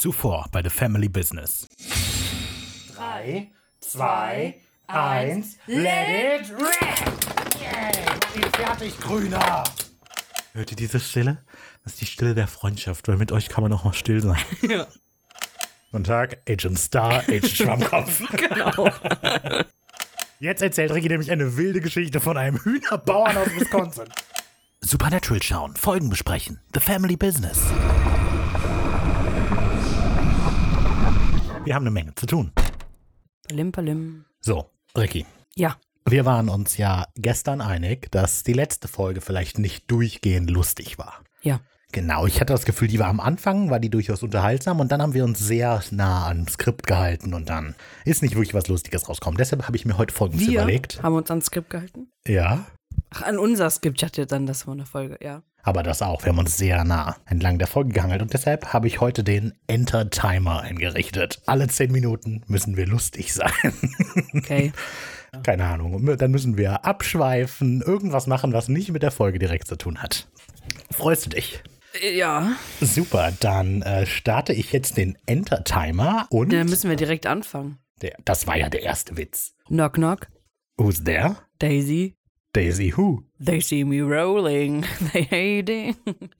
Zuvor bei The Family Business. Drei, zwei, eins, let it rip! Yay, ihn fertig, Grüner! Hört ihr diese Stille? Das ist die Stille der Freundschaft, weil mit euch kann man auch mal still sein. Ja. Guten Tag, Agent Star, Agent Schwammkopf. Genau. Jetzt erzählt Ricky nämlich eine wilde Geschichte von einem Hühnerbauern aus Wisconsin. Supernatural schauen, Folgen besprechen, The Family Business. Wir haben eine Menge zu tun. Palim, palim. So, Ricky, Ja. wir waren uns ja gestern einig, dass die letzte Folge vielleicht nicht durchgehend lustig war. Ja. Genau, ich hatte das Gefühl, die war am Anfang, war die durchaus unterhaltsam und dann haben wir uns sehr nah am Skript gehalten und dann ist nicht wirklich was Lustiges rausgekommen. Deshalb habe ich mir heute Folgendes Wir überlegt. haben uns ans Skript gehalten. Ja, Ach, an unser Skript. Ich hatte dann das von der Folge, ja. aber das auch. Wir haben uns sehr nah entlang der Folge gehangelt und deshalb habe ich heute den Enter-Timer eingerichtet. Alle zehn Minuten müssen wir lustig sein. Okay. Keine Ahnung. Dann müssen wir abschweifen, irgendwas machen, was nicht mit der Folge direkt zu tun hat. Freust du dich? Äh, ja. Super, dann äh, starte ich jetzt den Enter-Timer und Dann müssen wir direkt anfangen. der, das war ja der erste Witz. Knock, knock. Who's there? Daisy. Daisy who? They see me rolling. They hating.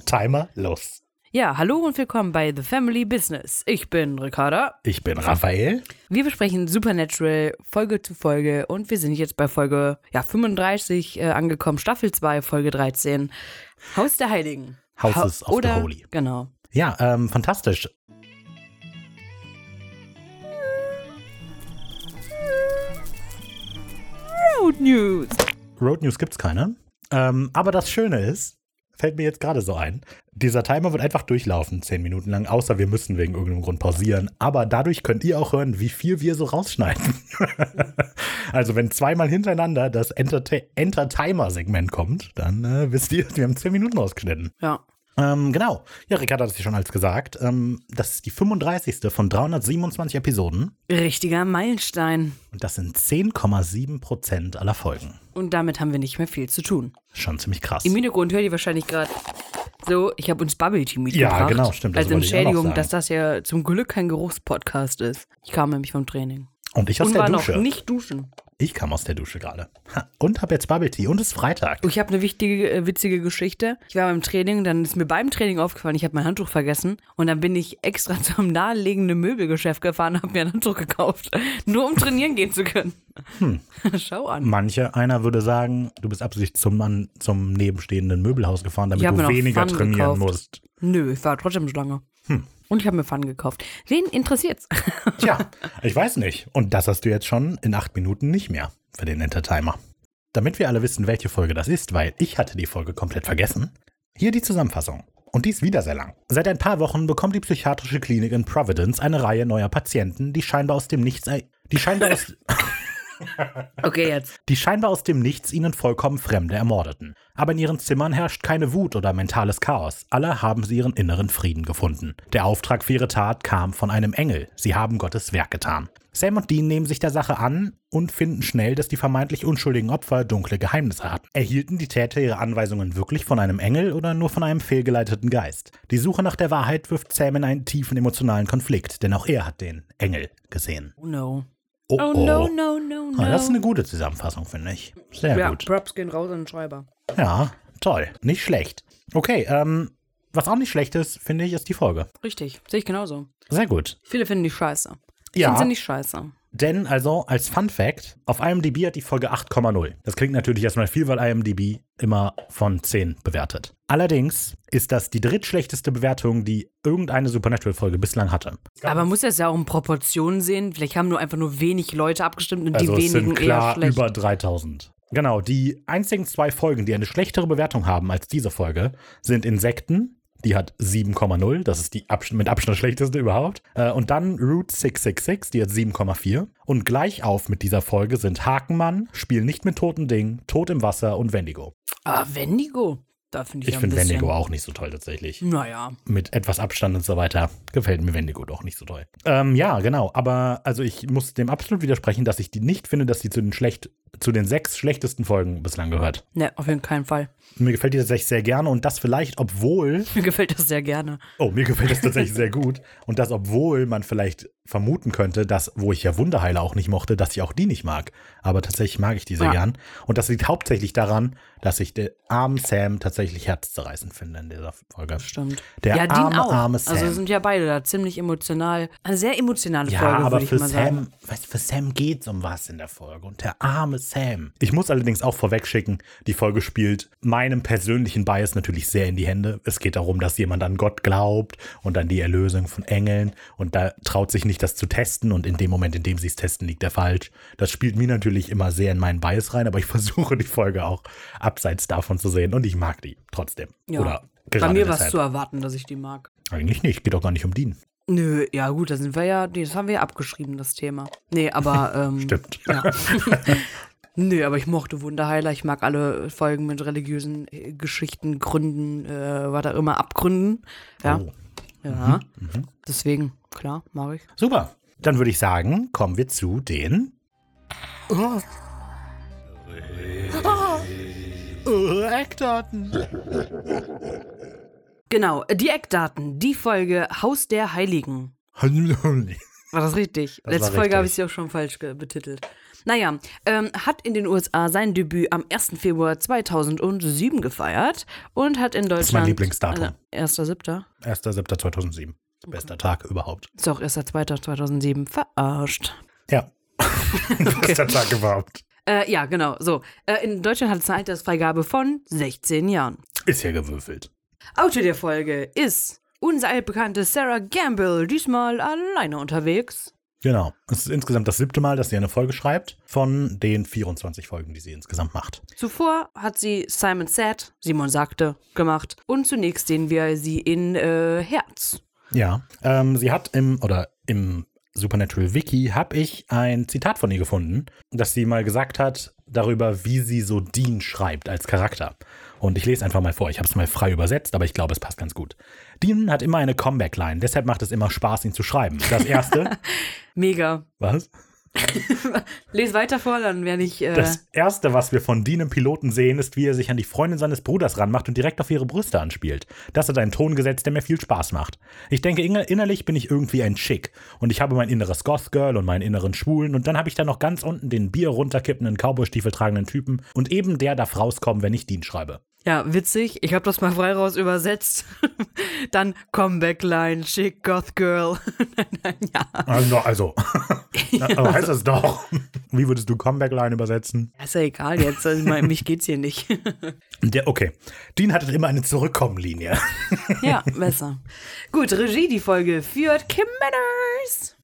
Timer los. Ja, hallo und willkommen bei The Family Business. Ich bin Ricarda. Ich bin Raphael. Wir besprechen Supernatural Folge zu Folge und wir sind jetzt bei Folge ja, 35 äh, angekommen, Staffel 2, Folge 13. Haus der Heiligen. Houses of the oder, Holy. Genau. Ja, ähm, fantastisch. Road News. Road News gibt's keine. Ähm, aber das Schöne ist, fällt mir jetzt gerade so ein, dieser Timer wird einfach durchlaufen, zehn Minuten lang, außer wir müssen wegen irgendeinem Grund pausieren. Aber dadurch könnt ihr auch hören, wie viel wir so rausschneiden. also wenn zweimal hintereinander das Enter- Enter-Timer-Segment kommt, dann äh, wisst ihr, wir haben zehn Minuten rausgeschnitten. Ja. Ähm, genau. Ja, Ricardo hat es ja schon als gesagt. Ähm, das ist die 35. von 327 Episoden. Richtiger Meilenstein. Und das sind 10,7 Prozent aller Folgen. Und damit haben wir nicht mehr viel zu tun. Schon ziemlich krass. Im Hintergrund hört ihr wahrscheinlich gerade so, ich habe uns Bubble Tea mitgebracht. Ja, genau, stimmt, Als Entschädigung, dass das ja zum Glück kein Geruchspodcast ist. Ich kam nämlich vom Training. Und ich aus und der war Dusche. noch nicht duschen. Ich kam aus der Dusche gerade. Und habe jetzt Bubble Tea. Und es ist Freitag. Oh, Ich habe eine wichtige, äh, witzige Geschichte. Ich war beim Training, dann ist mir beim Training aufgefallen, ich habe mein Handtuch vergessen. Und dann bin ich extra zum nahelegenden Möbelgeschäft gefahren und habe mir ein Handtuch gekauft. Nur um trainieren gehen zu können. Hm. Schau an. Manche, einer würde sagen, du bist absichtlich zum, Mann, zum nebenstehenden Möbelhaus gefahren, damit du weniger trainieren gekauft. musst. Nö, ich war trotzdem Schlange. Hm. Und ich habe mir Pfannen gekauft. Wen interessiert's? Tja, ich weiß nicht. Und das hast du jetzt schon in acht Minuten nicht mehr für den Entertimer. Damit wir alle wissen, welche Folge das ist, weil ich hatte die Folge komplett vergessen, hier die Zusammenfassung. Und die ist wieder sehr lang. Seit ein paar Wochen bekommt die psychiatrische Klinik in Providence eine Reihe neuer Patienten, die scheinbar aus dem Nichts, die scheinbar aus, Okay, jetzt. die scheinbar aus dem Nichts ihnen vollkommen Fremde ermordeten. Aber in ihren Zimmern herrscht keine Wut oder mentales Chaos. Alle haben sie ihren inneren Frieden gefunden. Der Auftrag für ihre Tat kam von einem Engel. Sie haben Gottes Werk getan. Sam und Dean nehmen sich der Sache an und finden schnell, dass die vermeintlich unschuldigen Opfer dunkle Geheimnisse hatten. Erhielten die Täter ihre Anweisungen wirklich von einem Engel oder nur von einem fehlgeleiteten Geist? Die Suche nach der Wahrheit wirft Sam in einen tiefen emotionalen Konflikt, denn auch er hat den Engel gesehen. Oh no. Oh, Oh, no, no, no, no. Ah, das ist eine gute Zusammenfassung, finde ich. Sehr ja, gut. Props gehen raus an den Schreiber. Ja, toll. Nicht schlecht. Okay, ähm, was auch nicht schlecht ist, finde ich, ist die Folge. Richtig, sehe ich genauso. Sehr gut. Viele finden die scheiße. Ich Ja. finde sie nicht scheiße. Denn, also, als Fun Fact, auf IMDb hat die Folge 8,0. Das klingt natürlich erstmal viel, weil IMDb immer von 10 bewertet. Allerdings ist das die drittschlechteste Bewertung, die irgendeine Supernatural-Folge bislang hatte. Aber man muss das ja auch in Proportionen sehen. Vielleicht haben nur einfach nur wenig Leute abgestimmt und Also die wenigen sind klar eher schlecht. über 3000. Genau, die einzigen zwei Folgen, die eine schlechtere Bewertung haben als diese Folge, sind Insekten. Die hat 7,0, das ist die Abs mit Abstand schlechteste überhaupt. Äh, und dann Route 666, die hat 7,4. Und gleich auf mit dieser Folge sind Hakenmann, Spiel nicht mit toten Dingen, Tod im Wasser und Wendigo. ah, Wendigo. Da finde ich, Ich finde Wendigo auch nicht so toll tatsächlich. Naja. Mit etwas Abstand und so weiter gefällt mir Wendigo doch nicht so toll. Ähm, ja, genau. Aber also ich muss dem absolut widersprechen, dass ich die nicht finde, dass die zu den schlecht, zu den sechs schlechtesten Folgen bislang gehört. Ne, auf jeden keinen Fall. Mir gefällt die tatsächlich sehr gerne und das vielleicht, obwohl Mir gefällt das sehr gerne. Oh, mir gefällt das tatsächlich sehr gut. Und das, obwohl man vielleicht vermuten könnte, dass, wo ich ja Wunderheiler auch nicht mochte, dass ich auch die nicht mag. Aber tatsächlich mag ich die sehr Ja. gern. Und das liegt hauptsächlich daran, dass ich den armen Sam tatsächlich herzzerreißend finde in dieser Folge. Stimmt. Der ja, arme, auch. arme Sam. Also sind ja beide da ziemlich emotional. Eine sehr emotionale Ja, Folge, aber würde ich für mal sagen. Sam, weißt, für Sam geht's um was in der Folge. Und der arme Sam. Ich muss allerdings auch vorwegschicken, die Folge spielt meinem persönlichen Bias natürlich sehr in die Hände. Es geht darum, dass jemand an Gott glaubt und an die Erlösung von Engeln. Und da traut sich nicht, das zu testen. Und in dem Moment, in dem sie es testen, liegt er falsch. Das spielt mir natürlich immer sehr in meinen Bias rein, aber ich versuche die Folge auch abseits davon zu sehen. Und ich mag die trotzdem. Ja. Oder Bei mir war es zu erwarten, dass ich die mag. Eigentlich nicht. Geht doch gar nicht um Dean. Nö, ja gut, da sind wir ja, nee, das haben wir ja abgeschrieben, das Thema. Nee, aber, ähm, Stimmt. Ja. Nö, aber ich mochte Wunderheiler. Ich mag alle Folgen mit religiösen äh, Geschichten, Gründen, äh, was auch immer, Abgründen. Ja. Oh. Ja. Deswegen, klar, mag ich. Super. Dann würde ich sagen, kommen wir zu den. Oh. Eckdaten. Genau, die Eckdaten. Die Folge Haus der Heiligen. War das richtig? Das Letzte Folge habe ich sie auch schon falsch betitelt. Naja, ähm, hat in den USA sein Debüt am 1. Februar 2007 gefeiert und hat in Deutschland. ist mein Lieblingsdatum. Also, 1.7. 1.7.2007. Bester Tag überhaupt. Ist auch 1.2.2007 verarscht. Ja. Bester Tag überhaupt. Äh, ja, genau. So. Äh, in Deutschland hat es eine Altersfreigabe von 16 Jahren. Ist ja gewürfelt. Autor der Folge ist unser altbekannte Sarah Gamble, diesmal alleine unterwegs. Genau. Es ist insgesamt das siebte Mal, dass sie eine Folge schreibt, von den 24 Folgen, die sie insgesamt macht. Zuvor hat sie Simon Said, Simon sagte, gemacht. Und zunächst sehen wir sie in äh, Herz. Ja. Ähm, sie hat im, oder im Supernatural Wiki habe ich ein Zitat von ihr gefunden, dass sie mal gesagt hat darüber, wie sie so Dean schreibt als Charakter. Und ich lese einfach mal vor. Ich habe es mal frei übersetzt, aber ich glaube, es passt ganz gut. Dean hat immer eine Comeback-Line, deshalb macht es immer Spaß, ihn zu schreiben. Das erste, Mega. was? Les weiter vor, dann werde ich. Äh, Das erste, was wir von Dean im Piloten sehen, ist, wie er sich an die Freundin seines Bruders ranmacht und direkt auf ihre Brüste anspielt. Das hat einen Ton gesetzt, der mir viel Spaß macht. Ich denke, inner- innerlich bin ich irgendwie ein Chick. Und ich habe mein inneres Goth-Girl und meinen inneren Schwulen. Und dann habe ich da noch ganz unten den Bier runterkippenden, Cowboy-Stiefel tragenden Typen. Und eben der darf rauskommen, wenn ich Dean schreibe. Ja, witzig. Ich habe das mal frei raus übersetzt. dann Comeback-Line, Chick, Goth Girl. ja. Also, also. aber heißt das doch. Wie würdest du Comeback-Line übersetzen? Ist ja egal jetzt. Also, ich meine, mich geht's hier nicht. Der, okay. Dean hatte immer eine Zurückkommenlinie. ja, besser. Gut, Regie die Folge führt Kim Manners.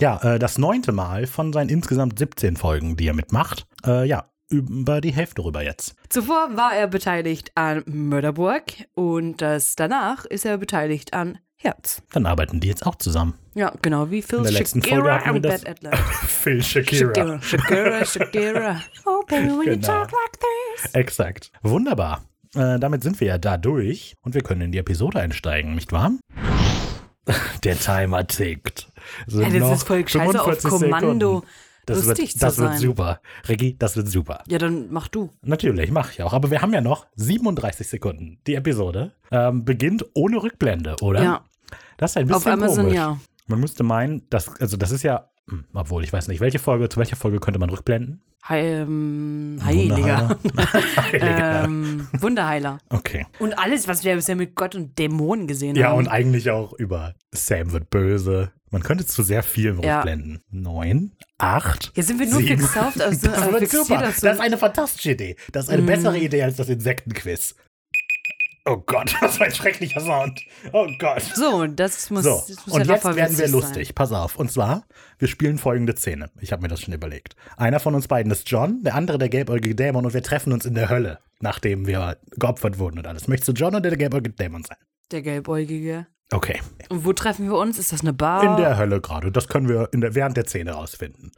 Ja, äh, das neunte Mal von seinen insgesamt 17 Folgen, die er mitmacht. Äh, ja, über die Hälfte rüber jetzt. Zuvor war er beteiligt an Mörderburg und das danach ist er beteiligt an Herz. Dann arbeiten die jetzt auch zusammen. Ja, genau wie Phil In der letzten Folge Shakira hatten wir und das-. Phil Shakira. Shakira, Shakira, Shakira. Oh, baby, when you Genau. talk like this. Exakt. Wunderbar. Äh, damit sind wir ja da durch und wir können in die Episode einsteigen, nicht wahr? Der Timer tickt. Sind Ey, das ist voll scheiße, auf 45 Kommando Sekunden. Das lustig wird, zu das wird super. Regie, das wird super. Ja, dann mach du. Natürlich, mache ich auch. Aber wir haben ja noch 37 Sekunden. Die Episode ähm, beginnt ohne Rückblende, oder? Ja, Das ist ein bisschen auf Amazon komisch. ja. Man müsste meinen, dass, also das ist ja, hm, obwohl ich weiß nicht, welche Folge, zu welcher Folge könnte man rückblenden? He ähm, Heiliger. Heiliger. ähm, Wunderheiler. Okay. Und alles, was wir bisher mit Gott und Dämonen gesehen Ja, haben. und eigentlich auch über Sam wird böse. Man könnte zu sehr viel Ja. rückblenden. Neun, acht. Hier sind wir nur sieben. fixiert auf so, Das wird super. Das ist eine fantastische Idee. Das ist eine Mm. bessere Idee als das Insektenquiz. Oh Gott, was für ein schrecklicher Sound. Oh Gott. So, das muss, So, das muss und ja jetzt werden wir lustig. Pass auf. Und zwar, wir spielen folgende Szene. Ich habe mir das schon überlegt. Einer von uns beiden ist John, der andere der gelbäugige Dämon und wir treffen uns in der Hölle, nachdem wir geopfert wurden und alles. Möchtest du John oder der gelbäugige Dämon sein? sein. Der Gelbäugige. Okay. Und wo treffen wir uns? Ist das eine Bar? In der Hölle gerade. Das können wir in der, während der Szene rausfinden.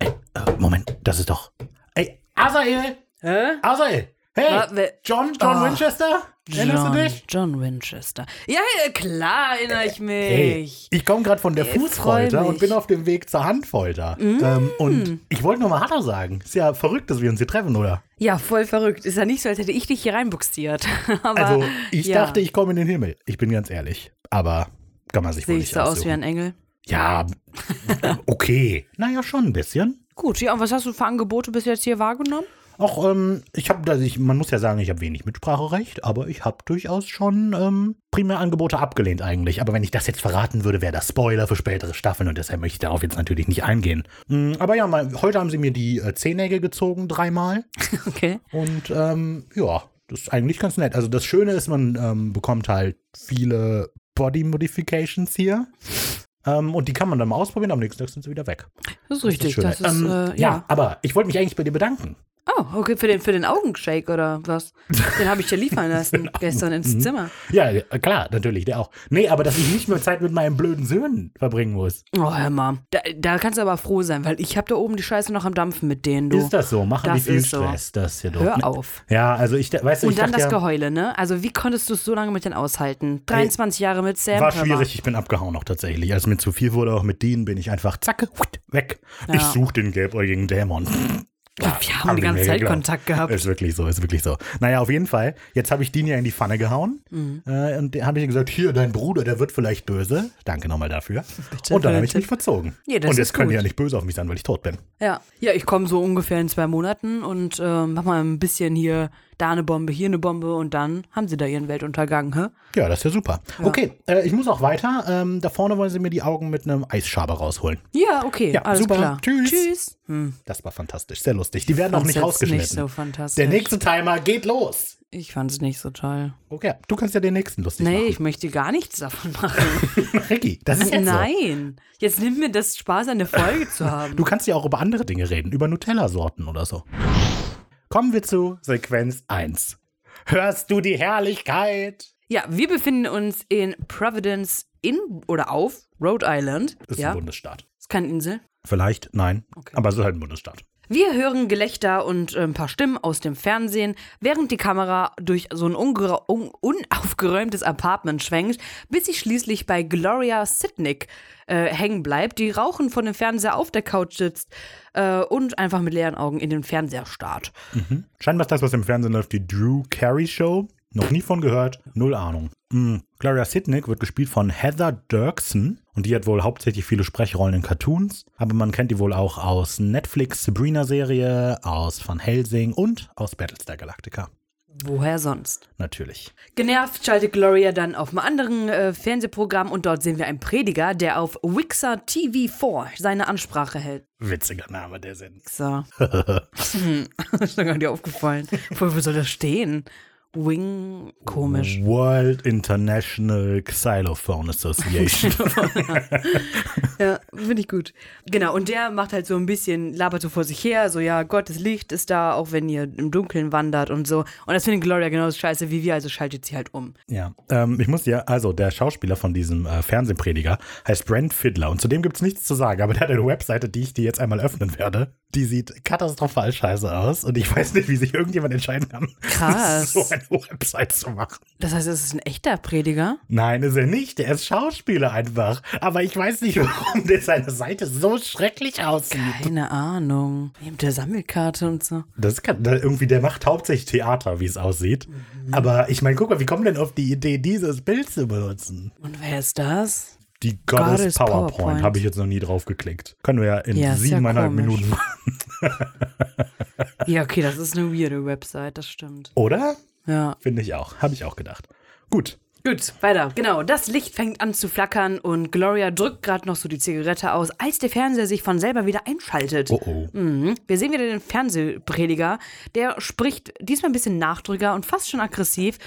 Ey, äh, Moment, das ist doch. Ey, Asael! Hä? Asael! Hey, John, John Oh. Winchester? Erinnerst du John, dich? John Winchester. Ja, klar erinnere ich mich. Hey, ich komme gerade von der Ich Fußfolter und. Mm. bin auf dem Weg zur Handfolter. Ähm, und ich wollte nur mal Hallo sagen. Ist ja verrückt, dass wir uns hier treffen, oder? Ja, voll verrückt. Ist ja nicht so, als hätte ich dich hier reinbuxiert. Also, ich ja. dachte, ich komme in den Himmel. Ich bin ganz ehrlich. Aber kann man sich wohl Sehe nicht ich so aus wie aussuchen. ein Engel? Ja, okay. Naja, schon ein bisschen. Gut, ja, und was hast du für Angebote bis jetzt hier wahrgenommen? Auch, ähm, ich habe, also ich, man muss ja sagen, ich habe wenig Mitspracherecht, aber ich habe durchaus schon ähm, primär Angebote abgelehnt eigentlich. Aber wenn ich das jetzt verraten würde, wäre das Spoiler für spätere Staffeln und deshalb möchte ich darauf jetzt natürlich nicht eingehen. Mm, aber ja, mal, heute haben sie mir die äh, Zehennägel gezogen, dreimal. Okay. Und ähm, ja, das ist eigentlich ganz nett. Also das Schöne ist, man ähm, bekommt halt viele Body Modifications hier. Ähm, und die kann man dann mal ausprobieren, am nächsten Tag sind sie wieder weg. Das ist Das richtig. Schöne. Das ist, ähm, äh, ja. ja. aber ich wollte mich eigentlich bei dir bedanken. Oh, okay, für den, für den Augenshake oder was? Den habe ich dir liefern lassen gestern ins Mhm. Zimmer. Ja, klar, natürlich, der auch. Nee, aber dass ich nicht mehr Zeit mit meinen blöden Söhnen verbringen muss. Oh, hör mal. Da, da kannst du aber froh sein, weil ich habe da oben die Scheiße noch am Dampfen mit denen, du. Ist das so? Machen Das die viel ist so. Stress? Das ja doof. Hör auf. Ja, also ich, weißt du, ich Und dann dachte das ja, Geheule, ne? Also wie konntest du es so lange mit denen aushalten? 23 Jahre mit Sam. war schwierig, ich bin abgehauen auch tatsächlich. Als mir zu viel wurde, auch mit denen, bin ich einfach zacke, huit, weg. Ja. Ich suche den gelbäugigen Dämon. Ja, wir haben die die ganze Zeit geglaubt. Kontakt gehabt. Ist wirklich so, ist wirklich so. Naja, auf jeden Fall. Jetzt habe ich den ja in die Pfanne gehauen. Mhm. Äh, und habe ich gesagt, hier, dein Bruder, der wird vielleicht böse. Danke nochmal dafür. Bitte und dann habe ich mich verzogen. Ja, und jetzt können die ja nicht böse auf mich sein, weil ich tot bin. Ja, ja ich komme so ungefähr in zwei Monaten und äh, mach mal ein bisschen hier da eine Bombe, hier eine Bombe und dann haben sie da ihren Weltuntergang, hä? Ja, das ist ja super. Okay, äh, ich muss auch weiter. Ähm, da vorne wollen sie mir die Augen mit einem Eisschaber rausholen. Ja, okay, Ja, alles super. klar. Tschüss. Tschüss. Hm, Das war fantastisch, sehr lustig. Die werden auch nicht rausgeschnitten. nicht so fantastisch. Der nächste Timer geht los. Ich fand's nicht so toll. Okay, du kannst ja den nächsten lustig Nee, machen. ich möchte gar nichts davon machen. Ricky, das ist jetzt so. Nein. Jetzt nimmt mir das Spaß, eine Folge zu haben. Du kannst ja auch über andere Dinge reden, über Nutella-Sorten oder so. Kommen wir zu Sequenz 1. Hörst du die Herrlichkeit? Ja, wir befinden uns in Providence in oder auf Rhode Island. Ist ja, ein Bundesstaat. ist keine Insel. Vielleicht, nein. Okay. Aber es ist halt ein Bundesstaat. Wir hören Gelächter und äh, ein paar Stimmen aus dem Fernsehen, während die Kamera durch so ein un unaufgeräumtes Apartment schwenkt, bis sie schließlich bei Gloria Sitnick äh, hängen bleibt, die rauchend vor dem Fernseher auf der Couch sitzt äh, und einfach mit leeren Augen in den Fernseher starrt. Scheinbar ist das, was im Fernsehen läuft, die Drew Carey Show. Noch nie von gehört, null Ahnung. Mm. Gloria Sidnick wird gespielt von Heather Dirksen und die hat wohl hauptsächlich viele Sprechrollen in Cartoons, aber man kennt die wohl auch aus Netflix Sabrina-Serie, aus Van Helsing und aus Battlestar Galactica. Woher sonst? Natürlich. Genervt schaltet Gloria dann auf einem anderen äh, Fernsehprogramm und dort sehen wir einen Prediger, der auf Wixer TV4 seine Ansprache hält. Witziger Name, der Sinn. So. hm, ist mir gar nicht aufgefallen. Wo soll das stehen? Wing, komisch. World International Xylophone Association. Ja, finde ich gut. Genau, und der macht halt so ein bisschen, labert so vor sich her, so, ja, Gottes Licht ist da, auch wenn ihr im Dunkeln wandert und so. Und das findet Gloria genauso scheiße wie wir, also schaltet sie halt um. ja, ähm, ich muss ja, also der Schauspieler von diesem äh, Fernsehprediger heißt Brent Fiddler und zu dem gibt es nichts zu sagen, aber der hat eine Webseite, die ich dir jetzt einmal öffnen werde. Die sieht katastrophal scheiße aus und ich weiß nicht, wie sich irgendjemand entscheiden kann, Krass. so eine Website zu machen. Das heißt, es ist ein echter Prediger? Nein, ist er nicht. Der ist Schauspieler einfach. Aber ich weiß nicht, warum der seine Seite so schrecklich aussieht. Keine Ahnung. Mit der Sammelkarte und so. Das kann irgendwie, der macht hauptsächlich Theater, wie es aussieht. Aber ich meine, guck mal, wie kommen denn auf die Idee, dieses Bild zu benutzen? Und wer ist das? Die Goddess, Goddess PowerPoint, PowerPoint. habe ich jetzt noch nie drauf geklickt. Können wir ja in Ja, ja siebeneinhalb komisch. Minuten machen. Ja, okay, das ist eine weirde Website, das stimmt. Oder? Ja. Finde ich auch. Habe ich auch gedacht. Gut. Gut, weiter. Genau, das Licht fängt an zu flackern und Gloria drückt gerade noch so die Zigarette aus, als der Fernseher sich von selber wieder einschaltet. Oh oh. Mhm. Wir sehen wieder den Fernsehprediger, der spricht diesmal ein bisschen nachdrücker und fast schon aggressiv.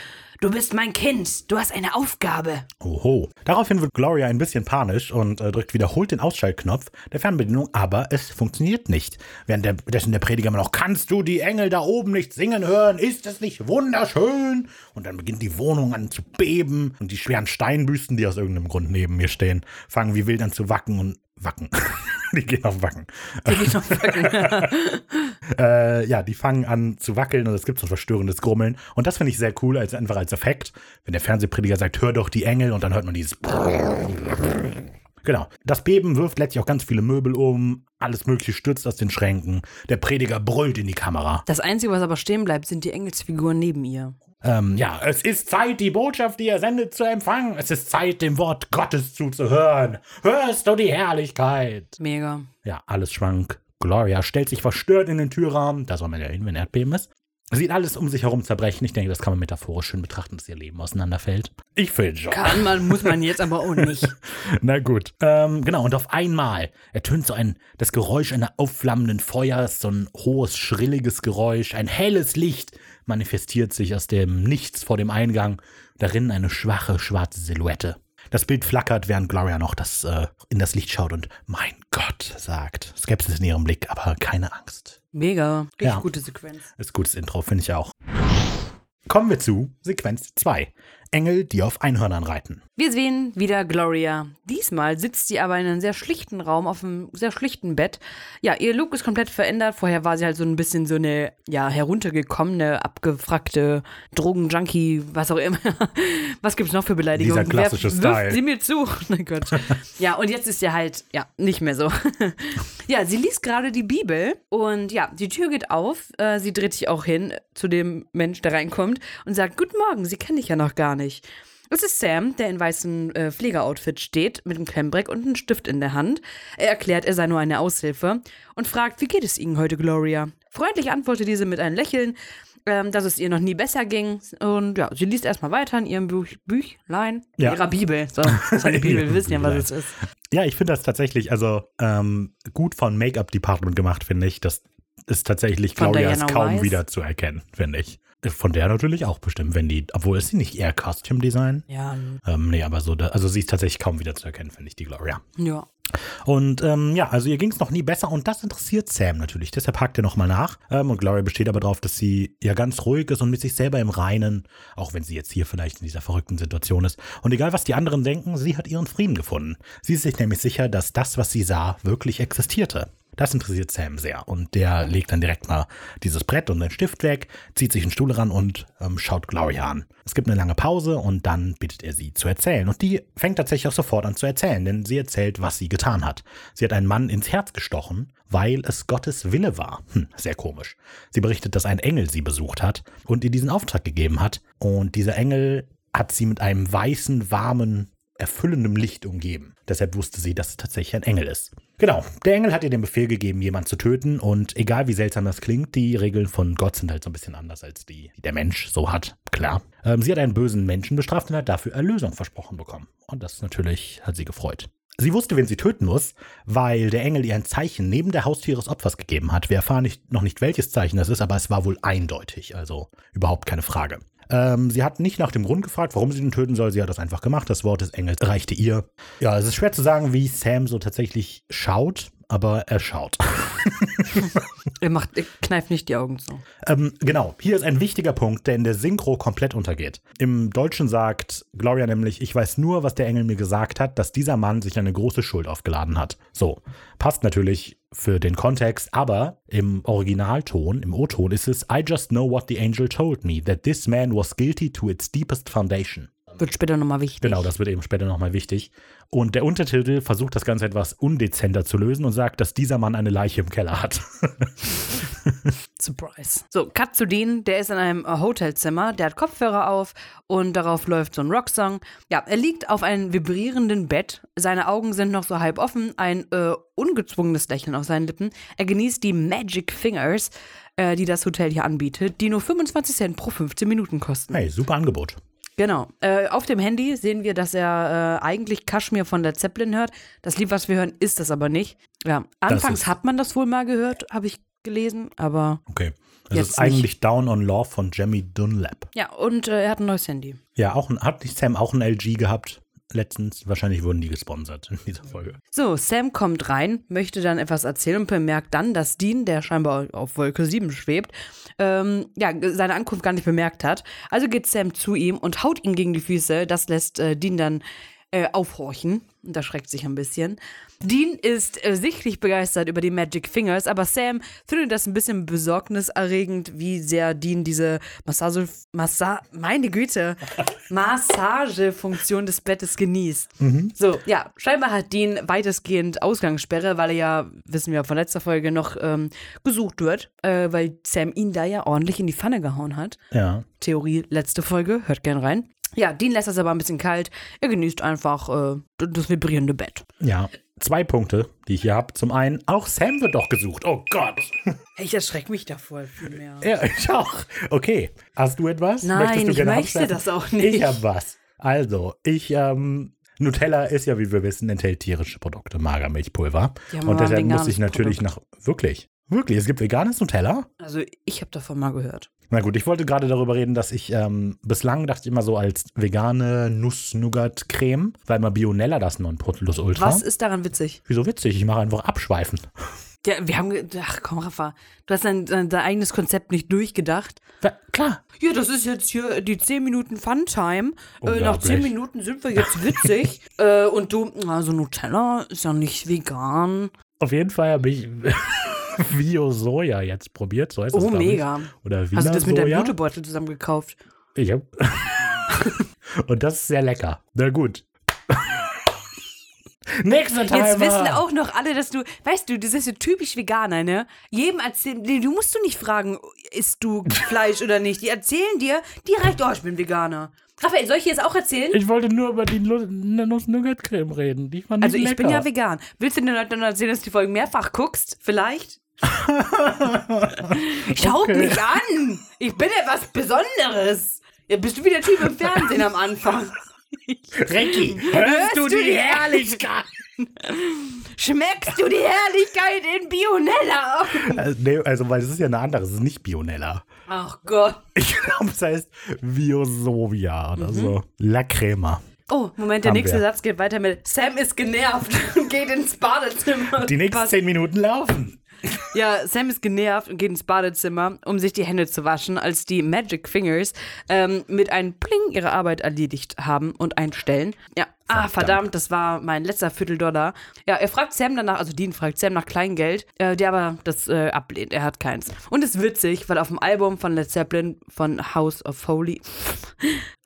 Du bist mein Kind, du hast eine Aufgabe. Oho. Daraufhin wird Gloria ein bisschen panisch und äh, drückt wiederholt den Ausschaltknopf der Fernbedienung, aber es funktioniert nicht. Währenddessen der Prediger immer noch, kannst du die Engel da oben nicht singen hören? Ist es nicht wunderschön? Und dann beginnt die Wohnung an zu beben und die schweren Steinbüsten, die aus irgendeinem Grund neben mir stehen, fangen wie wild an zu wacken und Wacken. die gehen auf Wacken. Die gehen auf Wacken. äh, ja, die fangen an zu wackeln und es gibt so ein verstörendes Grummeln. Und das finde ich sehr cool, als einfach als Effekt. Wenn der Fernsehprediger sagt, hör doch die Engel und dann hört man dieses. Genau. Das Beben wirft letztlich auch ganz viele Möbel um, alles Mögliche stürzt aus den Schränken. Der Prediger brüllt in die Kamera. Das Einzige, was aber stehen bleibt, sind die Engelsfiguren neben ihr. Ähm, ja, es ist Zeit, die Botschaft, die er sendet, zu empfangen. Es ist Zeit, dem Wort Gottes zuzuhören. Hörst du die Herrlichkeit? Mega. Ja, alles schwank. Gloria stellt sich verstört in den Türrahmen. Da soll man ja hin, wenn Erdbeben ist. Sieht alles um sich herum zerbrechen. Ich denke, das kann man metaphorisch schön betrachten, dass ihr Leben auseinanderfällt. Ich finde schon. Kann man, muss man jetzt aber auch nicht. Na gut. Ähm, genau, und auf einmal ertönt so ein, das Geräusch einer aufflammenden Feuers, so ein hohes, schrilliges Geräusch, ein helles Licht manifestiert sich aus dem Nichts vor dem Eingang. Darin eine schwache, schwarze Silhouette. Das Bild flackert, während Gloria noch das, äh, in das Licht schaut und mein Gott sagt. Skepsis in ihrem Blick, aber keine Angst. Mega. Richtig Ja. gute Sequenz. Ist gutes Intro, finde ich auch. Kommen wir zu Sequenz 2. Engel, die auf Einhörnern reiten. Wir sehen wieder Gloria. Diesmal sitzt sie aber in einem sehr schlichten Raum auf einem sehr schlichten Bett. Ja, ihr Look ist komplett verändert. Vorher war sie halt so ein bisschen so eine, ja, heruntergekommene, abgefragte Drogenjunkie, was auch immer. Was gibt's noch für Beleidigungen? Dieser klassische Wer- Style. Sie mir zu. Mein Gott. Ja, und jetzt ist sie halt, ja, nicht mehr so. Ja, sie liest gerade die Bibel und ja, die Tür geht auf. Äh, sie dreht sich auch hin zu dem Mensch, der reinkommt und sagt: Guten Morgen, Sie kenne ich ja noch gar nicht. Das ist Sam, der in weißem äh, Pflegeoutfit steht, mit einem Klemmbreck und einem Stift in der Hand. Er erklärt, er sei nur eine Aushilfe und fragt, wie geht es Ihnen heute, Gloria? Freundlich antwortet diese mit einem Lächeln, ähm, dass es ihr noch nie besser ging. Und ja, sie liest erstmal weiter in ihrem Büch, Büchlein, in Ja. ihrer Bibel. So, das ist eine Bibel, wir wissen ja, was es ist. Ja, ich finde das tatsächlich, also ähm, gut von Make-up-Department gemacht, finde ich. Das ist tatsächlich, Von Claudia ist kaum Weiss. wieder zu erkennen, finde ich. Von der natürlich auch bestimmt, wenn die, obwohl ist sie nicht eher Costume Design? Ja, Ähm, nee, aber so, da, also sie ist tatsächlich kaum wieder zu erkennen, finde ich, die Gloria. ja. Und ähm, ja, also ihr ging es noch nie besser und das interessiert Sam natürlich. Deshalb hakt er nochmal nach. Ähm, und Gloria besteht aber darauf, dass sie ja ganz ruhig ist und mit sich selber im Reinen, auch wenn sie jetzt hier vielleicht in dieser verrückten Situation ist. Und egal, was die anderen denken, sie hat ihren Frieden gefunden. Sie ist sich nämlich sicher, dass das, was sie sah, wirklich existierte. Das interessiert Sam sehr und der legt dann direkt mal dieses Brett und den Stift weg, zieht sich einen Stuhl ran und ähm, schaut Gloria an. Es gibt eine lange Pause und dann bittet er sie zu erzählen. Und die fängt tatsächlich auch sofort an zu erzählen, denn sie erzählt, was sie getan hat. Sie hat einen Mann ins Herz gestochen, weil es Gottes Wille war. Hm, sehr komisch. Sie berichtet, dass ein Engel sie besucht hat und ihr diesen Auftrag gegeben hat. Und dieser Engel hat sie mit einem weißen, warmen, erfüllendem Licht umgeben. Deshalb wusste sie, dass es tatsächlich ein Engel ist. Genau, der Engel hat ihr den Befehl gegeben, jemanden zu töten und egal wie seltsam das klingt, die Regeln von Gott sind halt so ein bisschen anders als die, die der Mensch so hat, klar. Ähm, sie hat einen bösen Menschen bestraft und hat dafür Erlösung versprochen bekommen. Und das natürlich hat sie gefreut. Sie wusste, wen sie töten muss, weil der Engel ihr ein Zeichen neben der Haustür ihres Opfers gegeben hat. Wir erfahren nicht, noch nicht, welches Zeichen das ist, aber es war wohl eindeutig, also überhaupt keine Frage. Ähm, sie hat nicht nach dem Grund gefragt, warum sie ihn töten soll. Sie hat das einfach gemacht. Das Wort des Engels reichte ihr. Ja, es ist schwer zu sagen, wie Sam so tatsächlich schaut, aber er schaut. Er macht, er kneift nicht die Augen zu. Ähm, genau, hier ist ein wichtiger Punkt, der in der Synchro komplett untergeht. Im Deutschen sagt Gloria nämlich, ich weiß nur, was der Engel mir gesagt hat, dass dieser Mann sich eine große Schuld aufgeladen hat. So, passt natürlich für den Kontext, aber im Originalton, im O-Ton ist es I just know what the angel told me, that this man was guilty to its deepest foundation. Wird später nochmal wichtig. Genau, das wird eben später nochmal wichtig. Und der Untertitel versucht das Ganze etwas undezenter zu lösen und sagt, dass dieser Mann eine Leiche im Keller hat. Surprise. So, Cut zu Dean, der ist in einem äh, Hotelzimmer, der hat Kopfhörer auf und darauf läuft so ein Rocksong. Ja, er liegt auf einem vibrierenden Bett, seine Augen sind noch so halb offen, ein äh, ungezwungenes Lächeln auf seinen Lippen. Er genießt die Magic Fingers, äh, die das Hotel hier anbietet, die nur 25 Cent pro 15 Minuten kosten. Hey, super Angebot. Genau. Äh, auf dem Handy sehen wir, dass er äh, eigentlich Kaschmir von der Zeppelin hört. Das Lied, was wir hören, ist das aber nicht. Ja, anfangs hat man das wohl mal gehört, habe ich gelesen, aber Okay. Es Jetzt ist eigentlich Down on Love von Jamie Dunlap. ja, und äh, er hat ein neues Handy. Ja, auch ein, hat nicht Sam auch ein LG gehabt letztens? Wahrscheinlich wurden die gesponsert in dieser Folge. So, Sam kommt rein, möchte dann etwas erzählen und bemerkt dann, dass Dean, der scheinbar auf Wolke 7 schwebt, ähm, ja, seine Ankunft gar nicht bemerkt hat. Also geht Sam zu ihm und haut ihn gegen die Füße. Das lässt äh, Dean dann äh, aufhorchen und erschreckt sich ein bisschen. Dean ist äh, sichtlich begeistert über die Magic Fingers, aber Sam findet das ein bisschen besorgniserregend, wie sehr Dean diese Massage, Massa, meine Güte, Massagefunktion des Bettes genießt. So, ja, scheinbar hat Dean weitestgehend Ausgangssperre, weil er ja, wissen wir von letzter Folge, noch ähm, gesucht wird, äh, weil Sam ihn da ja ordentlich in die Pfanne gehauen hat. Ja. Theorie letzte Folge, hört gern rein. Ja, Dean lässt das aber ein bisschen kalt. Er genießt einfach äh, das vibrierende Bett. Ja. Zwei Punkte, die ich hier habe. Zum einen, auch Sam wird doch gesucht. Oh Gott. Ich erschrecke mich davor viel mehr. Ja, ich auch. Okay. Hast du etwas? Nein, Möchtest du ich möchte abschließen? das auch nicht. Ich habe was. Also, ich, ähm, Nutella ist ja, wie wir wissen, enthält tierische Produkte, Magermilchpulver. Haben Und deshalb muss ich natürlich nach, wirklich, wirklich, es gibt veganes Nutella? Also, ich habe davon mal gehört. Na gut, ich wollte gerade darüber reden, dass ich ähm, bislang dachte ich immer so als vegane Nuss-Nougat-Creme, weil mal Bionella das Nonplusultra. Was ist daran witzig? Wieso witzig? Ich mache einfach abschweifen. Ja, wir haben. Ach komm, Rafa. Du hast dein, dein, dein eigenes Konzept nicht durchgedacht. Ja, klar. Ja, das ist jetzt hier die 10 Minuten Fun-Time. Äh, nach Unglaublich. 10 Minuten sind wir jetzt witzig. äh, und du, also Nutella ist ja nicht vegan. Auf jeden Fall habe ich Bio-Soja jetzt probiert. So heißt das, Oh, glaub ich. mega. Oder Wiener Hast du das mit deinem. Jutebeutel zusammen gekauft? Ich hab. Und das ist sehr lecker. Na gut. Nächster Timer. Jetzt wissen auch noch alle, dass du, weißt du, das ist so typisch Veganer, ne? Jedem erzählen, du musst du nicht fragen, isst du Fleisch oder nicht. Die erzählen dir direkt, oh, ich bin Veganer. Raphael, soll ich dir jetzt auch erzählen? Ich wollte nur über die Nuss-Nougat-Creme reden. Die fand Also ich ich lecker. bin ja vegan. Willst du den Leuten dann erzählen, dass du die Folgen mehrfach guckst? Vielleicht? Schaut Okay. mich an! Ich bin etwas Besonderes. Ja, bist du wie der Typ im Fernsehen am Anfang. Recki, Hörst du die Herrlichkeit? Schmeckst du die Herrlichkeit in Bionella? Also, nee, also, weil es ist ja eine andere, es ist nicht Bionella. Ach Gott. Ich glaube, es heißt Biosovia oder so. La Crema. Oh, Moment, der Haben nächste wir. Satz geht weiter mit Sam ist genervt und geht ins Badezimmer. Die nächsten zehn Minuten laufen. Ja, Sam ist genervt und geht ins Badezimmer, um sich die Hände zu waschen, als die Magic Fingers ähm, mit einem Pling ihre Arbeit erledigt haben und einstellen. Ja, ah, verdammt, das war mein letzter Vierteldollar. Ja, er fragt Sam danach, also Dean fragt Sam nach Kleingeld, äh, der aber das äh, ablehnt, er hat keins. Und ist witzig, weil auf dem Album von Led Zeppelin von House of Holy,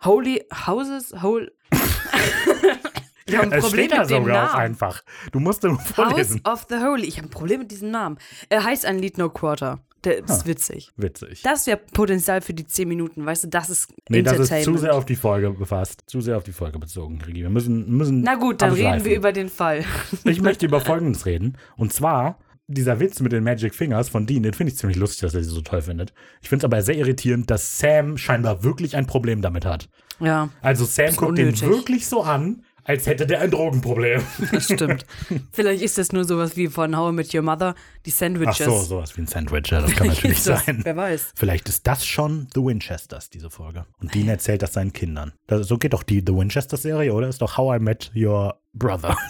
Holy Houses, Whole. Ich habe ein Es Problem steht da mit dem sogar auch Namen. einfach. Du musst House vorlesen. of the Holy. Ich habe ein Problem mit diesem Namen. Er heißt ein Lied No Quarter. Der ist witzig. Witzig. Das wäre Potenzial für die 10 Minuten, weißt du, das ist nee, das ist zu sehr auf die Folge befasst. Zu sehr auf die Folge bezogen, Rigi. Wir müssen, müssen Na gut, dann reden abschweifen. wir über den Fall. Ich möchte über Folgendes reden. Und zwar, dieser Witz mit den Magic Fingers von Dean, den finde ich ziemlich lustig, dass er sie so toll findet. Ich finde es aber sehr irritierend, dass Sam scheinbar wirklich ein Problem damit hat. Ja, Also Sam guckt unnötig. wirklich so an, als hätte der ein Drogenproblem. das stimmt. Vielleicht ist das nur sowas wie von How I Met Your Mother, die Ach Sandwiches. so, sowas wie ein Sandwich, ja, das kann natürlich das, sein. Wer weiß. Vielleicht ist das schon The Winchesters, diese Folge. Und Dean erzählt das seinen Kindern. Das, so geht doch die The Winchester-Serie, oder? Ist doch How I Met Your Brother.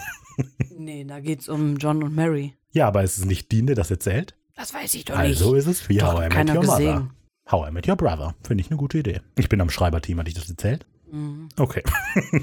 Nee, da geht's um John und Mary. ja, aber ist es nicht Dean, der das erzählt? Das weiß ich doch Also nicht. ist es wie Doch, How I Met Your gesehen. Mother. How I Met Your Brother. Finde ich eine gute Idee. Ich bin am Schreiberteam, hatte ich das erzählt? Mhm. Okay.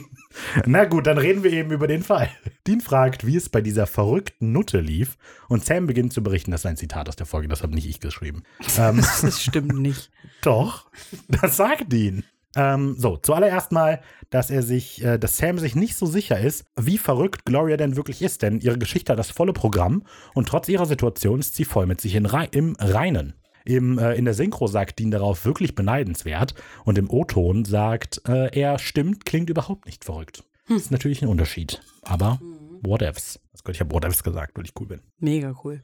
Na gut, dann reden wir eben über den Fall. Dean fragt, wie es bei dieser verrückten Nutte lief und Sam beginnt zu berichten, das ist ein Zitat aus der Folge, das habe nicht ich geschrieben. ähm, Das stimmt nicht. doch, das sagt Dean. Ähm, so, zuallererst mal, dass er sich, äh, dass Sam sich nicht so sicher ist, wie verrückt Gloria denn wirklich ist, denn ihre Geschichte hat das volle Programm und trotz ihrer Situation ist sie voll mit sich in im Reinen. Im, äh, in der Synchro sagt Dean darauf wirklich beneidenswert und im O-Ton sagt äh, er, stimmt, klingt überhaupt nicht verrückt. Das ist natürlich ein Unterschied, aber whatevs. Das Gott, ich habe whatevs gesagt, weil ich cool bin. Mega cool.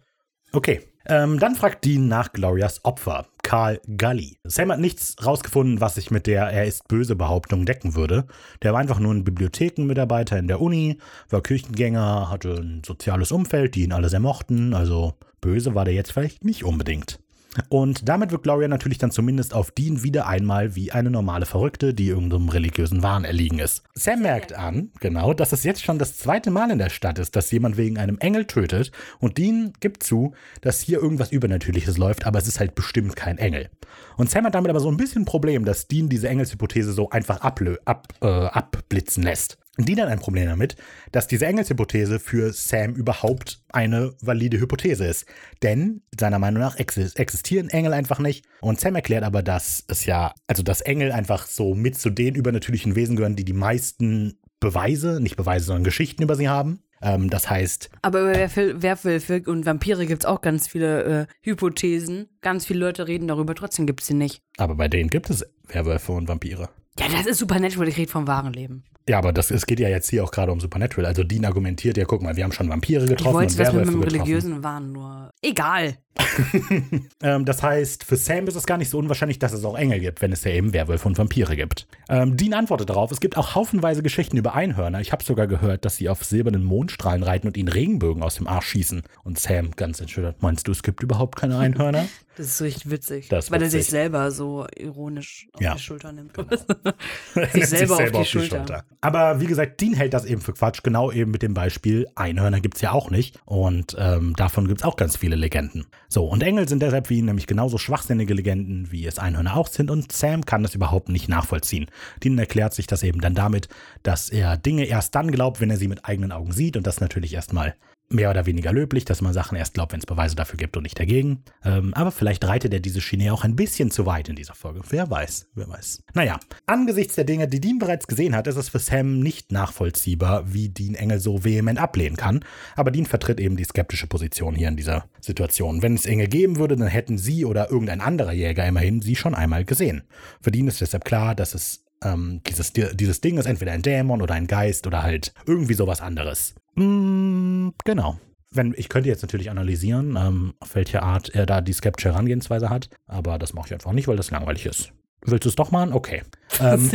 Okay, ähm, dann fragt Dean nach Glorias Opfer, Karl Gully. Sam hat nichts rausgefunden, was sich mit der Er ist böse Behauptung decken würde. Der war einfach nur ein Bibliothekenmitarbeiter in der Uni, war Kirchengänger, hatte ein soziales Umfeld, die ihn alle sehr mochten, also böse war der jetzt vielleicht nicht unbedingt. Und damit wird Gloria natürlich dann zumindest auf Dean wieder einmal wie eine normale Verrückte, die irgendeinem religiösen Wahn erliegen ist. Sam merkt an, genau, dass es jetzt schon das zweite Mal in der Stadt ist, dass jemand wegen einem Engel tötet. Und Dean gibt zu, dass hier irgendwas Übernatürliches läuft, aber es ist halt bestimmt kein Engel. Und Sam hat damit aber so ein bisschen ein Problem, dass Dean diese Engelshypothese so einfach ablö ab, äh, abblitzen lässt. Die dann ein Problem damit, dass diese Engelshypothese für Sam überhaupt eine valide Hypothese ist. Denn seiner Meinung nach existieren Engel einfach nicht. Und Sam erklärt aber, dass es ja, also dass Engel einfach so mit zu den übernatürlichen Wesen gehören, die die meisten Beweise, nicht Beweise, sondern Geschichten über sie haben. Ähm, das heißt. Aber über Werwölfe und Vampire gibt es auch ganz viele äh, Hypothesen. Ganz viele Leute reden darüber, trotzdem gibt es sie nicht. Aber bei denen gibt es Werwölfe und Vampire. Ja, das ist Supernatural, ich rede vom wahren Leben. Ja, aber das, es geht ja jetzt hier auch gerade um Supernatural. Also Dean argumentiert ja, guck mal, wir haben schon Vampire getroffen. Ich wollte das mit dem Religiösen waren, nur egal. ähm, das heißt, für Sam ist es gar nicht so unwahrscheinlich, dass es auch Engel gibt, wenn es ja eben Werwölfe und Vampire gibt. Ähm, Dean antwortet darauf, es gibt auch haufenweise Geschichten über Einhörner. Ich habe sogar gehört, dass sie auf silbernen Mondstrahlen reiten und ihnen Regenbögen aus dem Arsch schießen. Und Sam ganz entschuldigt, meinst du, es gibt überhaupt keine Einhörner? Das ist richtig witzig. Das weil witzig. er sich selber so ironisch auf ja. die Schulter nimmt. Genau. sich selber, sich selber auf, die, auf die Schulter. Schulter. Aber wie gesagt, Dean hält das eben für Quatsch, genau eben mit dem Beispiel, Einhörner gibt es ja auch nicht. Und ähm, davon gibt es auch ganz viele Legenden. So, und Engel sind deshalb wie ihn nämlich genauso schwachsinnige Legenden, wie es Einhörner auch sind. Und Sam kann das überhaupt nicht nachvollziehen. Dean erklärt sich das eben dann damit, dass er Dinge erst dann glaubt, wenn er sie mit eigenen Augen sieht. Und das natürlich erstmal mehr oder weniger löblich, dass man Sachen erst glaubt, wenn es Beweise dafür gibt und nicht dagegen. Ähm, aber vielleicht reitet er diese Schiene auch ein bisschen zu weit in dieser Folge. Wer weiß, wer weiß. Naja, angesichts der Dinge, die Dean bereits gesehen hat, ist es für Sam nicht nachvollziehbar, wie Dean Engel so vehement ablehnen kann. Aber Dean vertritt eben die skeptische Position hier in dieser Situation. Wenn es Engel geben würde, dann hätten sie oder irgendein anderer Jäger immerhin sie schon einmal gesehen. Für Dean ist deshalb klar, dass es ähm, dieses, dieses Ding ist entweder ein Dämon oder ein Geist oder halt irgendwie sowas anderes. Mm, genau. Wenn, ich könnte jetzt natürlich analysieren, ähm, auf welche Art er da die skeptische Herangehensweise hat, aber das mache ich einfach nicht, weil das langweilig ist. Willst du es doch machen? Okay. ähm,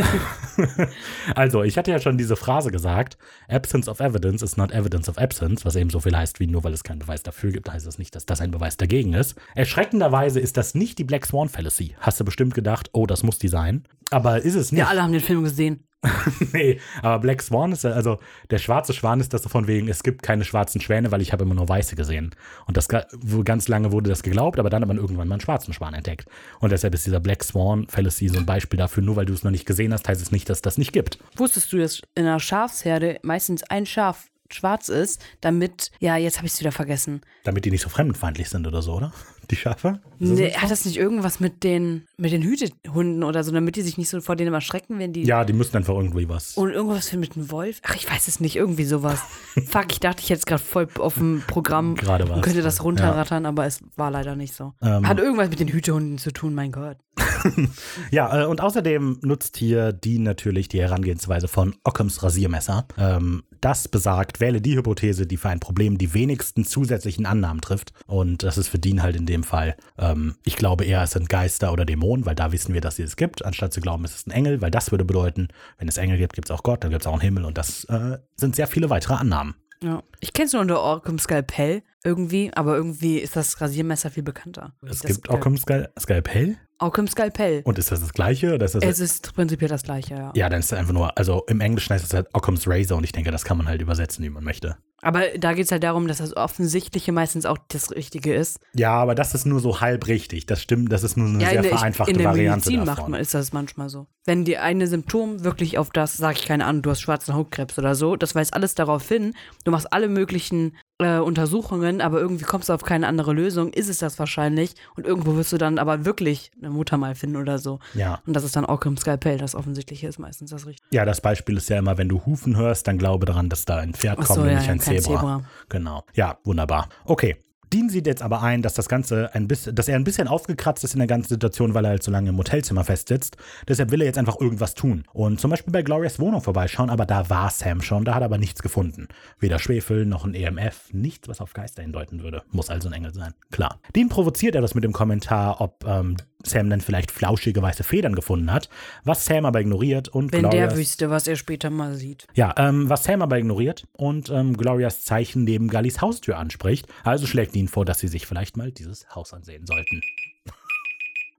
also, ich hatte ja schon diese Phrase gesagt: Absence of evidence is not evidence of absence, was eben so viel heißt wie nur weil es keinen Beweis dafür gibt, heißt das nicht, dass das ein Beweis dagegen ist. Erschreckenderweise ist das nicht die Black Swan Fallacy. Hast du bestimmt gedacht, oh, das muss die sein. Aber ist es nicht. Ja, alle haben den Film gesehen. nee, aber Black Swan ist ja, also der schwarze Schwan ist das so von wegen, es gibt keine schwarzen Schwäne, weil ich habe immer nur weiße gesehen. Und das ganz lange wurde das geglaubt, aber dann hat man irgendwann mal einen schwarzen Schwan entdeckt. Und deshalb ist dieser Black Swan Fallacy so ein Beispiel dafür, nur weil du es noch nicht gesehen hast, heißt es nicht, dass das nicht gibt. Wusstest du, dass in einer Schafsherde meistens ein Schaf schwarz ist, damit, ja, jetzt habe ich es wieder vergessen. Damit die nicht so fremdenfeindlich sind oder so, oder? Die Schafe? Nee, hat das nicht irgendwas mit den, mit den Hütehunden oder so, damit die sich nicht so vor denen erschrecken, wenn die. Ja, die müssen einfach irgendwie was. Und irgendwas mit dem Wolf? Ach, ich weiß es nicht, irgendwie sowas. Fuck, ich dachte, ich hätte es gerade voll auf dem Programm gerade was. und könnte das runterrattern, ja. aber es war leider nicht so. Ähm. Hat irgendwas mit den Hütehunden zu tun, mein Gott. ja, äh, und außerdem nutzt hier die natürlich die Herangehensweise von Ockhams Rasiermesser. Ähm, das besagt, wähle die Hypothese, die für ein Problem die wenigsten zusätzlichen Annahmen trifft. Und das ist für Dean halt in dem Fall, ähm, ich glaube eher, es sind Geister oder Dämonen, weil da wissen wir, dass sie es gibt, anstatt zu glauben, es ist ein Engel, weil das würde bedeuten, wenn es Engel gibt, gibt es auch Gott, dann gibt es auch einen Himmel und das äh, sind sehr viele weitere Annahmen. Ja. Ich kenne es nur unter Orcum Skalpell irgendwie, aber irgendwie ist das Rasiermesser viel bekannter. Es gibt Orcum Skal Skalpell? Orcum Skalpell. Und ist das das gleiche? Oder ist das es ist prinzipiell das gleiche, ja. Ja, dann ist es einfach nur, also im Englischen heißt es halt Occam's Razor und ich denke, das kann man halt übersetzen, wie man möchte. Aber da geht es halt darum, dass das Offensichtliche meistens auch das Richtige ist. Ja, aber das ist nur so halb richtig. Das stimmt, das ist nur eine ja, sehr der, vereinfachte in der Variante Medizin davon. macht man, ist das manchmal so. Wenn die eine Symptom wirklich auf das, sag ich keine Ahnung, du hast schwarzen Hautkrebs oder so, das weist alles darauf hin, du machst alle möglichen äh, Untersuchungen, aber irgendwie kommst du auf keine andere Lösung, ist es das wahrscheinlich und irgendwo wirst du dann aber wirklich eine Mutter mal finden oder so. Ja. Und das ist dann auch im Skalpell, das Offensichtliche ist meistens das Richtige. Ja, das Beispiel ist ja immer, wenn du Hufen hörst, dann glaube daran, dass da ein Pferd Ach kommt, so, ja, ein kein Zebra. Zebra. Genau. Ja, wunderbar. Okay. Dean sieht jetzt aber ein, dass das Ganze ein bisschen, dass er ein bisschen aufgekratzt ist in der ganzen Situation, weil er halt so lange im Hotelzimmer festsitzt. Deshalb will er jetzt einfach irgendwas tun. Und zum Beispiel bei Glorias Wohnung vorbeischauen, aber da war Sam schon, da hat er aber nichts gefunden. Weder Schwefel noch ein EMF, nichts, was auf Geister hindeuten würde. Muss also ein Engel sein. Klar. Dean provoziert er das mit dem Kommentar, ob ähm, Sam dann vielleicht flauschige weiße Federn gefunden hat, was Sam aber ignoriert und Wenn Glorias der wüsste, was er später mal sieht. ja, ähm, was Sam aber ignoriert und ähm, Glorias Zeichen neben Gallis Haustür anspricht. Also schlägt ihn vor, dass sie sich vielleicht mal dieses Haus ansehen sollten.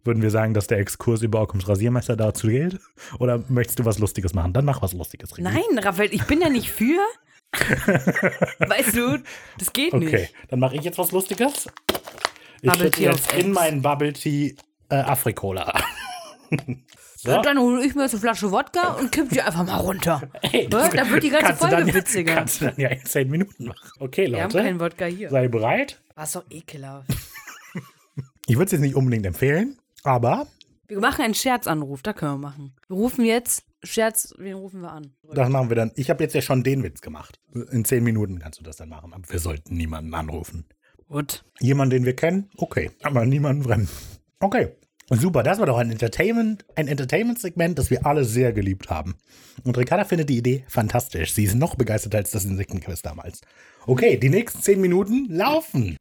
Würden wir sagen, dass der Exkurs über Occams Rasiermesser dazu gilt? Oder möchtest du was Lustiges machen? Dann mach was Lustiges. Ricky. Nein, Raphael, ich bin ja nicht für. weißt du, das geht Okay, nicht. dann mache ich jetzt was Lustiges. Ich schütte jetzt in meinen Bubble Tea äh, Afrikola. So. Dann hole ich mir jetzt eine Flasche Wodka und kipp die einfach mal runter. Hey, Was? Da wird die ganze Folge dann, witziger. Kannst du dann ja in 10 Minuten machen. Okay, Wir haben Leute. keinen Wodka hier. Sei bereit. Was doch ekelhaft. Ich würde es jetzt nicht unbedingt empfehlen, aber Wir machen einen Scherzanruf, da können wir machen. Wir rufen jetzt, Scherz, wen rufen wir an? das machen wir dann. Ich habe jetzt ja schon den Witz gemacht. In 10 Minuten kannst du das dann machen. Aber wir sollten niemanden anrufen. Gut. Jemanden, den wir kennen? Okay. Aber niemanden fremd. Okay. Super, das war doch ein Entertainment, ein Entertainment-Segment, das wir alle sehr geliebt haben. Und Ricarda findet die Idee fantastisch. Sie ist noch begeisterter als das Insektenquiz damals. Okay, die nächsten 10 Minuten laufen.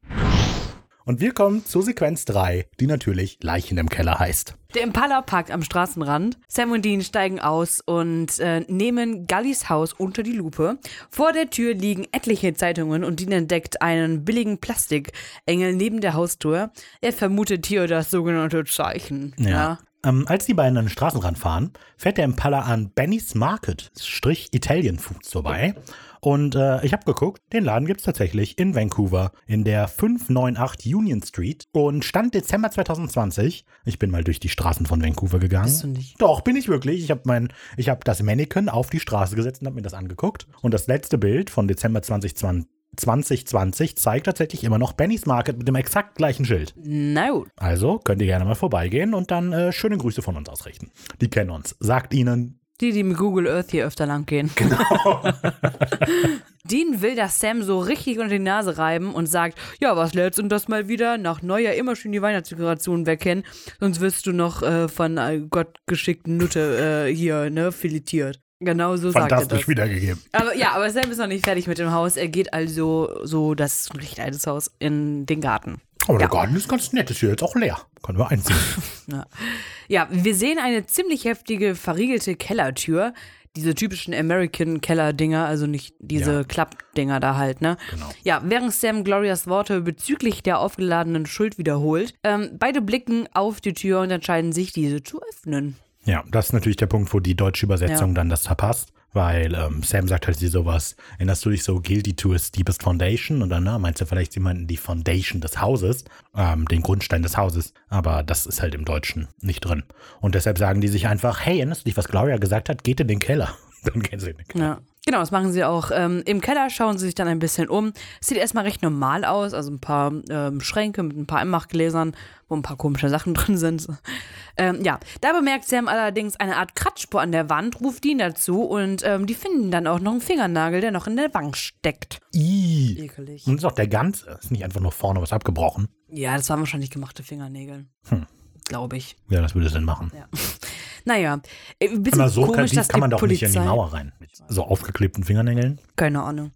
Und wir kommen zur Sequenz 3, die natürlich Leichen im Keller heißt. Der Impala parkt am Straßenrand. Sam und Dean steigen aus und äh, nehmen Gullys Haus unter die Lupe. Vor der Tür liegen etliche Zeitungen und Dean entdeckt einen billigen Plastikengel neben der Haustür. Er vermutet hier das sogenannte Zeichen. Ja. Ähm, als die beiden an den Straßenrand fahren, fährt der Impala an Benny's Market, Strich Italian Foods vorbei. Und äh, ich habe geguckt, den Laden gibt es tatsächlich in Vancouver, in der 598 Union Street. Und Stand Dezember 2020, ich bin mal durch die Straßen von Vancouver gegangen. Bist du nicht? Doch, bin ich wirklich. Ich habe mein, ich habe das Mannequin auf die Straße gesetzt und habe mir das angeguckt. Und das letzte Bild von Dezember 2020 2020 zeigt tatsächlich immer noch Benny's Market mit dem exakt gleichen Schild. Gut. Also könnt ihr gerne mal vorbeigehen und dann äh, schöne Grüße von uns ausrichten. Die kennen uns. Sagt ihnen. Die, die mit Google Earth hier öfter lang gehen. Genau. Dean will das Sam so richtig unter die Nase reiben und sagt, ja, was lädst du das mal wieder? Nach Neujahr immer schön die Weihnachtsdekoration wegkennen, sonst wirst du noch äh, von äh, Gott geschickten Nutte äh, hier, ne, filetiert. Genau so sagt er Fantastisch das. wiedergegeben. Aber ja, aber Sam ist noch nicht fertig mit dem Haus. Er geht also so, das richtig altes Haus, in den Garten. Aber der Garten ist ganz nett, ist hier jetzt auch leer. Können wir einziehen. Ja, wir sehen eine ziemlich heftige, verriegelte Kellertür. Diese typischen American-Keller-Dinger, also nicht diese Ja. Klappdinger da halt, ne? Genau. Ja, während Sam Glorias Worte bezüglich der aufgeladenen Schuld wiederholt, ähm, beide blicken auf die Tür und entscheiden sich, diese zu öffnen. Ja, das ist natürlich der Punkt, wo die deutsche Übersetzung Ja. dann das verpasst. Weil ähm, Sam sagt halt sie sowas, erinnerst du dich so guilty to his deepest foundation? Und dann na, meinst du vielleicht jemanden die Foundation des Hauses, ähm, den Grundstein des Hauses. Aber das ist halt im Deutschen nicht drin. Und deshalb sagen die sich einfach, hey, erinnerst du dich, was Gloria gesagt hat? Geht in den Keller. Dann gehen sie in den Keller. Ja. Genau, das machen sie auch. Ähm, Im Keller schauen sie sich dann ein bisschen um. Sieht erstmal recht normal aus, also ein paar ähm, Schränke mit ein paar Einmachgläsern, wo ein paar komische Sachen drin sind. Ähm, ja, da bemerkt Sam allerdings eine Art Kratzspur an der Wand, ruft ihn dazu und ähm, die finden dann auch noch einen Fingernagel, der noch in der Wand steckt. Ih. Ekelig. Und ist auch der ganze, ist nicht einfach nur vorne was abgebrochen. Ja, das waren wahrscheinlich gemachte Fingernägel. Glaube ich. Ja, das würde es denn machen. Naja, äh, ein bisschen Aber so komisch, kann, dass kann man doch nicht Polizei in die Mauer rein. Mit so aufgeklebten Fingernägeln. Keine Ahnung.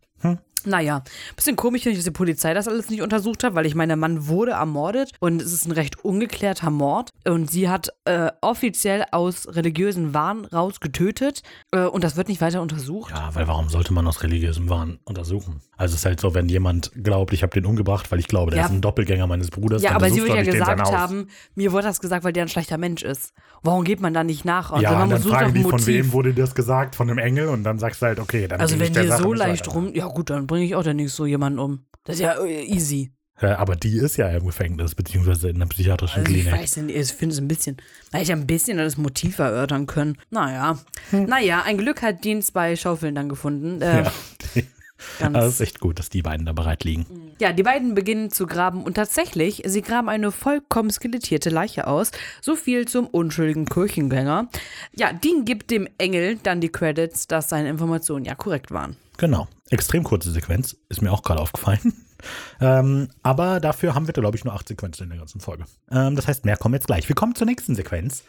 Naja, bisschen komisch, finde ich, dass die Polizei das alles nicht untersucht hat, weil ich meine, der Mann wurde ermordet und es ist ein recht ungeklärter Mord und sie hat äh, offiziell aus religiösen Wahn raus getötet äh, und das wird nicht weiter untersucht. Ja, weil warum sollte man aus religiösem Wahn untersuchen? Also es ist halt so, wenn jemand glaubt, ich habe den umgebracht, weil ich glaube, der Ja. ist ein Doppelgänger meines Bruders. Ja, dann aber sie wird ja gesagt haben, mir wurde das gesagt, weil der ein schlechter Mensch ist. Warum geht man da nicht nach? Also Ja, man und dann fragen die, von wem wurde das gesagt? Von einem Engel? Und dann sagst du halt, okay, dann Also wenn dir so leicht weiter. rum, ja gut, dann bringe ich auch dann nicht so jemanden um. Das ist ja äh, easy. Ja, aber die ist ja im Gefängnis, beziehungsweise in einer psychiatrischen Also ich Klinik. weiß nicht, ich finde es ein bisschen, da hätte ich ein bisschen das Motiv erörtern können. Naja, naja, ein Glück hat Dienst bei Schaufeln dann gefunden. Äh, Hm. Ja, die, ganz, das ist echt gut, dass die beiden da bereit liegen. ja, die beiden beginnen zu graben und tatsächlich, sie graben eine vollkommen skelettierte Leiche aus. So viel zum unschuldigen Kirchengänger. Ja, Dean gibt dem Engel dann die Credits, dass seine Informationen ja korrekt waren. Genau. Extrem kurze Sequenz, ist mir auch gerade aufgefallen. ähm, aber dafür haben wir, glaube ich, nur acht Sequenzen in der ganzen Folge. Ähm, das heißt, mehr kommen jetzt gleich. Wir kommen zur nächsten Sequenz.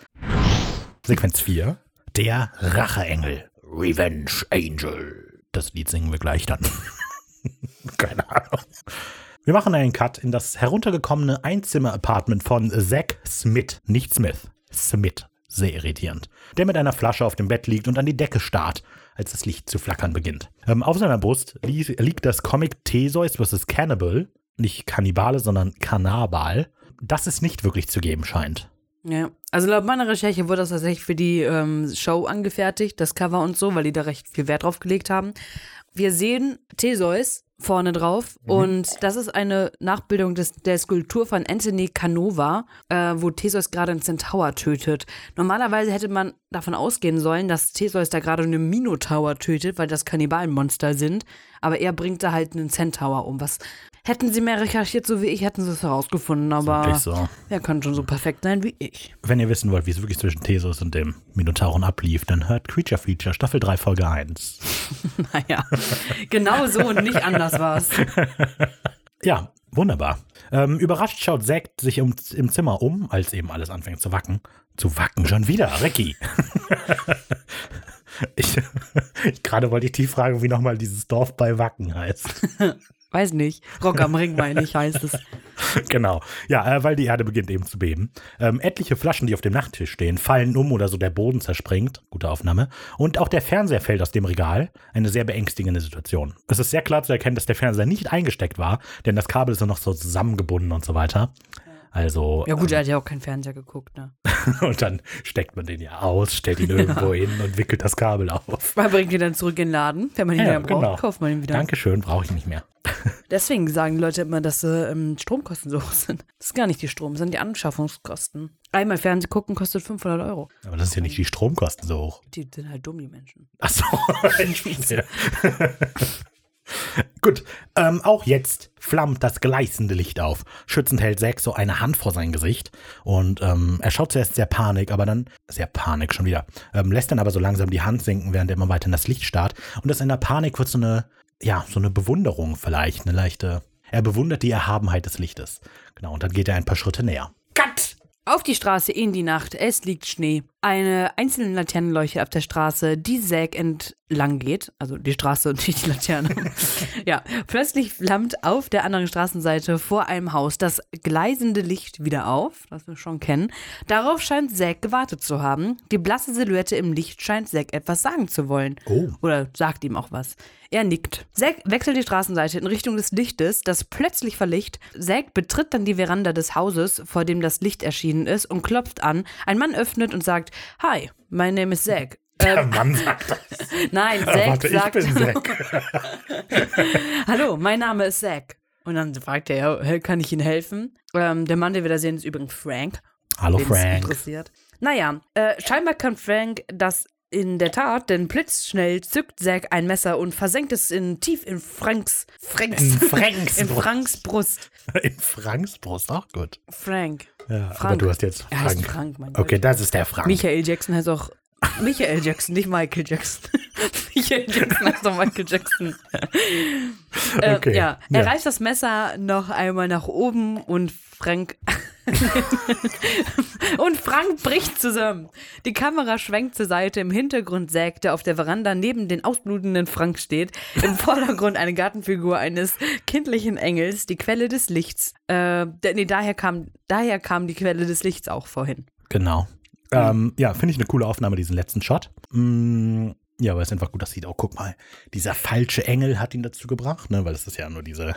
Sequenz 4. Der Racheengel. Revenge Angel. Das Lied singen wir gleich dann. Keine Ahnung. Wir machen einen Cut in das heruntergekommene Einzimmer-Apartment von Zack Smith. Nicht Smith. Smith. Sehr irritierend. Der mit einer Flasche auf dem Bett liegt und an die Decke starrt, als das Licht zu flackern beginnt. Ähm, auf seiner Brust li liegt das Comic Theseus vs. Cannibal. Nicht Kannibale, sondern Kannabal. Das es nicht wirklich zu geben scheint. Ja, also laut meiner Recherche wurde das tatsächlich für die ähm, Show angefertigt, das Cover und so, weil die da recht viel Wert drauf gelegt haben. Wir sehen Theseus vorne drauf. Und das ist eine Nachbildung des, der Skulptur von Anthony Canova, äh, wo Theseus gerade einen Centaur tötet. Normalerweise hätte man davon ausgehen sollen, dass Theseus da gerade einen Minotaur tötet, weil das Kannibalenmonster sind. Aber er bringt da halt einen Centaur um. Was hätten sie mehr recherchiert, so wie ich, hätten sie es herausgefunden. Aber so. er kann schon so perfekt sein wie ich. Wenn ihr wissen wollt, wie es wirklich zwischen Theseus und dem Minotauren ablief, dann hört Creature Feature Staffel 3 Folge 1. Naja, genau so und nicht anders war es. Ja, wunderbar. Ähm, überrascht schaut Zack sich um, im Zimmer um, als eben alles anfängt zu wacken. Zu wacken schon wieder, Ricky. ich, ich, Gerade wollte ich die Frage, wie nochmal dieses Dorf bei Wacken heißt. Weiß nicht. Rock am Ring, meine ich, heißt es. genau. Ja, äh, weil die Erde beginnt eben zu beben. Ähm, etliche Flaschen, die auf dem Nachttisch stehen, fallen um oder so der Boden zerspringt. Gute Aufnahme. Und auch der Fernseher fällt aus dem Regal. Eine sehr beängstigende Situation. Es ist sehr klar zu erkennen, dass der Fernseher nicht eingesteckt war, denn das Kabel ist nur noch so zusammengebunden und so weiter. Also. Ja, gut, er hat ja auch keinen Fernseher geguckt, ne? und dann steckt man den ja aus, stellt ihn irgendwo hin und wickelt das Kabel auf. Man bringt ihn dann zurück in den Laden. Wenn man ihn Ja, wieder braucht, genau. kauft man ihn wieder. Dankeschön, brauche ich nicht mehr. Deswegen sagen die Leute immer, dass äh, ähm, Stromkosten so hoch sind. Das ist gar nicht die Strom, das sind die Anschaffungskosten. Einmal Fernseh gucken kostet 500 Euro. Aber das ist ja nicht die Stromkosten so hoch. Die sind halt dumm, die Menschen. Ach so, ich verstehe. Gut, ähm, auch jetzt flammt das gleißende Licht auf. Schützend hält Zack so eine Hand vor sein Gesicht und ähm, er schaut zuerst sehr panik, aber dann, sehr panik schon wieder, ähm, lässt dann aber so langsam die Hand sinken, während er immer weiter in das Licht starrt. Und das in der Panik wird so eine, ja, so eine Bewunderung vielleicht, eine leichte, er bewundert die Erhabenheit des Lichtes. Genau, und dann geht er ein paar Schritte näher. Cut! Auf die Straße in die Nacht, es liegt Schnee. Eine einzelne Laterne leuchtet auf der Straße, die Zack entlang geht. Also die Straße und nicht die Laterne. ja, plötzlich flammt auf der anderen Straßenseite vor einem Haus das gleisende Licht wieder auf, das wir schon kennen. Darauf scheint Zack gewartet zu haben. Die blasse Silhouette im Licht scheint Zack etwas sagen zu wollen. Oh. Oder sagt ihm auch was. Er nickt. Zack wechselt die Straßenseite in Richtung des Lichtes, das plötzlich verlicht. Zack betritt dann die Veranda des Hauses, vor dem das Licht erschienen ist, und klopft an. Ein Mann öffnet und sagt, Hi, my name is Zack. Der Mann sagt das. Nein, Zack Warte, ich sagt, bin Zack. Hallo, mein Name ist Zack. Und dann fragt er, ja, kann ich Ihnen helfen? Ähm, der Mann, den wir da sehen, ist übrigens Frank. Hallo Frank. interessiert. Naja, äh, scheinbar kann Frank das in der Tat, denn blitzschnell zückt Zack ein Messer und versenkt es in, tief in Franks, Franks, In Franks in Brust. Franks Brust. In Franks Brust, auch gut. Frank. Ja, aber Frank. du hast jetzt Er heißt Frank. Frank, mein Okay, Gott. das ist der Frank. Michael Jackson heißt auch Michael Jackson, nicht Michael Jackson. Michael Jackson heißt doch Michael Jackson. äh, Okay, Ja, er ja. reißt das Messer noch einmal nach oben und Frank. und Frank bricht zusammen. Die Kamera schwenkt zur Seite. Im Hintergrund Zack, der auf der Veranda neben den ausblutenden Frank steht. Im Vordergrund eine Gartenfigur eines kindlichen Engels, die Quelle des Lichts. Äh, nee, daher kam, daher kam die Quelle des Lichts auch vorhin. Genau. Ähm, ja, finde ich eine coole Aufnahme, diesen letzten Shot. Mm, ja, aber es ist einfach gut, dass sieht. Oh, guck mal, dieser falsche Engel hat ihn dazu gebracht, ne? Weil es ist ja nur diese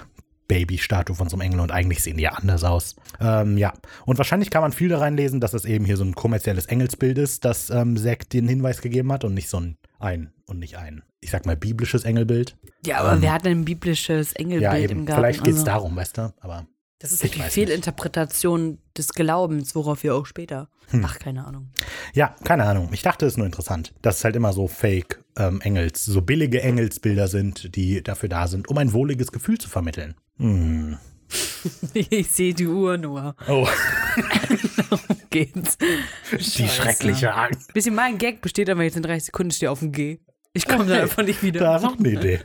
Babystatue von so einem Engel und eigentlich sehen die ja anders aus. Ähm, ja, und wahrscheinlich kann man viel da reinlesen, dass es eben hier so ein kommerzielles Engelsbild ist, das ähm, Zack den Hinweis gegeben hat und nicht so ein, ein und nicht ein, ich sag mal, biblisches Engelbild. Ja, aber wer hat denn ein biblisches Engelbild Ja, im eben. Garten? Vielleicht geht es Also, darum, weißt du? Aber Das ist ich die weiß nicht. Fehlinterpretation des Glaubens, worauf wir auch später. Hm. Ach, keine Ahnung. Ja, keine Ahnung. Ich dachte, es ist nur interessant, dass es halt immer so Fake-Engels, so billige Engelsbilder sind, die dafür da sind, um ein wohliges Gefühl zu vermitteln. Hm. Ich sehe die Uhr nur. Oh, Geht's. die schreckliche Angst. Bisschen mein Gag besteht aber jetzt in 30 Sekunden stehe auf dem G. Ich komme da einfach nicht wieder. Da ist auch eine Idee.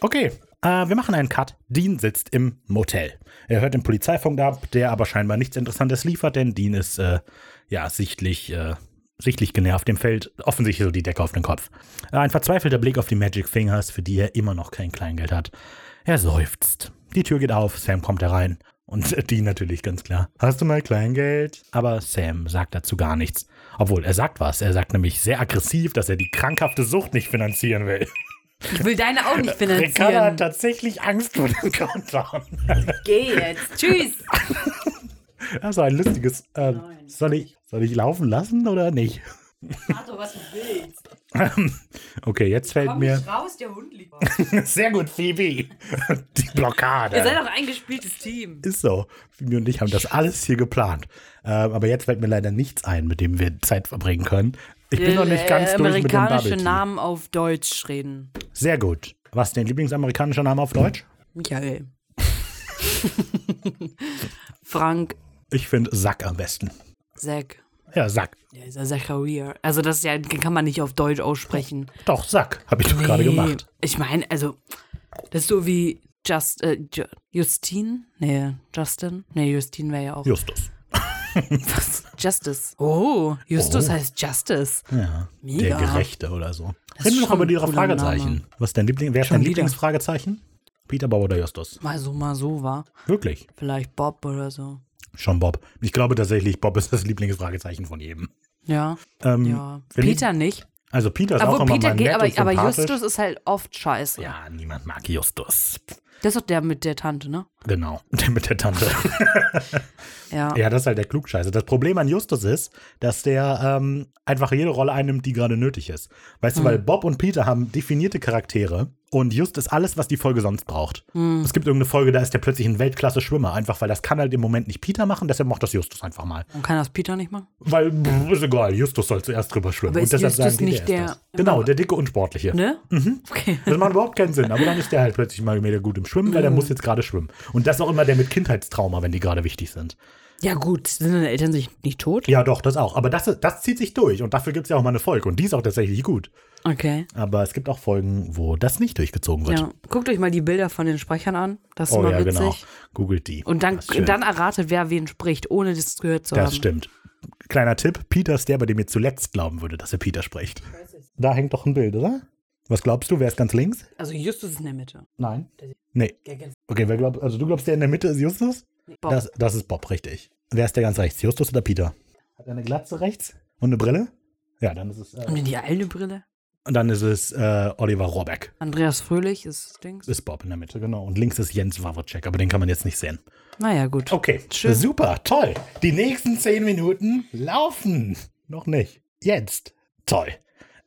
Okay, äh, wir machen einen Cut. Dean sitzt im Motel. Er hört den Polizeifunk ab, der aber scheinbar nichts Interessantes liefert, denn Dean ist äh, ja sichtlich, äh, sichtlich genervt. Dem fällt offensichtlich so die Decke auf den Kopf. Äh, ein verzweifelter Blick auf die Magic Fingers, für die er immer noch kein Kleingeld hat. Er seufzt. Die Tür geht auf, Sam kommt herein. Und Dean natürlich ganz klar. Hast du mal Kleingeld? Aber Sam sagt dazu gar nichts. Obwohl, er sagt was. Er sagt nämlich sehr aggressiv, dass er die krankhafte Sucht nicht finanzieren will. Ich will deine auch nicht finanzieren. hat tatsächlich Angst vor dem Countdown. Geh jetzt. Tschüss. Das war ein lustiges. Ähm, soll, ich, soll ich laufen lassen oder nicht? Mach doch, was du willst. Okay, jetzt fällt mir. raus, der Hund liegt. Sehr gut, Phoebe. Die Blockade. Ihr seid doch ein eingespieltes Team. Ist so. Phoebe und ich haben das alles hier geplant. Ähm, aber jetzt fällt mir leider nichts ein, mit dem wir Zeit verbringen können. Ich bin noch nicht ganz äh, durch mit dem amerikanische. Namen auf Deutsch reden. Sehr gut. Was, dein Lieblingsamerikanischer Name auf Deutsch? Michael. Frank, Ich finde Sack am besten. Zack. Ja, Sack. Ja, ist ja Zachariah. Also das ist ja, kann man nicht auf Deutsch aussprechen. Doch, Sack. Habe ich doch gerade Nee. gemacht. Ich meine, also, das ist so wie Just, äh, Ju- Justine? Nee, Justin? Nee, Justine wäre ja auch. Justus. Was? Justice. Oh, Justus Oh. heißt Justice. Ja. Mega. Der Gerechte oder so. Das Reden wir noch über cooler Fragezeichen. Name. Was ist dein Liebling? Wer ist dein. Lieblingsfragezeichen? Peter Bob oder Justus? Mal so, mal so war. Wirklich? Vielleicht Bob oder so. Schon Bob. Ich glaube tatsächlich, Bob ist das Lieblingsfragezeichen von jedem. Ja, Ähm, ja. wenn ich- Peter nicht. Also Peter ist auch Aber immer Peter mal geht, aber, aber. Justus ist halt oft scheiße. Ja, niemand mag Justus. Das ist doch der mit der Tante, ne? Genau, der mit der Tante. Ja. ja, das ist halt der Klugscheiße. Das Problem an Justus ist, dass der ähm, einfach jede Rolle einnimmt, die gerade nötig ist. Weißt Hm. du, weil Bob und Peter haben definierte Charaktere und Just ist alles, was die Folge sonst braucht. Hm. Es gibt irgendeine Folge, da ist der plötzlich ein Weltklasse-Schwimmer, einfach weil das kann halt im Moment nicht Peter machen, deshalb macht das Justus einfach mal. Und kann das Peter nicht machen? Weil, pff, ist egal, Justus soll zuerst drüber schwimmen. Aber und ist deshalb Justus sagen die, nicht der, der-. Genau, der dicke und sportliche. Ne? Mhm. Okay. Das macht überhaupt keinen Sinn. Aber dann ist der halt plötzlich mal wieder gut im Schwimmen, weil der muss jetzt gerade schwimmen. Und das ist auch immer der mit Kindheitstrauma, wenn die gerade wichtig sind. Ja, gut. Sind deine Eltern sich nicht tot? Ja, doch, das auch. Aber das, das zieht sich durch. Und dafür gibt es ja auch mal eine Folge. Und die ist auch tatsächlich gut. Okay. Aber es gibt auch Folgen, wo das nicht durchgezogen wird. Ja. Guckt euch mal die Bilder von den Sprechern an. Das ist oh immer ja, witzig. genau. Googelt die. Und dann, Das dann erratet, wer wen spricht, ohne das gehört zu Das haben. stimmt. Kleiner Tipp: Peter ist der, bei dem ihr zuletzt glauben würde, dass er Peter spricht. Da hängt doch ein Bild, oder? Was glaubst du? Wer ist ganz links? Also Justus ist in der Mitte. Nein. Nee. Okay, wer glaubt, also du glaubst, der in der Mitte ist Justus? Bob. Das, das ist Bob, richtig. Wer ist der ganz rechts? Justus oder Peter? Hat er eine Glatze rechts und eine Brille? Ja, dann ist es, Haben äh, die eine Brille? und dann ist es äh, Oliver Rohrbeck. Andreas Fröhlich ist Dings. Ist Bob in der Mitte, genau. Und links ist Jens Wawrczyk, aber den kann man jetzt nicht sehen. Naja, gut. Okay, Schön. super, toll. Die nächsten zehn Minuten laufen. Noch nicht. Jetzt. Toll.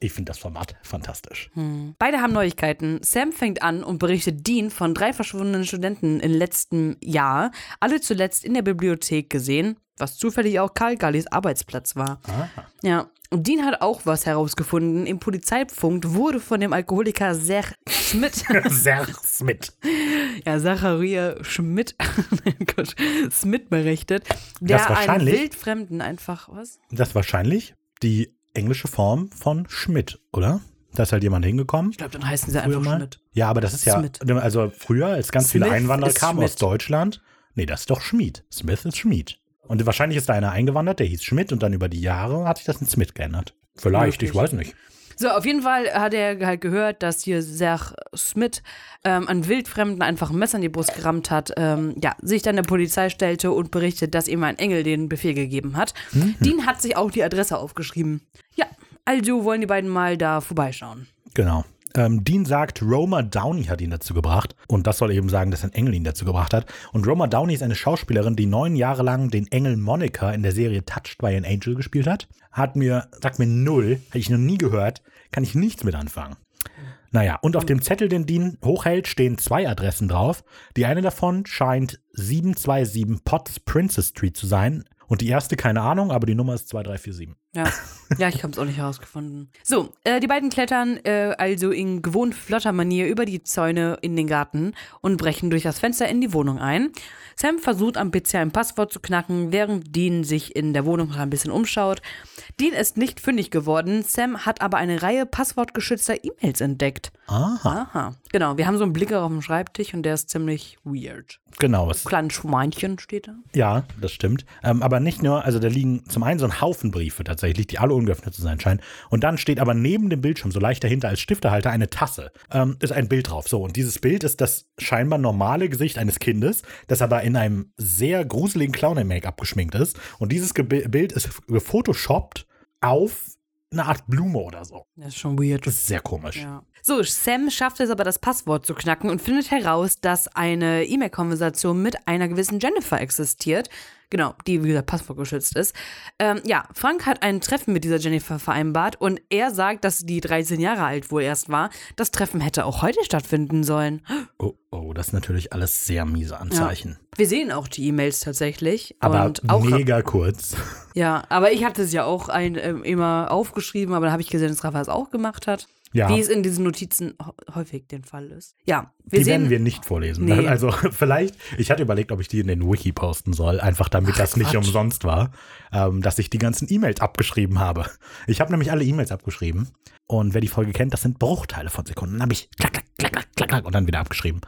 Ich finde das Format fantastisch. Hm. Beide haben Neuigkeiten. Sam fängt an und berichtet Dean von drei verschwundenen Studenten im letzten Jahr, alle zuletzt in der Bibliothek gesehen, was zufällig auch Karl Gallis Arbeitsplatz war. Aha. Ja, und Dean hat auch was herausgefunden. Im Polizeifunk wurde von dem Alkoholiker Sech Schmidt, Sehr Smith. ja, Zachariah Schmidt, Gott, Smith berichtet, der Das einen wahrscheinlich- Wildfremden einfach, was? Das wahrscheinlich die englische Form von Schmidt, oder? Da ist halt jemand hingekommen. Ich glaube, dann heißen sie einfach mal. Schmidt. Ja, aber das ist ja, Smith. also früher, als ganz viele Smith Einwanderer ist kamen aus Schmidt. Deutschland, nee, das ist doch Schmied. Smith ist Schmied. Und wahrscheinlich ist da einer eingewandert, der hieß Schmidt und dann über die Jahre hat sich das in Smith geändert. Vielleicht, ich Möglich. weiß nicht. So, auf jeden Fall hat er halt gehört, dass hier Serge Smith ähm, an Wildfremden einfach ein Messer in die Brust gerammt hat, ähm, ja, sich dann der Polizei stellte und berichtet, dass ihm ein Engel den Befehl gegeben hat. Dean hat sich auch die Adresse aufgeschrieben. Ja, also wollen die beiden mal da vorbeischauen. Genau. Ähm, Dean sagt, Roma Downey hat ihn dazu gebracht. Und das soll eben sagen, dass ein Engel ihn dazu gebracht hat. Und Roma Downey ist eine Schauspielerin, die neun Jahre lang den Engel Monica in der Serie Touched by an Angel gespielt hat. Hat mir, sagt mir null, hätte ich noch nie gehört, kann ich nichts mit anfangen. Naja, und auf dem Zettel, den Dean hochhält, stehen zwei Adressen drauf. Die eine davon scheint 727 Potts Princess Street zu sein. Und die erste, keine Ahnung, aber die Nummer ist 2347. Ja, ja ich habe es auch nicht herausgefunden. So, äh, die beiden klettern äh, also in gewohnt flotter Manier über die Zäune in den Garten und brechen durch das Fenster in die Wohnung ein. Sam versucht am PC ein Passwort zu knacken, während Dean sich in der Wohnung noch ein bisschen umschaut. Dean ist nicht fündig geworden, Sam hat aber eine Reihe passwortgeschützter E-Mails entdeckt. Aha, Aha, genau, wir haben so einen Blicker auf dem Schreibtisch und der ist ziemlich weird. genau. Es Kleines Schweinchen steht da. Ja, das stimmt. Ähm, aber nicht nur, also da liegen zum einen so ein Haufen Briefe tatsächlich, die alle ungeöffnet zu sein scheinen. Und dann steht aber neben dem Bildschirm, so leicht dahinter als Stiftehalter, eine Tasse. Ähm, ist ein Bild drauf. So, und dieses Bild ist das scheinbar normale Gesicht eines Kindes, das aber in einem sehr gruseligen Clown-Make-up geschminkt ist. Und dieses Ge Bild ist gefotoshoppt auf eine Art Blume oder so. Das ist schon weird. Das ist sehr komisch. Ja. So, Sam schafft es aber, das Passwort zu knacken und findet heraus, dass eine E-Mail-Konversation mit einer gewissen Jennifer existiert. Genau, die, wie gesagt, passwortgeschützt ist. Ähm, ja, Frank hat ein Treffen mit dieser Jennifer vereinbart und er sagt, dass die 13 Jahre alt wohl erst war. Das Treffen hätte auch heute stattfinden sollen. Oh, oh, das ist natürlich alles sehr miese Anzeichen. Wir sehen auch die E-Mails tatsächlich. Aber und auch, mega kurz. Ja, aber ich hatte es ja auch ein, ähm, immer aufgeschrieben, aber dann habe ich gesehen, dass Rafa es auch gemacht hat. Ja. Wie es in diesen Notizen häufig den Fall ist. Ja, wir die sehen. werden wir nicht vorlesen. Nee. Also vielleicht, ich hatte überlegt, ob ich die in den Wiki posten soll, einfach damit das nicht Quatsch. umsonst war, ähm, dass ich die ganzen E-Mails abgeschrieben habe. Ich habe nämlich alle E-Mails abgeschrieben und wer die Folge kennt, das sind Bruchteile von Sekunden. Dann habe ich klack, klack, klack, klack, klack, klack und dann wieder abgeschrieben.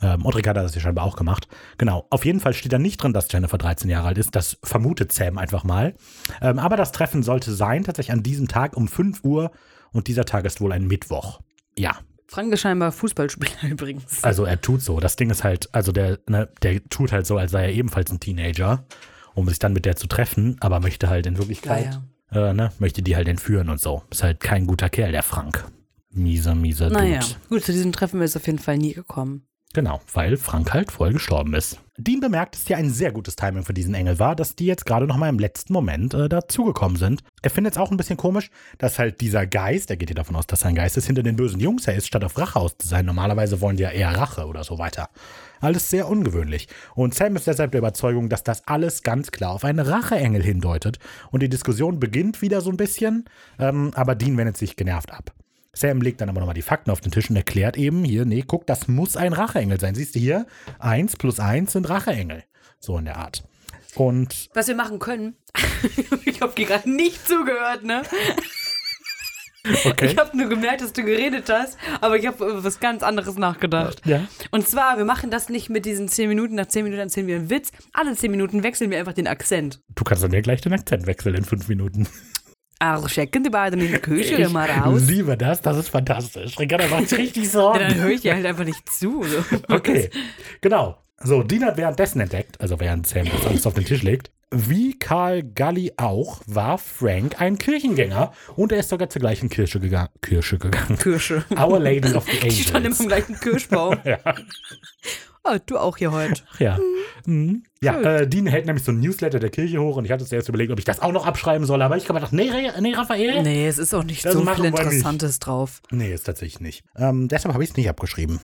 Ähm, und Ricardo hat das ja scheinbar auch gemacht. Genau, auf jeden Fall steht da nicht drin, dass Jennifer 13 Jahre alt ist. Das vermutet Sam einfach mal. Ähm, aber das Treffen sollte sein, tatsächlich an diesem Tag um 5 Uhr und dieser Tag ist wohl ein Mittwoch. Ja, Frank ist scheinbar Fußballspieler übrigens. also er tut so. Das Ding ist halt, also der, ne, der tut halt so, als sei er ebenfalls ein Teenager, um sich dann mit der zu treffen, aber möchte halt in Wirklichkeit, Äh, ne, möchte die halt entführen und so. Ist halt kein guter Kerl, der Frank. Mieser, mieser Naja, Dude. gut, zu diesem Treffen ist auf jeden Fall nie gekommen. Genau, weil Frank halt voll gestorben ist. Dean bemerkt, dass hier ein sehr gutes Timing für diesen Engel war, dass die jetzt gerade noch mal im letzten Moment äh, dazugekommen sind. Er findet es auch ein bisschen komisch, dass halt dieser Geist, er geht hier davon aus, dass er ein Geist ist, hinter den bösen Jungs her ist, statt auf Rache aus zu sein. Normalerweise wollen die ja eher Rache oder so weiter. Alles sehr ungewöhnlich. Und Sam ist deshalb der Überzeugung, dass das alles ganz klar auf einen Racheengel hindeutet. Und die Diskussion beginnt wieder so ein bisschen, ähm, aber Dean wendet sich genervt ab. Sam legt dann aber nochmal die Fakten auf den Tisch und erklärt eben hier, nee, guck, das muss ein Racheengel sein. Siehst du hier? Eins plus eins sind Racheengel. So in der Art. Und Was wir machen können, ich habe dir gerade nicht zugehört, ne? okay. Ich habe nur gemerkt, dass du geredet hast, aber ich habe über was ganz anderes nachgedacht. Ja. Und zwar, wir machen das nicht mit diesen 10 Minuten, nach 10 Minuten erzählen wir einen Witz. Alle 10 Minuten wechseln wir einfach den Akzent. Du kannst dann ja gleich den Akzent wechseln in fünf Minuten. Also checken die beiden in der Küche Ich mal raus. liebe das, das ist fantastisch. Ricardo macht richtig Sorgen. Dann höre ich dir halt einfach nicht zu. So. Okay, genau. So, Dean hat währenddessen entdeckt, also während Sam das alles auf den Tisch legt, wie Karl Galli auch, war Frank ein Kirchengänger und er ist sogar zur gleichen Kirche gegangen. Kirche gegangen. Kirsche. Our Lady of the Die stand Angels. im gleichen Kirschbaum. Ja. Oh, du auch hier heute. Ach ja. Mhm. Ja, äh, Dean hält nämlich so ein Newsletter der Kirche hoch und ich hatte zuerst überlegt, ob ich das auch noch abschreiben soll, aber ich habe gedacht, nee, nee, Raphael. Nee, es ist auch nicht Das so viel. Interessantes drauf. Nee, ist tatsächlich nicht. Ähm, deshalb habe ich es nicht abgeschrieben.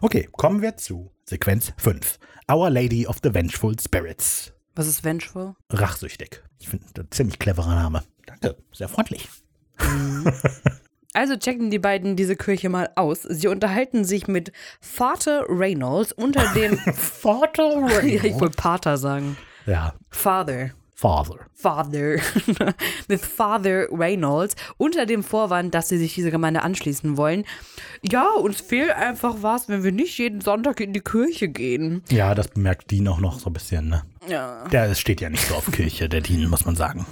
Okay, kommen wir zu Sequenz 5. Our Lady of the Vengeful Spirits. Was ist Vengeful? Rachsüchtig. Ich finde, das ist ein ziemlich cleverer Name. Danke, sehr freundlich. Also checken die beiden diese Kirche mal aus. Sie unterhalten sich mit Vater Reynolds unter dem. Vater ja, ich wollte Pater sagen. Ja, Father. Father. Father. mit Father Reynolds unter dem Vorwand, dass sie sich dieser Gemeinde anschließen wollen. Ja, uns fehlt einfach was, wenn wir nicht jeden Sonntag in die Kirche gehen. Ja, das bemerkt Dean auch noch so ein bisschen, ne? Ja. Der steht ja nicht so auf Kirche, der Dean, muss man sagen.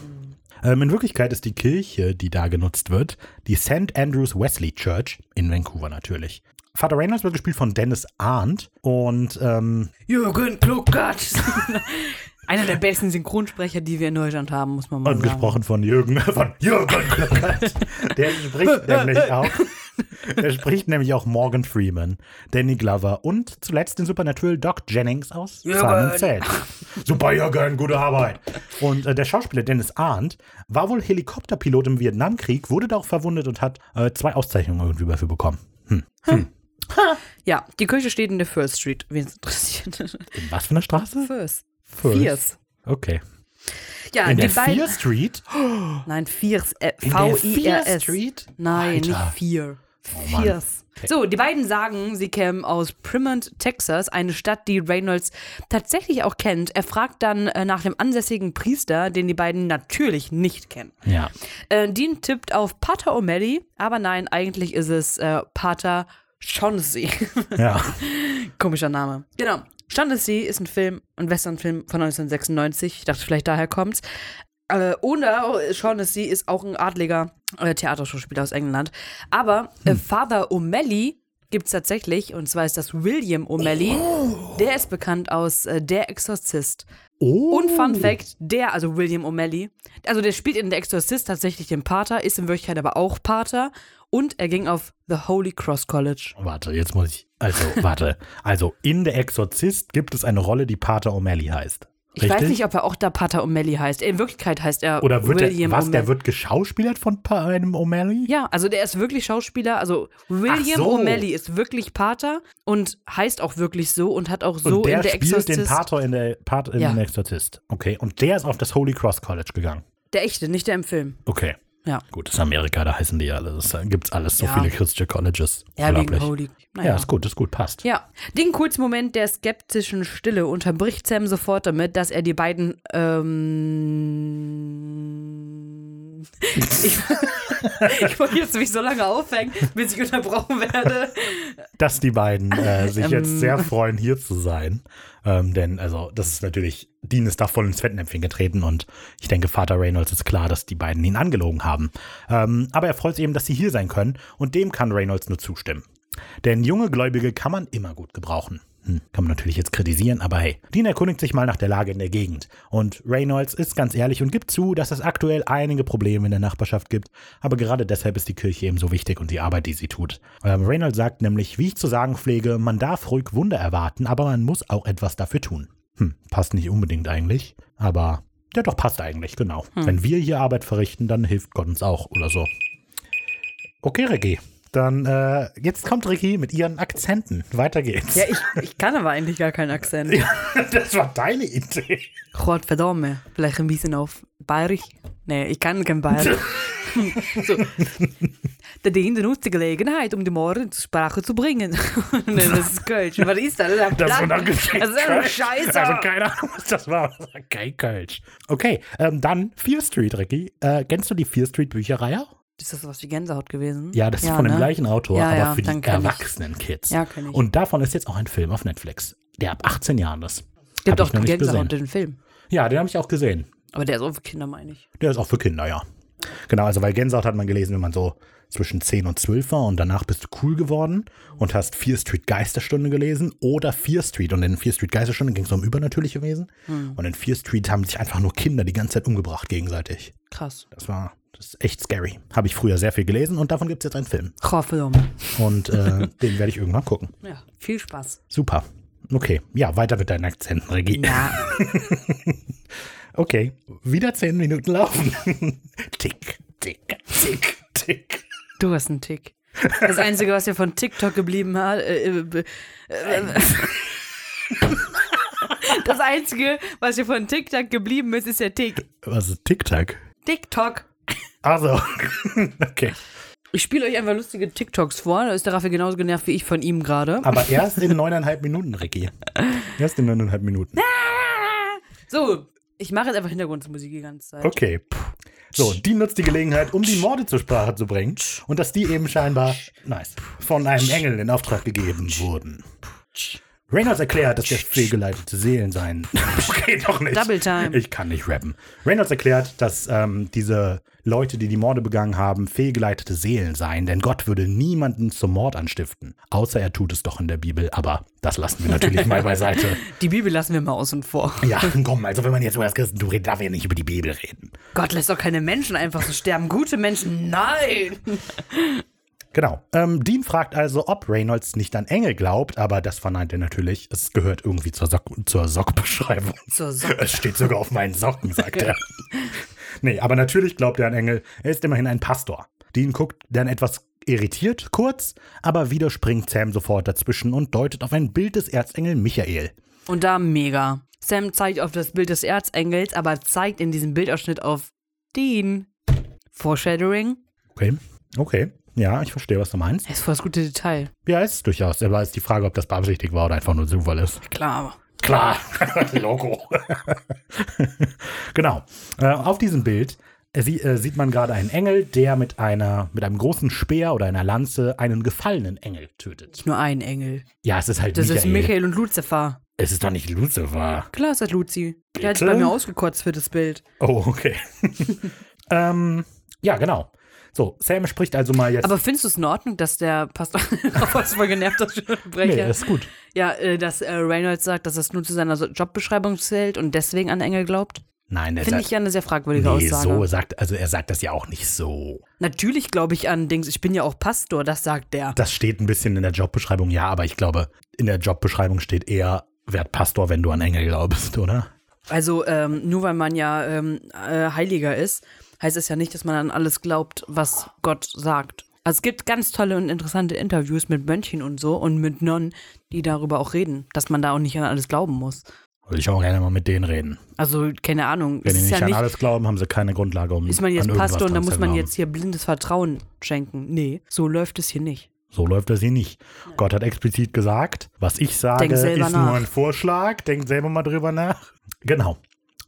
Ähm, in Wirklichkeit ist die Kirche, die da genutzt wird, die St. Andrews Wesley Church in Vancouver natürlich. Vater Reynolds wird gespielt von Dennis Arndt und ähm, Jürgen Kluckert. Einer der besten Synchronsprecher, die wir in Deutschland haben, muss man mal und sagen. gesprochen von Jürgen, von Jürgen Kluckert. Der spricht nämlich auch, der spricht nämlich auch Morgan Freeman, Danny Glover und zuletzt den Supernatural Doc Jennings aus Simon Zelt. Super Jürgen, gute Arbeit. Und äh, der Schauspieler Dennis Arndt war wohl Helikopterpilot im Vietnamkrieg, wurde da auch verwundet und hat äh, zwei Auszeichnungen irgendwie dafür bekommen. Hm. Ja, die Kirche steht in der First Street, wen es interessiert. In was für einer Straße? First. First. Fierce. Okay. Ja, In die der beiden. Fear Street? Nein, Fierce. Äh, In der Fear V-I-R-S. Street? Nein, Alter. nicht Fear. Fierce. So, die beiden sagen, sie kämen aus Primont, Texas, eine Stadt, die Reynolds tatsächlich auch kennt. Er fragt dann äh, nach dem ansässigen Priester, den die beiden natürlich nicht kennen. Ja. Äh, Dean tippt auf Pater O'Malley, aber nein, eigentlich ist es äh, Pater Shaughnessy. Ja. Komischer Name. Genau. Shaughnessy ist ein Film, ein Westernfilm von 1996. Ich dachte, vielleicht daher kommt's. Äh, oder Shaughnessy ist auch ein adliger äh, Theaterschauspieler aus England. Aber äh, Father O'Malley gibt es tatsächlich, und zwar ist das William O'Malley. Der ist bekannt aus äh, Der Exorzist. Oh. Und Fun Fact, der, also William O'Malley, also der spielt in Der Exorzist tatsächlich den Pater, ist in Wirklichkeit aber auch Pater. Und er ging auf The Holy Cross College. Warte, jetzt muss ich. Also, warte. Also, in Der Exorzist gibt es eine Rolle, die Pater O'Malley heißt. Ich Richtig? weiß nicht, ob er auch da Pater O'Malley heißt. In Wirklichkeit heißt er Oder wird William er, was, der wird geschauspielert von einem O'Malley? Ja, also der ist wirklich Schauspieler. Also William so. O'Malley ist wirklich Pater und heißt auch wirklich so und hat auch so und der in der spielt Exorzist. den Pater in der Part in Ja. den Exorzist. Okay. Und der ist auf das Holy Cross College gegangen. Der echte, nicht der im Film. Okay. Ja. Gut, das ist Amerika, da heißen die alle. Da gibt's alles, so Ja. viele Christian Colleges. Ja, wegen Unglaublich. Holy. Ja, Naja. ist gut, ist gut, passt. Ja, den kurzen Moment der skeptischen Stille unterbricht Sam sofort damit, dass er die beiden. Ähm, ich, ich wollte jetzt mich so lange aufhängen, bis ich unterbrochen werde. Dass die beiden äh, sich jetzt Ähm. sehr freuen, hier zu sein. Ähm, denn, also, das ist natürlich, Dean ist da voll ins Fettnäpfchen getreten und ich denke, Vater Reynolds ist klar, dass die beiden ihn angelogen haben. Ähm, aber er freut sich eben, dass sie hier sein können und dem kann Reynolds nur zustimmen. Denn junge Gläubige kann man immer gut gebrauchen. Hm, kann man natürlich jetzt kritisieren, aber hey, Dean erkundigt sich mal nach der Lage in der Gegend. Und Reynolds ist ganz ehrlich und gibt zu, dass es aktuell einige Probleme in der Nachbarschaft gibt. Aber gerade deshalb ist die Kirche eben so wichtig und die Arbeit, die sie tut. Ähm, Reynolds sagt nämlich, wie ich zu sagen pflege, man darf ruhig Wunder erwarten, aber man muss auch etwas dafür tun. Hm, passt nicht unbedingt eigentlich, aber ja doch passt eigentlich, genau. Wenn wir hier Arbeit verrichten, dann hilft Gott uns auch oder so. Okay, Ricky. Dann, äh, jetzt kommt Ricky mit ihren Akzenten. Weiter geht's. Ja, ich, ich kann aber eigentlich gar keinen Akzent. das war deine Idee. Gott verdammt, vielleicht ein bisschen auf Bayerisch. Nee, ich kann kein Bayerisch. so. Der Ding nutzt die Gelegenheit, um die Morgen zur Sprache zu bringen. nee, das ist Kölsch. Was ist das? Das ist, Das war das ist eine Scheiße. Also keine Ahnung, was das war. Das war kein Kölsch. Okay, ähm, dann Fear Street, Ricky. Äh, kennst du die Fear Street Bücherei auch? Ist das was wie Gänsehaut gewesen? Ja, das ist von dem ne? gleichen Autor, Ja, aber ja, für die kenn ich. erwachsenen Kids. Ja, kenn ich. Und davon ist jetzt auch ein Film auf Netflix, der ab 18 Jahren ist. Gibt auch Gänsehaut gesehen. den Film. Ja, den habe ich auch gesehen. Aber der ist auch für Kinder, meine ich. Der ist auch für Kinder, ja. Genau, also weil Gänsehaut hat man gelesen, wenn man so zwischen 10 und 12 war und danach bist du cool geworden und hast Fear Street Geisterstunde gelesen oder Fear Street. Und in Fear Street Geisterstunde ging es um übernatürliche Wesen. Hm. Und in Fear Street haben sich einfach nur Kinder die ganze Zeit umgebracht gegenseitig. Krass. Das war das ist echt scary. Habe ich früher sehr viel gelesen und davon gibt es jetzt einen Film. Verdammt. Und äh, den werde ich irgendwann gucken. Ja, viel Spaß. Super. Okay, ja, weiter mit deinen Akzenten, Regie. Ja, Okay, wieder 10 Minuten laufen. tick, tick, tick, tick. du hast einen Tick. Das Einzige, was ja von TikTok geblieben hat, äh, äh, äh, das Einzige, was hier von TikTok geblieben ist, ist der Tick. Was ist TikTok? TikTok. Also, okay. Ich spiele euch einfach lustige TikToks vor. Da ist der Raffi genauso genervt wie ich von ihm gerade. Aber erst in neuneinhalb Minuten, Ricky. Erst in neuneinhalb Minuten. So, ich mache jetzt einfach Hintergrundmusik die ganze Zeit. Okay. So, die nutzt die Gelegenheit, um die Morde zur Sprache zu bringen. Und dass die eben scheinbar, nice, von einem Engel in Auftrag gegeben wurden. Reynolds erklärt, dass das fehlgeleitete Seelen seien. Okay, doch nicht. Double time. Ich kann nicht rappen. Reynolds erklärt, dass ähm, diese Leute, die die Morde begangen haben, fehlgeleitete Seelen seien, denn Gott würde niemanden zum Mord anstiften. Außer er tut es doch in der Bibel, aber das lassen wir natürlich mal beiseite. Die Bibel lassen wir mal außen vor. Ja, komm, also wenn man jetzt über das Christentum redet, darf er ja nicht über die Bibel reden. Gott lässt doch keine Menschen einfach so sterben. Gute Menschen, nein! Genau. Ähm, Dean fragt also, ob Reynolds nicht an Engel glaubt, aber das verneint er natürlich. Es gehört irgendwie zur, Sock zur Sockbeschreibung. Zur Socke. Es steht sogar auf meinen Socken, sagt er. nee, aber natürlich glaubt er an Engel. Er ist immerhin ein Pastor. Dean guckt dann etwas irritiert kurz, aber wieder springt Sam sofort dazwischen und deutet auf ein Bild des Erzengel Michael. Und da mega. Sam zeigt auf das Bild des Erzengels, aber zeigt in diesem Bildausschnitt auf Dean. Foreshadowing. Okay, okay. Ja, ich verstehe, was du meinst. Das ist voll das gute Detail. Ja, ist durchaus. Aber ist die Frage, ob das beabsichtigt war oder einfach nur Zufall ist. Klar. Klar, Logo. genau. Äh, auf diesem Bild äh, sie, äh, sieht man gerade einen Engel, der mit einer mit einem großen Speer oder einer Lanze einen gefallenen Engel tötet. Nur ein Engel. Ja, es ist halt Das Michael. ist Michael und Lucifer. Es ist doch nicht Lucifer. Klar ist das Luzi. Der hat Bitte? bei mir ausgekotzt für das Bild. Oh, okay. ähm, ja, genau. So, Sam spricht also mal jetzt. Aber findest du es in Ordnung, dass der Pastor. Was voll genervt, dass ich nee, ist gut. ja, äh, dass äh, Reynolds sagt, dass das nur zu seiner Jobbeschreibung zählt und deswegen an Engel glaubt. Nein, er Finde ich ja eine sehr fragwürdige nee, Aussage. so sagt, also er sagt das ja auch nicht so. Natürlich glaube ich an Dings, ich bin ja auch Pastor, das sagt der. Das steht ein bisschen in der Jobbeschreibung, ja, aber ich glaube, in der Jobbeschreibung steht eher, werd Pastor, wenn du an Engel glaubst, oder? Also ähm, nur weil man ja ähm, äh, Heiliger ist, heißt es ja nicht, dass man an alles glaubt, was Gott sagt. Also es gibt ganz tolle und interessante Interviews mit Mönchen und so und mit Nonnen, die darüber auch reden, dass man da auch nicht an alles glauben muss. Würde ich auch gerne mal mit denen reden. Also keine Ahnung. Wenn es die nicht ja an nicht, alles glauben, haben sie keine Grundlage, um ist man jetzt Pastor und da muss man jetzt hier blindes Vertrauen schenken. Nee, so läuft es hier nicht. So läuft das hier nicht. Gott hat explizit gesagt, was ich sage, ist selber nur nach. ein Vorschlag. Denkt selber mal drüber nach. Genau.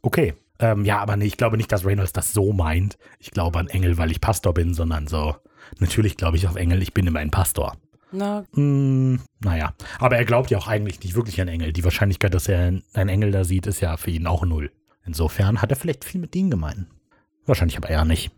Okay. Ähm, ja, aber nee, ich glaube nicht, dass Reynolds das so meint. Ich glaube an Engel, weil ich Pastor bin, sondern so. Natürlich glaube ich auf Engel, ich bin immer ein Pastor. Na, Hm, naja. Aber er glaubt ja auch eigentlich nicht wirklich an Engel. Die Wahrscheinlichkeit, dass er einen Engel da sieht, ist ja für ihn auch null. Insofern hat er vielleicht viel mit denen gemeint. Wahrscheinlich aber eher nicht.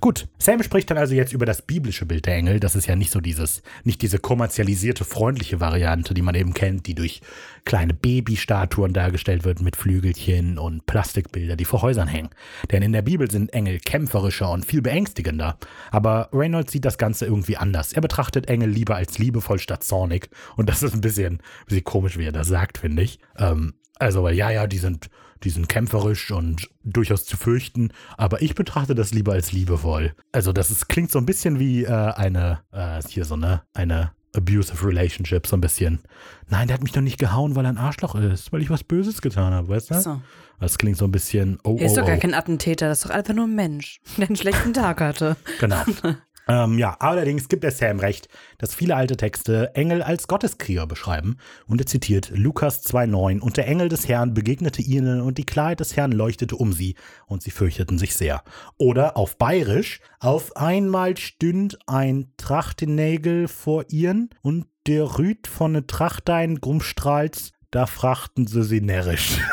Gut, Sam spricht dann also jetzt über das biblische Bild der Engel. Das ist ja nicht so dieses, nicht diese kommerzialisierte, freundliche Variante, die man eben kennt, die durch kleine Babystatuen dargestellt wird mit Flügelchen und Plastikbilder, die vor Häusern hängen. Denn in der Bibel sind Engel kämpferischer und viel beängstigender. Aber Reynolds sieht das Ganze irgendwie anders. Er betrachtet Engel lieber als liebevoll statt zornig. Und das ist ein bisschen, ein bisschen komisch, wie er das sagt, finde ich. Ähm, also, weil ja, ja, die sind, die sind kämpferisch und durchaus zu fürchten, aber ich betrachte das lieber als liebevoll. Also, das ist, klingt so ein bisschen wie äh, eine, äh, hier so eine, eine abusive relationship, so ein bisschen. Nein, der hat mich doch nicht gehauen, weil er ein Arschloch ist, weil ich was Böses getan habe, weißt du? so. Das klingt so ein bisschen, oh, Er ist oh, doch gar oh. kein Attentäter, das ist doch einfach nur ein Mensch, der einen schlechten Tag hatte. Genau. ähm, ja, allerdings gibt er Sam recht, dass viele alte Texte Engel als Gotteskrieger beschreiben. Und er zitiert Lukas 2,9 Und der Engel des Herrn begegnete ihnen und die Klarheit des Herrn leuchtete um sie und sie fürchteten sich sehr. Oder auf Bayerisch, auf einmal stünd ein Trachtenägel vor ihren und der Rüd von ne Trachtein Grumstrahls, da frachten sie sie närrisch.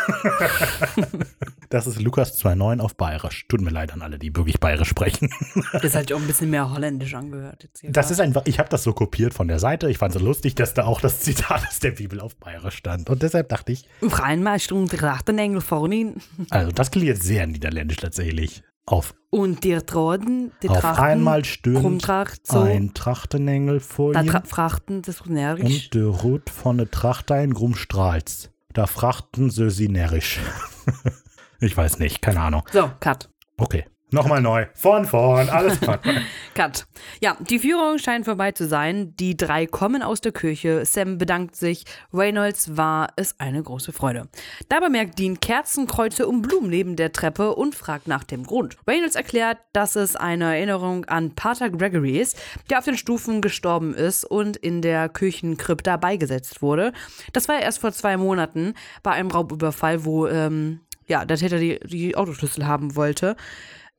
das ist Lukas 2,9 auf Bayerisch. Tut mir leid an alle, die wirklich Bayerisch sprechen. Das hat sich auch ein bisschen mehr holländisch angehört. Das ist einfach, ich habe das so kopiert von der Seite. Ich fand es lustig, dass da auch das Zitat aus der Bibel auf Bayerisch stand. Und deshalb dachte ich, Auf einmal stund der Engel vor ihnen also das klingt jetzt sehr niederländisch tatsächlich. Auf, und der Troden, die auf Trachten, einmal stöhnt Krumtracht, so, ein Trachtenengel vor da ihm tra frachten das närrisch. und der Rut von der Trachtein Grumstrahls. Da frachten sie sie närrisch. ich weiß nicht, keine Ahnung. So, Cut. Okay, nochmal neu. Von vorn, alles klar. Cut. Ja, die Führung scheint vorbei zu sein. Die drei kommen aus der Küche. Sam bedankt sich. Reynolds war es eine große Freude. Da bemerkt Dean Kerzenkreuze und Blumen neben der Treppe und fragt nach dem Grund. Reynolds erklärt, dass es eine Erinnerung an Pater Gregory ist, der auf den Stufen gestorben ist und in der Küchenkrypta beigesetzt wurde. Das war erst vor zwei Monaten bei einem Raubüberfall, wo ähm, ja, der Täter die, die Autoschlüssel haben wollte.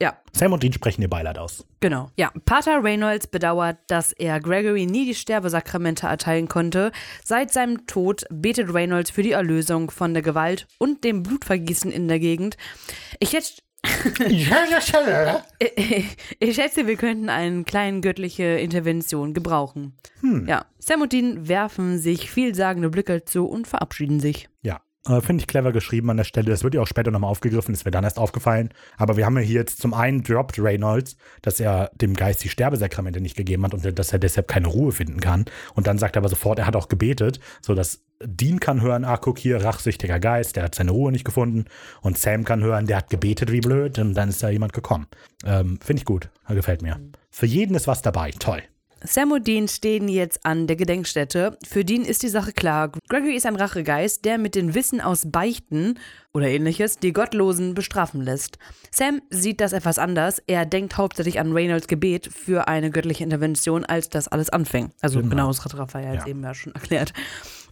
Ja, Sam und Dean sprechen ihr Beileid aus. Genau. Ja, Pater Reynolds bedauert, dass er Gregory nie die Sterbesakramente erteilen konnte. Seit seinem Tod betet Reynolds für die Erlösung von der Gewalt und dem Blutvergießen in der Gegend. Ich schätze, ich schätze, wir könnten eine kleine göttliche Intervention gebrauchen. Ja, Sam und Dean werfen sich vielsagende Blicke zu und verabschieden sich. Ja, äh, finde ich clever geschrieben an der Stelle. Das wird ja auch später nochmal aufgegriffen, das wäre dann erst aufgefallen. Aber wir haben ja hier jetzt zum einen droppt Reynolds, dass er dem Geist die Sterbesakramente nicht gegeben hat und dass er deshalb keine Ruhe finden kann. Und dann sagt er aber sofort, er hat auch gebetet, sodass Dean kann hören, ah, guck hier, rachsüchtiger Geist, der hat seine Ruhe nicht gefunden. Und Sam kann hören, der hat gebetet wie blöd und dann ist da jemand gekommen. Ähm, finde ich gut, gefällt mir. Für jeden ist was dabei, toll. Sam und Dean stehen jetzt an der Gedenkstätte. Für Dean ist die Sache klar. Gregory ist ein Rachegeist, der mit dem Wissen aus Beichten oder ähnliches die Gottlosen bestrafen lässt. Sam sieht das etwas anders. Er denkt hauptsächlich an Reynolds Gebet für eine göttliche Intervention, als das alles anfing. Also genau, das hat Raphael jetzt Ja. eben ja schon erklärt.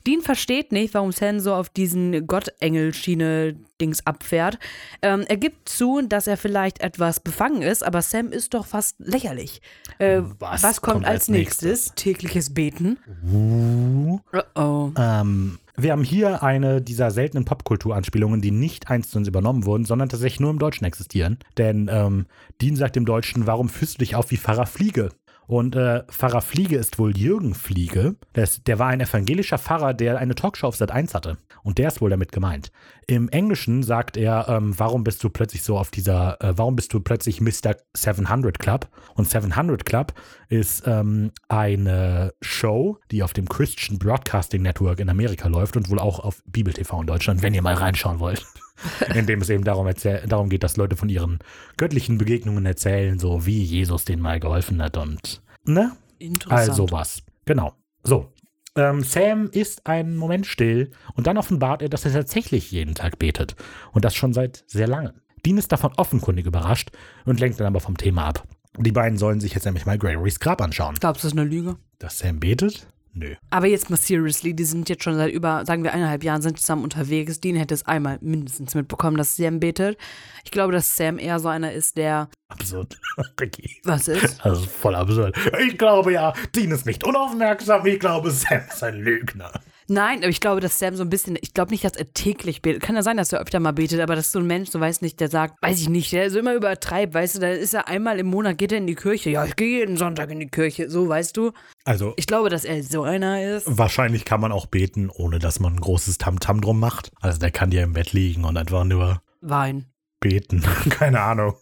Dean versteht nicht, warum Sam so auf diesen Gottengel-Schiene-Dings abfährt. Ähm, er gibt zu, dass er vielleicht etwas befangen ist, aber Sam ist doch fast lächerlich. Äh, was, Was kommt, kommt als als nächstes? Tägliches Beten. Oh oh. Ähm, wir haben hier eine dieser seltenen Popkultur-Anspielungen, die nicht eins zu uns übernommen wurden, sondern tatsächlich nur im Deutschen existieren. Denn ähm, Dean sagt im Deutschen, warum fühlst du dich auf wie Pfarrer Fliege? Und äh, Pfarrer Fliege ist wohl Jürgen Fliege. Der, ist, der war ein evangelischer Pfarrer, der eine Talkshow auf Sat 1 hatte. Und der ist wohl damit gemeint. Im Englischen sagt er, ähm, warum bist du plötzlich so auf dieser, äh, warum bist du plötzlich Mr. 700 Club? Und 700 Club ist ähm, eine Show, die auf dem Christian Broadcasting Network in Amerika läuft und wohl auch auf Bibel TV in Deutschland, wenn ihr mal reinschauen wollt. in dem es eben darum, darum geht, dass Leute von ihren göttlichen Begegnungen erzählen, so wie Jesus denen mal geholfen hat und, ne? Interessant. Also was. Genau. So. Ähm, Sam ist einen Moment still und dann offenbart er, dass er tatsächlich jeden Tag betet. Und das schon seit sehr langem. Dean ist davon offenkundig überrascht und lenkt dann aber vom Thema ab. Die beiden sollen sich jetzt nämlich mal Gregorys Grab anschauen. Glaubst du, das ist eine Lüge? Dass Sam betet? Nö. Aber jetzt mal seriously, die sind jetzt schon seit über, sagen wir, eineinhalb Jahren sind zusammen unterwegs. Dean hätte es einmal mindestens mitbekommen, dass Sam betet. Ich glaube, dass Sam eher so einer ist, der. Absurd. Ricky. Was ist? Das ist voll absurd. Ich glaube ja, Dean ist nicht unaufmerksam. Ich glaube, Sam ist ein Lügner. Nein, aber ich glaube, dass Sam so ein bisschen, ich glaube nicht, dass er täglich betet. Kann ja sein, dass er öfter mal betet, aber das ist so ein Mensch, so weiß nicht, der sagt, weiß ich nicht, der so immer übertreibt, weißt du, da ist er einmal im Monat, geht er in die Kirche. Ja, ich gehe jeden Sonntag in die Kirche, so, weißt du. Also, Ich glaube, dass er so einer ist. wahrscheinlich kann man auch beten, ohne dass man ein großes Tamtam drum macht. Also, der kann ja im Bett liegen und einfach nur Wein. Beten. Keine Ahnung.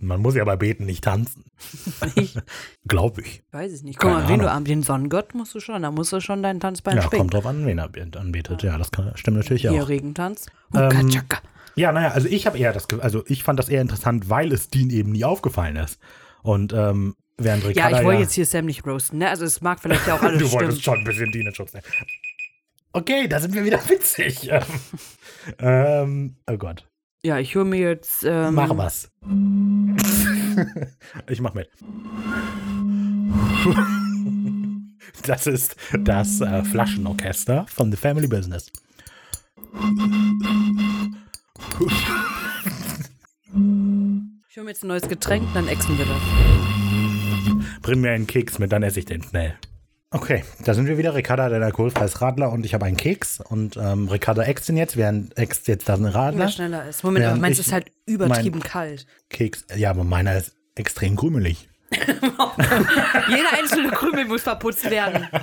Man muss ja bei Beten nicht tanzen. Ich Glaube ich. weiß es nicht. Guck mal, wen du am den Sonnengott musst du schon, da musst du schon deinen Tanzbein Ja, schwingen. kommt drauf an, wen er bet- anbetet. Ja, das kann, stimmt natürlich Hier auch. Regentanz. Ähm. Ja, naja, also ich habe eher das, Ge- also ich fand das eher interessant, weil es Dean eben nie aufgefallen ist. Und ähm, während Ja, Ricarda ich wollte jetzt hier Sam nicht roasten, ne? Also es mag vielleicht ja auch alles Du stimmen. wolltest schon ein bisschen Dean in Schutz nehmen. Okay, da sind wir wieder witzig. Ähm, ähm, oh Gott. Ja, ich höre mir jetzt. Ähm, Mach was. ich mach mit. Das ist das äh, Flaschenorchester von The Family Business. Ich höre mir jetzt ein neues Getränk, dann exen wir das. Bring mir einen Keks mit, dann esse ich den schnell. Okay, da sind wir wieder. Ricarda hat ein alkoholfreies Radler und ich habe einen Keks. Und ähm, Ricarda äxt den jetzt, während äxt jetzt da ein Wer Radler. schneller ist. Moment, aber meins ist halt übertrieben kalt. Keks, ja, aber meiner ist extrem krümelig. Jeder einzelne Krümel muss verputzt werden.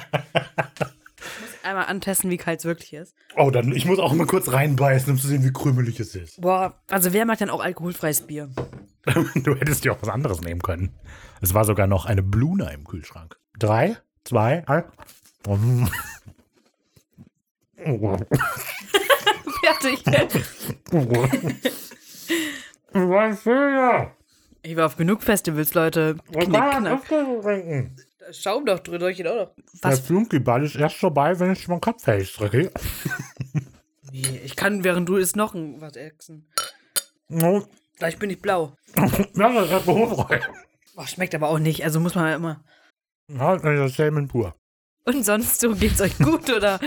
Ich muss einmal antesten, wie kalt es wirklich ist. Oh, dann, ich muss auch mal kurz reinbeißen, um zu sehen, wie krümelig es ist. Boah, also wer macht denn auch alkoholfreies Bier? Du hättest dir auch was anderes nehmen können. Es war sogar noch eine Bluna im Kühlschrank. Drei, zwei, eins. Fertig. Ich war auf genug Festivals, Leute. Knick, knack. Schaum doch drüber, ich auch noch. Der Was? Flunkyball ist erst vorbei, wenn ich meinen Kopf fest drücke. Nee, ich kann, während du isst, noch ein, was exen. Ja, Gleich bin ich blau. das ist. Boah, schmeckt aber auch nicht, also muss man immer. Ja, das ist Salmon pur. Und sonst so geht's euch gut, oder?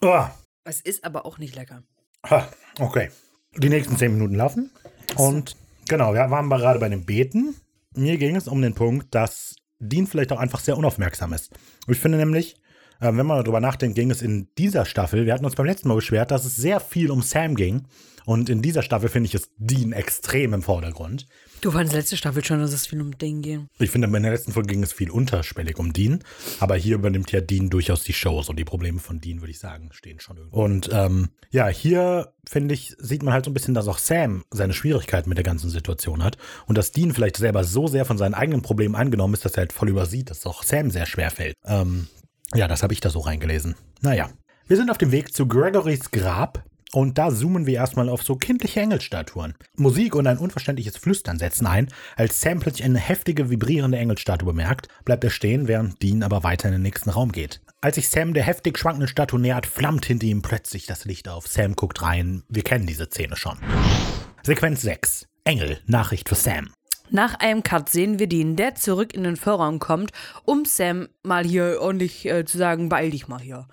Oh, Es ist aber auch nicht lecker. ha, okay. Die nächsten zehn Minuten laufen. Und genau, wir waren gerade bei dem Beten. Mir ging es um den Punkt, dass Dean vielleicht auch einfach sehr unaufmerksam ist. Und ich finde nämlich, äh, wenn man darüber nachdenkt, ging es in dieser Staffel, wir hatten uns beim letzten Mal beschwert, dass es sehr viel um Sam ging. Und in dieser Staffel finde ich es Dean extrem im Vordergrund. Du fandest letzte Staffel schon, dass es viel um Ding ging. Ich finde, in der letzten Folge ging es viel unterschwellig um Dean, aber hier übernimmt ja Dean durchaus die Shows und die Probleme von Dean, würde ich sagen, stehen schon irgendwo. Und ähm, ja, hier finde ich, sieht man halt so ein bisschen, dass auch Sam seine Schwierigkeiten mit der ganzen Situation hat und dass Dean vielleicht selber so sehr von seinen eigenen Problemen eingenommen ist, dass er halt voll übersieht, dass es auch Sam sehr schwer fällt. Ähm, ja, das habe ich da so reingelesen. Naja, wir sind auf dem Weg zu Gregorys Grab. Und da zoomen wir erstmal auf so kindliche Engelstatuen. Musik und ein unverständliches Flüstern setzen ein. Als Sam plötzlich eine heftige, vibrierende Engelstatue bemerkt, bleibt er stehen, während Dean aber weiter in den nächsten Raum geht. Als sich Sam der heftig schwankenden Statue nähert, flammt hinter ihm plötzlich das Licht auf. Sam guckt rein. Wir kennen diese Szene schon. Sequenz 6. Engel, Nachricht für Sam. Nach einem Cut sehen wir Dean, der zurück in den Vorraum kommt, um Sam mal hier ordentlich äh, zu sagen, beeil dich mal hier.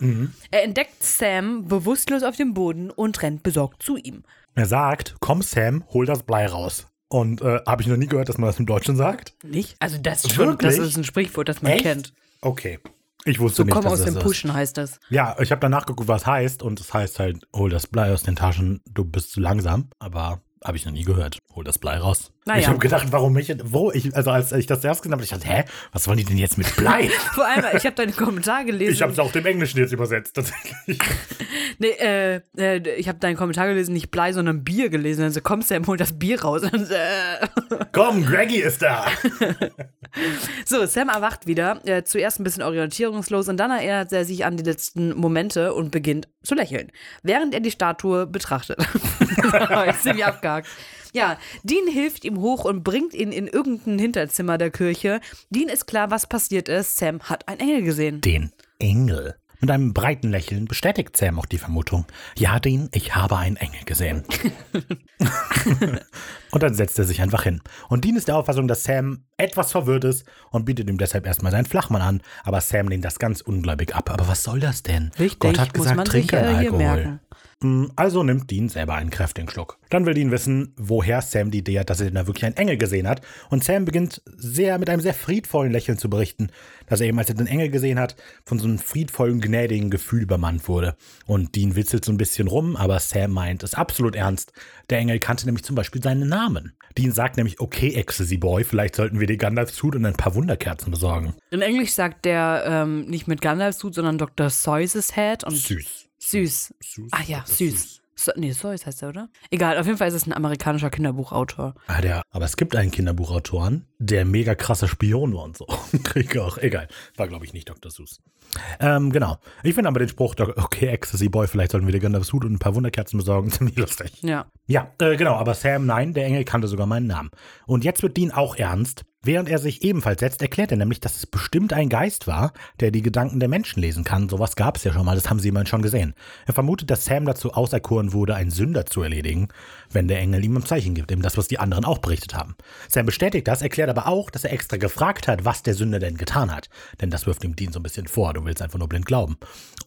Er entdeckt Sam bewusstlos auf dem Boden und rennt besorgt zu ihm. Er sagt, komm Sam, hol das Blei raus. Und äh, habe ich noch nie gehört, dass man das im Deutschen sagt? Nicht? Also das ist schon, das ist ein Sprichwort, das man Echt? kennt. Okay. Ich wusste So nicht, komm dass aus das dem ist. Pushen heißt das. Ja, ich habe danach geguckt, was heißt und es heißt halt, hol das Blei aus den Taschen, du bist zu langsam. Aber Habe ich noch nie gehört. Hol das Blei raus. Naja. Ich habe gedacht, warum ich, wo ich, also als ich das erst gesehen habe, ich dachte, hä, was wollen die denn jetzt mit Blei? Vor allem, ich habe deinen Kommentar gelesen. ich habe es auch dem Englischen jetzt übersetzt, tatsächlich. Nee, äh, äh, ich habe deinen Kommentar gelesen, nicht Blei, sondern Bier gelesen. Also komm Sam, hol das Bier raus. Und, äh. Komm, Greggy ist da. So, Sam erwacht wieder, äh, zuerst ein bisschen orientierungslos und dann erinnert er sich an die letzten Momente und beginnt zu lächeln, während er die Statue betrachtet. ist ziemlich abgehakt. Ja, Dean hilft ihm hoch und bringt ihn in irgendein Hinterzimmer der Kirche. Dean ist klar, was passiert ist. Sam hat einen Engel gesehen. Den Engel. Mit einem breiten Lächeln bestätigt Sam auch die Vermutung. Ja, Dean, ich habe einen Engel gesehen. und dann setzt er sich einfach hin. Und Dean ist der Auffassung, dass Sam etwas verwirrt ist und bietet ihm deshalb erstmal seinen Flachmann an. Aber Sam lehnt das ganz ungläubig ab. Aber was soll das denn? Richtig, Gott hat gesagt, man trink sich kein hier Alkohol. Mm, Also nimmt Dean selber einen kräftigen Schluck. Dann will Dean wissen, woher Sam die Idee hat, dass er da wirklich einen Engel gesehen hat. Und Sam beginnt sehr mit einem sehr friedvollen Lächeln zu berichten, dass er eben, als er den Engel gesehen hat, von so einem friedvollen, gnädigen Gefühl übermannt wurde. Und Dean witzelt so ein bisschen rum, aber Sam meint es absolut ernst. Der Engel kannte nämlich zum Beispiel seinen Namen. Dean sagt nämlich, okay, Ecstasy Boy, vielleicht sollten wir dir Gandalfs Hut und ein paar Wunderkerzen besorgen. In Englisch sagt der ähm, nicht mit Gandalfs Hut, sondern Dr. Seuss's Head und Süß. Süß. Süß. Ah ja, süß. So, nee, Seuss heißt er, oder? Egal, auf jeden Fall ist es ein amerikanischer Kinderbuchautor. Ah, der, aber es gibt einen Kinderbuchautoren, der mega krasser Spion war und so. Krieg auch. Egal. War, glaube ich, nicht Dr. Seuss. Ähm, genau. Ich finde aber den Spruch, okay, Ecstasy Boy, vielleicht sollten wir dir Gandalfs Hut und ein paar Wunderkerzen besorgen, ziemlich lustig. Ja. Ja, äh, genau, aber Sam, nein, der Engel kannte sogar meinen Namen. Und jetzt wird Dean auch ernst. Während er sich ebenfalls setzt, erklärt er nämlich, dass es bestimmt ein Geist war, der die Gedanken der Menschen lesen kann. Sowas gab es ja schon mal, das haben sie immerhin schon gesehen. Er vermutet, dass Sam dazu auserkoren wurde, einen Sünder zu erledigen, wenn der Engel ihm ein Zeichen gibt, eben das, was die anderen auch berichtet haben. Sam bestätigt das, erklärt aber auch, dass er extra gefragt hat, was der Sünder denn getan hat. Denn das wirft ihm Dean so ein bisschen vor, du willst einfach nur blind glauben.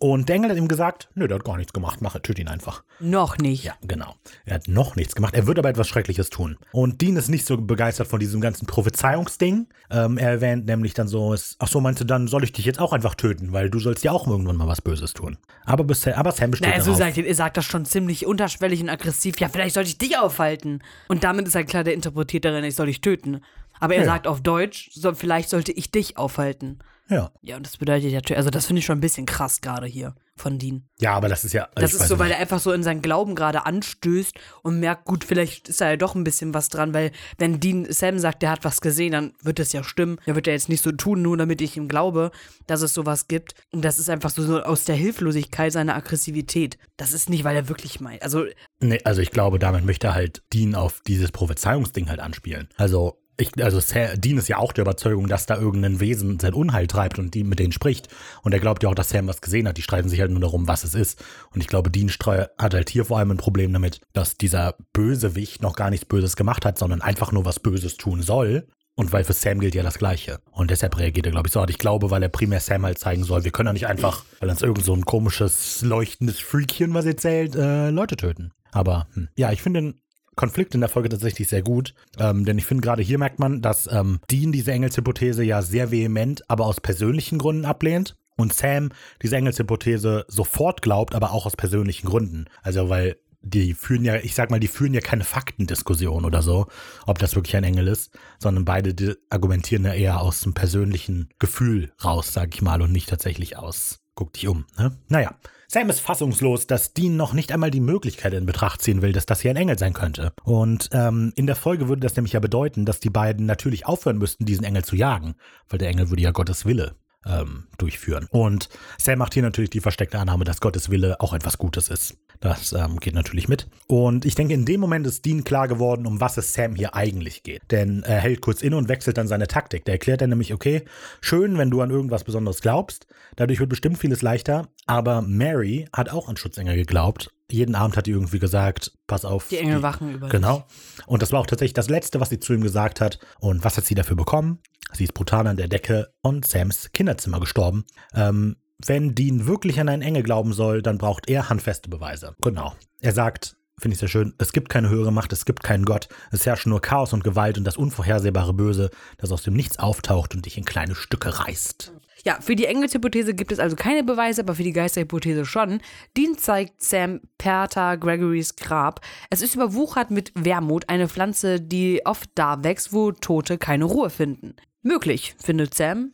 Und der Engel hat ihm gesagt, nö, der hat gar nichts gemacht, mach, töte ihn einfach. Noch nicht. Ja, genau. Er hat noch nichts gemacht. Er wird aber etwas Schreckliches tun. Und Dean ist nicht so begeistert von diesem ganzen Prophezeiungsding. Ähm, er erwähnt nämlich dann so, ach so, meinst du, dann soll ich dich jetzt auch einfach töten, weil du sollst ja auch irgendwann mal was Böses tun. Aber, bis, aber Sam besteht Naja, so darauf. sagt er, er sagt das schon ziemlich unterschwellig und aggressiv. Ja, vielleicht sollte ich dich aufhalten. Und damit ist halt klar, der interpretiert darin, ich soll dich töten. Aber er Ja. sagt auf Deutsch, so, vielleicht sollte ich dich aufhalten. Ja. Ja, und das bedeutet ja, also das finde ich schon ein bisschen krass gerade hier von Dean. ja, aber das ist ja. Das ist so, weil nicht. er einfach so in seinen Glauben gerade anstößt und merkt, gut, vielleicht ist da ja doch ein bisschen was dran, weil wenn Dean Sam sagt, der hat was gesehen, dann wird es ja stimmen. Er wird ja jetzt nicht so tun, nur damit ich ihm glaube, dass es sowas gibt. Und das ist einfach so, so aus der Hilflosigkeit seiner Aggressivität. Das ist nicht, weil er wirklich meint. Also, Nee, also ich glaube, damit möchte er halt Dean auf dieses Prophezeiungsding halt anspielen. Also, ich, also Dean ist ja auch der Überzeugung, dass da irgendein Wesen sein Unheil treibt und die mit denen spricht. Und er glaubt ja auch, dass Sam was gesehen hat. Die streiten sich halt nur darum, was es ist. Und ich glaube, Dean hat halt hier vor allem ein Problem damit, dass dieser Bösewicht noch gar nichts Böses gemacht hat, sondern einfach nur was Böses tun soll. Und weil für Sam gilt ja das Gleiche. Und deshalb reagiert er, glaube ich, so. Und ich glaube, weil er primär Sam halt zeigen soll, wir können ja nicht einfach, weil uns irgend so ein komisches, leuchtendes Freakchen was erzählt, äh, Leute töten. Aber hm. ja, ich finde den Konflikt in der Folge tatsächlich sehr gut. Ähm, denn ich finde, gerade hier merkt man, dass ähm, Dean diese Engelshypothese ja sehr vehement, aber aus persönlichen Gründen ablehnt. Und Sam diese Engelshypothese sofort glaubt, aber auch aus persönlichen Gründen. Also, weil die führen ja, ich sag mal, die führen ja keine Faktendiskussion oder so, ob das wirklich ein Engel ist, sondern beide argumentieren ja eher aus dem persönlichen Gefühl raus, sag ich mal, und nicht tatsächlich aus, guck dich um, ne? Naja. Sam ist fassungslos, dass Dean noch nicht einmal die Möglichkeit in Betracht ziehen will, dass das hier ein Engel sein könnte. Und ähm, in der Folge würde das nämlich ja bedeuten, dass die beiden natürlich aufhören müssten, diesen Engel zu jagen, weil der Engel würde ja Gottes Wille ähm, durchführen. Und Sam macht hier natürlich die versteckte Annahme, dass Gottes Wille auch etwas Gutes ist. Das ähm, geht natürlich mit. Und ich denke, in dem Moment ist Dean klar geworden, um was es Sam hier eigentlich geht. Denn er hält kurz inne und wechselt dann seine Taktik. Der erklärt dann nämlich, okay, schön, wenn du an irgendwas Besonderes glaubst. Dadurch wird bestimmt vieles leichter. Aber Mary hat auch an Schutzengel geglaubt. Jeden Abend hat die irgendwie gesagt, pass auf. die Engel wachen über Genau. Und das war auch tatsächlich das Letzte, was sie zu ihm gesagt hat. Und was hat sie dafür bekommen? Sie ist brutal an der Decke und Sams Kinderzimmer gestorben. Ähm, wenn Dean wirklich an einen Engel glauben soll, dann braucht er handfeste Beweise. Genau. Er sagt, finde ich sehr schön, es gibt keine höhere Macht, es gibt keinen Gott, es herrschen nur Chaos und Gewalt und das unvorhersehbare Böse, das aus dem Nichts auftaucht und dich in kleine Stücke reißt. Ja, für die Engelshypothese gibt es also keine Beweise, aber für die Geisterhypothese schon. Dean zeigt Sam Perta Gregorys Grab. Es ist überwuchert mit Wermut, eine Pflanze, die oft da wächst, wo Tote keine Ruhe finden. Möglich, findet Sam.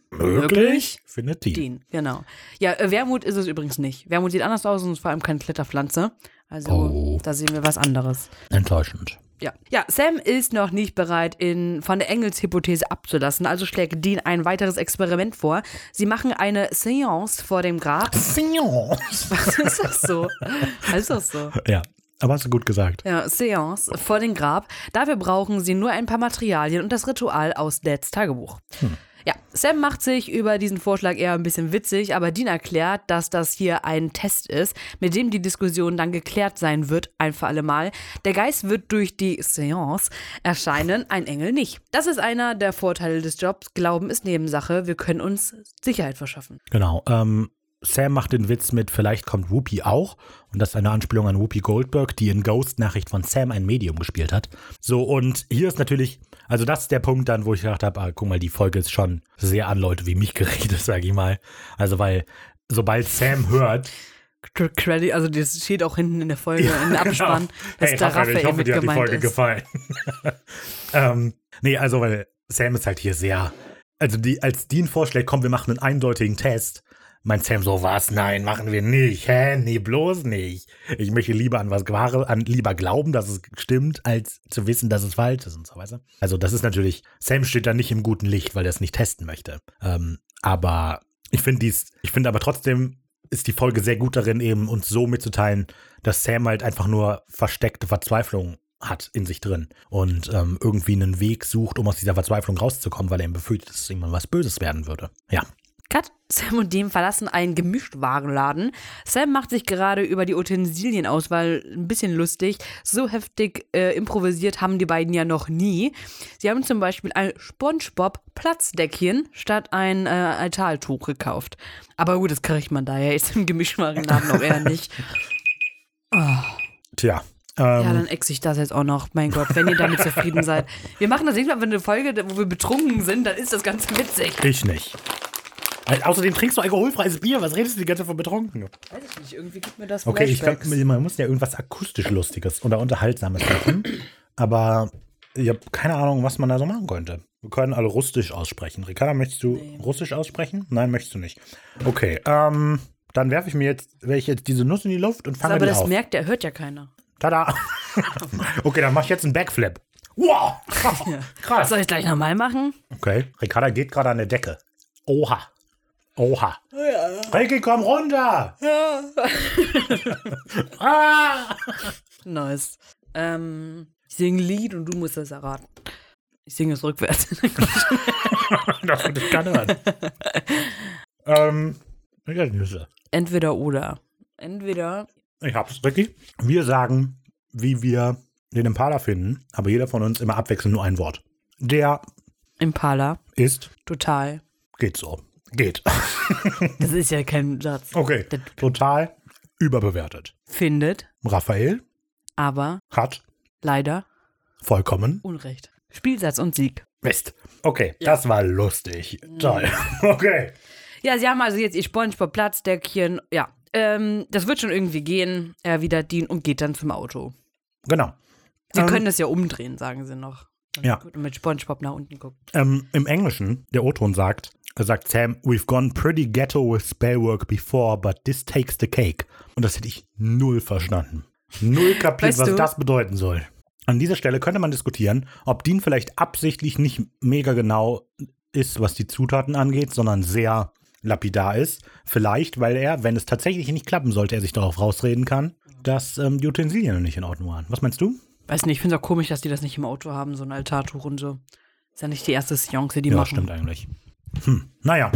Findet die. Dean, genau. Ja, äh, Wermut ist es übrigens nicht. Wermut sieht anders aus und ist vor allem keine Kletterpflanze. Also, Oh. da sehen wir was anderes. Enttäuschend. Ja. ja, Sam ist noch nicht bereit, in, von der Engelshypothese abzulassen, also schlägt Dean ein weiteres Experiment vor. Sie machen eine Seance vor dem Grab. Was ist das so? Ist das so? Ja, aber hast du gut gesagt. Ja, Seance vor dem Grab. Dafür brauchen sie nur ein paar Materialien und das Ritual aus Dads Tagebuch. Ja, Sam macht sich über diesen Vorschlag eher ein bisschen witzig, aber Dean erklärt, dass das hier ein Test ist, mit dem die Diskussion dann geklärt sein wird, ein für alle Mal. Der Geist wird durch die Seance erscheinen, ein Engel nicht. Das ist einer der Vorteile des Jobs. Glauben ist Nebensache. Wir können uns Sicherheit verschaffen. Genau. Ähm, Sam macht den Witz mit, vielleicht kommt Whoopi auch. Und das ist eine Anspielung an Whoopi Goldberg, die in Ghost-Nachricht von Sam ein Medium gespielt hat. So, und hier ist natürlich, also das ist der Punkt dann, wo ich gedacht habe, ah, guck mal, die Folge ist schon sehr an Leute wie mich gerichtet, sage ich mal. Also, weil sobald Sam hört, Credit, also das steht auch hinten in der Folge, in der Abspann, dass Hey, der Raphael, ich hoffe, mit dir hat die Folge ist. gefallen. ähm, nee, also, weil Sam ist halt hier sehr. Also, die, als Dean vorschlägt, komm, wir machen einen eindeutigen Test, meint Sam so, was? Nein, machen wir nicht. Hä? Nee, bloß nicht. Ich möchte lieber an was Wahres, an lieber glauben, dass es stimmt, als zu wissen, dass es falsch ist und so weiter. Also, das ist natürlich, Sam steht da nicht im guten Licht, weil er es nicht testen möchte. Ähm, aber ich finde dies, ich finde aber trotzdem ist die Folge sehr gut darin, eben uns so mitzuteilen, dass Sam halt einfach nur versteckte Verzweiflung hat in sich drin und ähm, irgendwie einen Weg sucht, um aus dieser Verzweiflung rauszukommen, weil er eben befürchtet, dass irgendwann was Böses werden würde. Ja. Cut. Sam und Dean verlassen einen Gemischtwarenladen. Sam macht sich gerade über die Utensilienauswahl ein bisschen lustig. So heftig äh, improvisiert haben die beiden ja noch nie. Sie haben zum Beispiel ein SpongeBob-Platzdeckchen statt ein äh, Altaltuch gekauft. Aber gut, das kriegt man da ja jetzt im Gemischtwarenladen auch eher nicht. Tja. Ja, Ähm, dann ex ich das jetzt auch noch. Mein Gott, wenn ihr damit zufrieden seid. Wir machen das nächste Mal, wenn eine Folge, wo wir betrunken sind, dann ist das ganz witzig. ich nicht. Äh, außerdem trinkst du alkoholfreies Bier. Was redest du die ganze Zeit von betrunken? Weiß ich nicht, irgendwie gibt mir das Okay, ich glaube, man muss ja irgendwas akustisch Lustiges oder Unterhaltsames machen. Aber ich habe keine Ahnung, was man da so machen könnte. Wir können alle russisch aussprechen. Ricarda, möchtest du russisch aussprechen? Nein, möchtest du nicht. Okay, ähm, dann werfe ich mir jetzt, werfe ich jetzt diese Nuss in die Luft und fange Aber die das auf. merkt der, hört ja keiner. Tada! okay, dann mache ich jetzt einen Backflip. Wow! Krass. Soll ich gleich nochmal machen? Okay, Ricarda geht gerade an der Decke. Oha. Oha. Ricky, komm runter! ah! Nice. Ähm, ich singe ein Lied und du musst das erraten. Ich singe es rückwärts. das würde ich gerne hören. ähm, ja, Nüsse. Entweder oder. Entweder. Ich hab's, Ricky. Wir sagen, wie wir den Impala finden, aber jeder von uns immer abwechselnd nur ein Wort. Der Impala. ist, Total. geht so. Geht. Das ist ja kein Satz. Okay. Der Total überbewertet. findet, Raphael aber hat leider vollkommen Unrecht. Spielsatz und Sieg. Mist. Okay, das war lustig. Toll. Okay. Ja, sie haben also jetzt ihr Spongebob-Platzdeckchen. Ja, ähm, das wird schon irgendwie gehen, erwidert Dean und geht dann zum Auto. Genau. Sie Ähm, können das ja umdrehen, sagen sie noch. Ja. Und mit Spongebob nach unten guckt. Ähm, Im Englischen, der O-Ton sagt, er sagt Sam, we've gone pretty ghetto with spellwork before, but this takes the cake. Und das hätte ich null verstanden. Null kapiert, Weißt was du- das bedeuten soll. An dieser Stelle könnte man diskutieren, ob Dean vielleicht absichtlich nicht mega genau ist, was die Zutaten angeht, sondern sehr lapidar ist. Vielleicht, weil er, wenn es tatsächlich nicht klappen sollte, er sich darauf rausreden kann, dass ähm, die Utensilien nicht in Ordnung waren. Was meinst du? Weiß nicht, ich finde es auch komisch, dass die das nicht im Auto haben, so ein Altartuch und so. Ist ja nicht die erste Seance, die ja, machen. stimmt eigentlich. Hm, naja.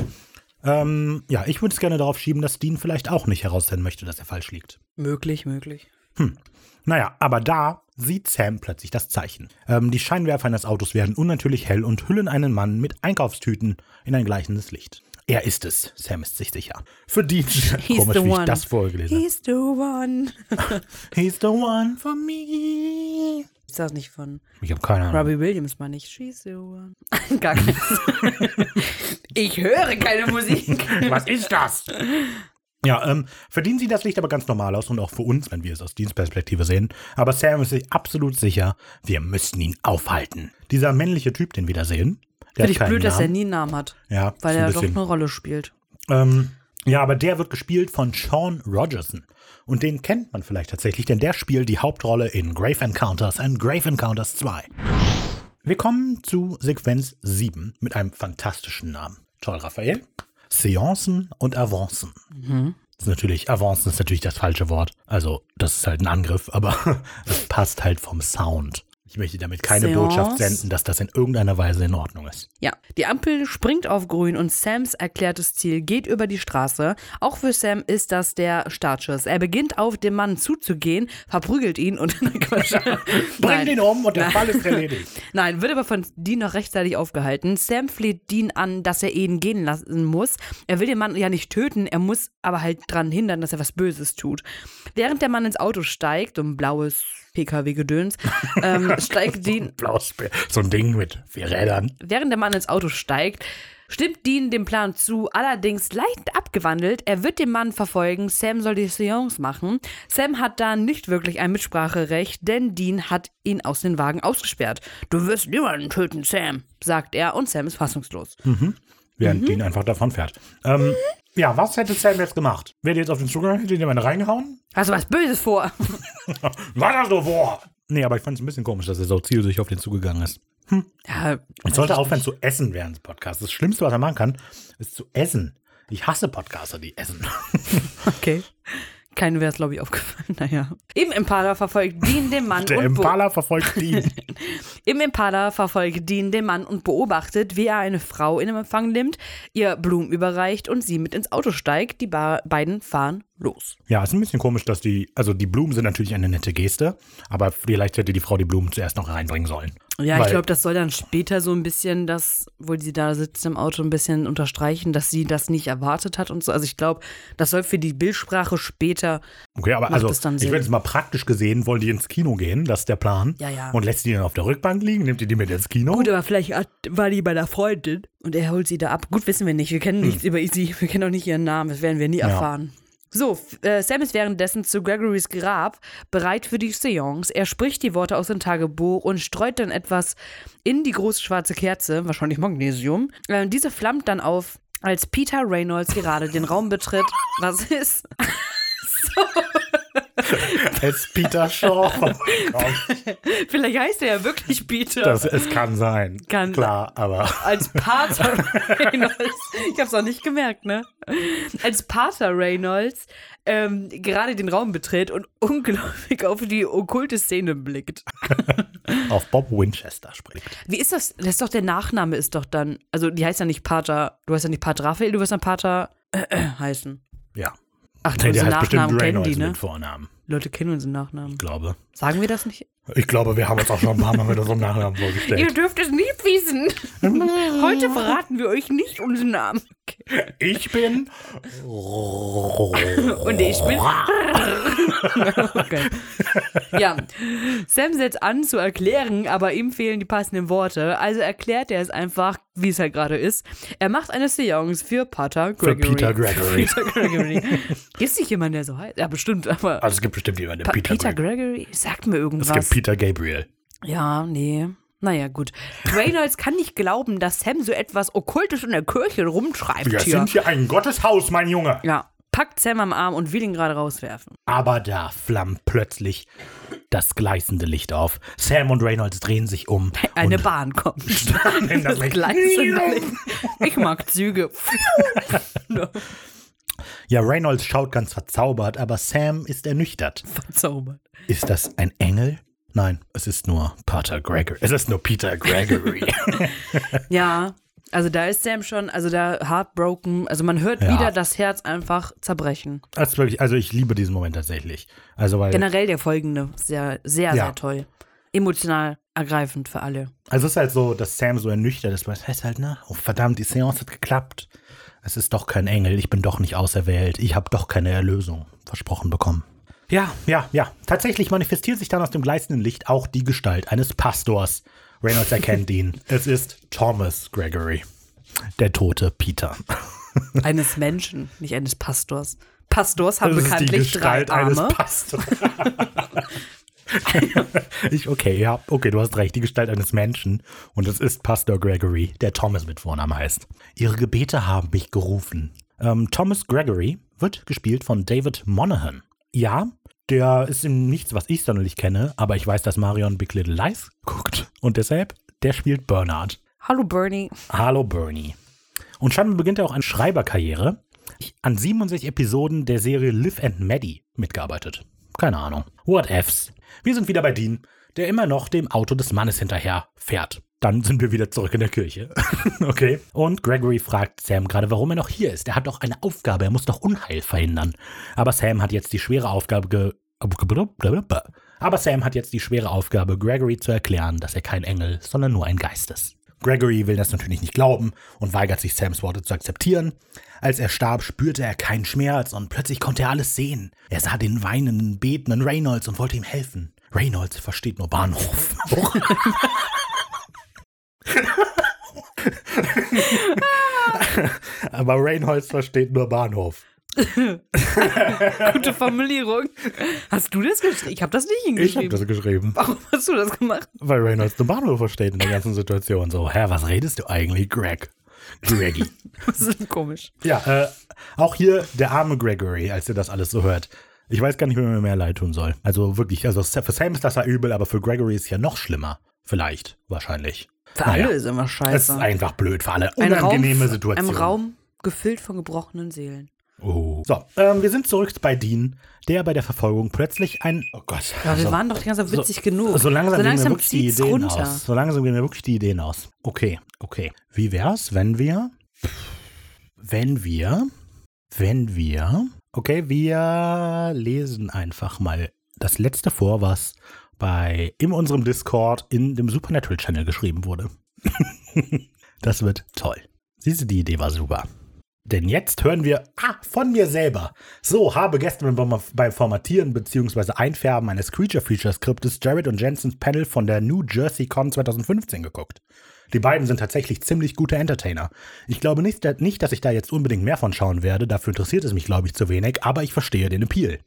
Ähm, ja, ich würde es gerne darauf schieben, dass Dean vielleicht auch nicht herausfinden möchte, dass er falsch liegt. Möglich, möglich. Naja, aber da sieht Sam plötzlich das Zeichen. Ähm, die Scheinwerfer eines Autos werden unnatürlich hell und hüllen einen Mann mit Einkaufstüten in ein gleichendes Licht. Er ist es. Sam ist sich sicher. Verdient. He's Komisch, the wie ich das vorgelesen habe. He's the one. He's the one for me. Ist das nicht von Ich habe keine Ahnung. Robbie Williams, meine ich. She's the one. Gar keins. ich höre keine Musik. Was ist das? Ja, ähm, verdienen sie das Licht aber ganz normal aus und auch für uns, wenn wir es aus Dienstperspektive sehen. Aber Sam ist sich absolut sicher, wir müssen ihn aufhalten. Dieser männliche Typ, den wir da sehen, Finde ich blöd, dass er Namen. nie einen Namen hat. Ja, Weil er doch eine Rolle spielt. Ähm, ja, aber der wird gespielt von Sean Rogerson. Und den kennt man vielleicht tatsächlich, denn der spielt die Hauptrolle in Grave Encounters und Grave Encounters 2. Wir kommen zu Sequenz 7 mit einem fantastischen Namen. Toll, Raphael. Seancen und Avancen. Das ist natürlich, Avancen ist natürlich das falsche Wort. Also, das ist halt ein Angriff, aber es passt halt vom Sound. Ich möchte damit keine Seance. Botschaft senden, dass das in irgendeiner Weise in Ordnung ist. Ja, die Ampel springt auf grün und Sams erklärtes Ziel geht über die Straße. Auch für Sam ist das der Startschuss. Er beginnt auf den Mann zuzugehen, verprügelt ihn und Quatsch. Bring Nein. den um und der Nein. Fall ist erledigt. Nein, wird aber von Dean noch rechtzeitig aufgehalten. Sam fleht Dean an, dass er ihn gehen lassen muss. Er will den Mann ja nicht töten, er muss aber halt dran hindern, dass er was Böses tut. Während der Mann ins Auto steigt, um blaues PKW-Gedöns, ähm, steigt Dean. So ein Ding mit vier Rädern. Während der Mann ins Auto steigt, stimmt Dean dem Plan zu, allerdings leicht abgewandelt. Er wird den Mann verfolgen, Sam soll die Seance machen. Sam hat da nicht wirklich ein Mitspracherecht, denn Dean hat ihn aus den Wagen ausgesperrt. Du wirst niemanden töten, Sam, sagt er und Sam ist fassungslos. Während Mhm. Dean einfach davon fährt. Ähm, ja, was hätte Sam jetzt gemacht? Wäre die jetzt auf den Zugang, hätte eine reingehauen? Hast du was Böses vor? Was hast du vor? Nee, aber ich fand es ein bisschen komisch, dass er so zielsicher auf den zugegangen ist. Ja, Ich sollte aufhören zu essen während des Podcasts. Das Schlimmste, was er machen kann, ist zu essen. Ich hasse Podcaster, die essen. okay. Keinem wäre es, glaube ich, aufgefallen. Naja. Im Impala verfolgt Dean den Mann Der und Bo- Impala verfolgt Dean. Im Impala verfolgt Dean den Mann und beobachtet, wie er eine Frau in Empfang nimmt, ihr Blumen überreicht und sie mit ins Auto steigt. Die ba beiden fahren los. ja, ist ein bisschen komisch, dass die, also die Blumen sind natürlich eine nette Geste, aber vielleicht hätte die Frau die Blumen zuerst noch reinbringen sollen. Ja, ich glaube, das soll dann später so ein bisschen das, wo sie da sitzt im Auto, ein bisschen unterstreichen, dass sie das nicht erwartet hat und so. Also ich glaube, das soll für die Bildsprache später. Okay, aber also, es dann ich werde jetzt mal praktisch gesehen, wollen die ins Kino gehen, das ist der Plan. Ja, ja. Und lässt die dann auf der Rückbank liegen, nimmt die die mit ins Kino. Gut, aber vielleicht hat- war die bei der Freundin und er holt sie da ab. Gut, wissen wir nicht. Wir kennen nichts über sie. Wir kennen auch nicht ihren Namen. Das werden wir nie erfahren. So, äh, Sam ist währenddessen zu Gregorys Grab, bereit für die Seance. Er spricht die Worte aus dem Tagebuch und streut dann etwas in die große schwarze Kerze, wahrscheinlich Magnesium. Äh, diese flammt dann auf, als Peter Reynolds gerade den Raum betritt. Was ist? Es Peter Shaw. vorbeikommt. Vielleicht heißt er ja wirklich Peter. Das, es kann sein. Kann- Klar, aber. Als Pater Reynolds, ich hab's auch nicht gemerkt, ne? Als Pater Reynolds ähm, gerade den Raum betritt und ungläubig auf die okkulte Szene blickt. auf Bob Winchester spricht. Wie ist das? Das ist doch der Nachname, ist doch dann. Also, die heißt ja nicht Pater, du heißt ja nicht Pater Raphael, du wirst dann Pater äh, äh, heißen. Ja. Ach, Nee, der heißt bestimmt Reynolds die, ne? mit Vornamen. Leute kennen unseren Nachnamen. Ich glaube. Sagen wir das nicht? Ich glaube, wir haben uns auch schon ein paar Mal mit unserem Nachnamen Ihr vorgestellt. dürft es nicht wissen. Heute verraten wir euch nicht unseren Namen. Ich bin. Und ich bin. okay. Ja, Sam setzt an zu erklären, aber ihm fehlen die passenden Worte. Also erklärt er es einfach, wie es halt gerade ist. Er macht eine Seance für Pater Für Gregory. Peter Gregory. Peter Gregory. Gibt es nicht jemand, der so heißt? Ja, bestimmt, aber. Also es gibt bestimmt jemanden, der Pa Peter, Peter, Gregory. Gregory? Sagt mir Es irgendwas. gibt Peter Gabriel. ja, nee. Naja, gut. Reynolds kann nicht glauben, dass Sam so etwas Okkultes in der Kirche rumschreibt Wir hier. sind hier ein Gotteshaus, mein Junge. Ja, packt Sam am Arm und will ihn gerade rauswerfen. Aber da flammt plötzlich das gleißende Licht auf. Sam und Reynolds drehen sich um. Eine Bahn kommt. in das Licht. Gleißende Licht. Ich mag Züge. Ja, Reynolds schaut ganz verzaubert, aber Sam ist ernüchtert. Verzaubert. Ist das ein Engel? Nein, es ist nur Pater Gregory. Es ist nur Peter Gregory. Ja, also da ist Sam schon, also da heartbroken. Also man hört Ja. wieder das Herz einfach zerbrechen. ist wirklich, also ich liebe diesen Moment tatsächlich. Also weil, Generell der folgende, sehr, sehr, Ja. sehr toll. Emotional ergreifend für alle. also es ist halt so, dass Sam so ernüchtert ist, weil es heißt halt, na, oh verdammt, die Seance hat geklappt. es ist doch kein Engel, ich bin doch nicht auserwählt, ich habe doch keine Erlösung versprochen bekommen. Ja, ja, ja. Tatsächlich manifestiert sich dann aus dem gleißenden Licht auch die Gestalt eines Pastors. Reynolds erkennt ihn. Es ist Thomas Gregory, der tote Peter. Eines Menschen, nicht eines Pastors. Pastors haben Das ist die bekanntlich drei Arme. Pastors. ich, okay, ja, okay, du hast recht, die Gestalt eines Menschen. Und es ist Pastor Gregory, der Thomas mit Vornamen heißt. Ihre Gebete haben mich gerufen. Ähm, Thomas Gregory wird gespielt von David Monahan. Ja, der ist in nichts, was ich sonderlich kenne, aber ich weiß, dass Marion Big Little Lies guckt. Und deshalb, der spielt Bernard. Hallo Bernie. Hallo Bernie. Und scheinbar beginnt er auch eine Schreiberkarriere. An 67 Episoden der Serie Liv and Maddie mitgearbeitet. Keine Ahnung. What ifs. Wir sind wieder bei Dean, der immer noch dem Auto des Mannes hinterher fährt. Dann sind wir wieder zurück in der Kirche. okay. Und Gregory fragt Sam gerade, warum er noch hier ist. Er hat doch eine Aufgabe, er muss doch Unheil verhindern. Aber Sam hat jetzt die schwere Aufgabe ge aber Sam hat jetzt die schwere Aufgabe, Gregory zu erklären, dass er kein Engel, sondern nur ein Geist ist. Gregory will das natürlich nicht glauben und weigert sich, Sams Worte zu akzeptieren. Als er starb, spürte er keinen Schmerz und plötzlich konnte er alles sehen. Er sah den weinenden, betenden Reynolds und wollte ihm helfen. Reynolds versteht nur Bahnhof. Aber Reynolds versteht nur Bahnhof. Gute Formulierung. Hast du das geschrieben? Ich habe das nicht Ich habe hingeschrieben. das geschrieben. Warum hast du das gemacht? Weil Reynolds nur Bahnhof versteht in der ganzen Situation. So, hä, was redest du eigentlich, Greg? Greggy. Das ist komisch. Ja, äh, auch hier der arme Gregory, als er das alles so hört. Ich weiß gar nicht, wie mir mehr leid tun soll. Also wirklich, also für Sam ist das ja übel, aber für Gregory ist es ja noch schlimmer. Vielleicht, wahrscheinlich. Für Naja. alle ist immer Es ist scheiße. einfach blöd für alle. Ein Unangenehme Raum, Situation. Ein Raum gefüllt von gebrochenen Seelen. Oh. So, ähm, wir sind zurück bei Dean, der bei der Verfolgung plötzlich ein. Oh Gott. Wir also- waren doch die ganze Zeit witzig genug. So langsam, so gehen mir langsam wirklich die Ideen runter. aus. So langsam gehen mir wirklich die Ideen aus. Okay, okay. Wie wär's, wenn wir, wenn wir, wenn wir, okay, wir lesen einfach mal das letzte vor, was bei in unserem Discord in dem Supernatural Channel geschrieben wurde. das wird toll. Siehst du, die Idee war super. Denn jetzt hören wir ah, von mir selber. So, habe gestern beim, Formatieren bzw. Einfärben eines Creature Feature Skriptes Jared und Jensens Panel von der New Jersey Con 2015 geguckt. Die beiden sind tatsächlich ziemlich gute Entertainer. Ich glaube nicht, dass ich da jetzt unbedingt mehr von schauen werde, dafür interessiert es mich, glaube ich, zu wenig, aber ich verstehe den Appeal.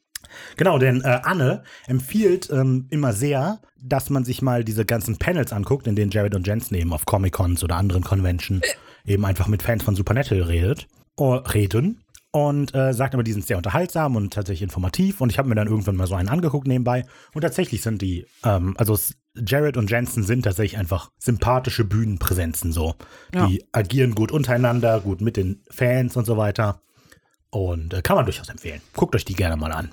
Genau, denn äh, Anne empfiehlt ähm, immer sehr, dass man sich mal diese ganzen Panels anguckt, in denen Jared und Jensen eben auf Comic-Cons oder anderen Convention eben einfach mit Fans von Supernatural redet, oh, reden. Und äh, sagt immer, die sind sehr unterhaltsam und tatsächlich informativ. Und ich habe mir dann irgendwann mal so einen angeguckt nebenbei. Und tatsächlich sind die, ähm, also Jared und Jensen sind tatsächlich einfach sympathische Bühnenpräsenzen so. Ja. Die agieren gut untereinander, gut mit den Fans und so weiter. Und äh, kann man durchaus empfehlen. Guckt euch die gerne mal an.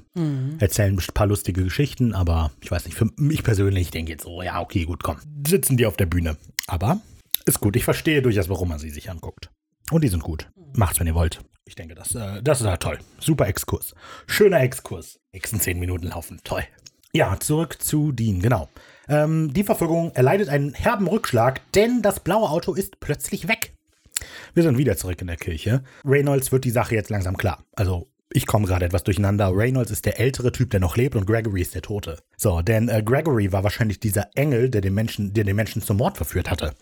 Erzählen ein paar lustige Geschichten, aber ich weiß nicht, für mich persönlich denke jetzt so, ja, okay, gut, komm. Sitzen die auf der Bühne. Aber ist gut. Ich verstehe durchaus, warum man sie sich anguckt. Und die sind gut. Macht's, wenn ihr wollt. Ich denke, das, äh, das ist ja toll. Super Exkurs. Schöner Exkurs. Nächsten zehn Minuten laufen. Toll. Ja, zurück zu Dean, genau. Ähm, die Verfolgung erleidet einen herben Rückschlag, denn das blaue Auto ist plötzlich weg. Wir sind wieder zurück in der Kirche. Reynolds wird die Sache jetzt langsam klar. Also, ich komme gerade etwas durcheinander. Reynolds ist der ältere Typ, der noch lebt, und Gregory ist der Tote. So, denn äh, Gregory war wahrscheinlich dieser Engel, der den Menschen, der den Menschen zum Mord verführt hatte.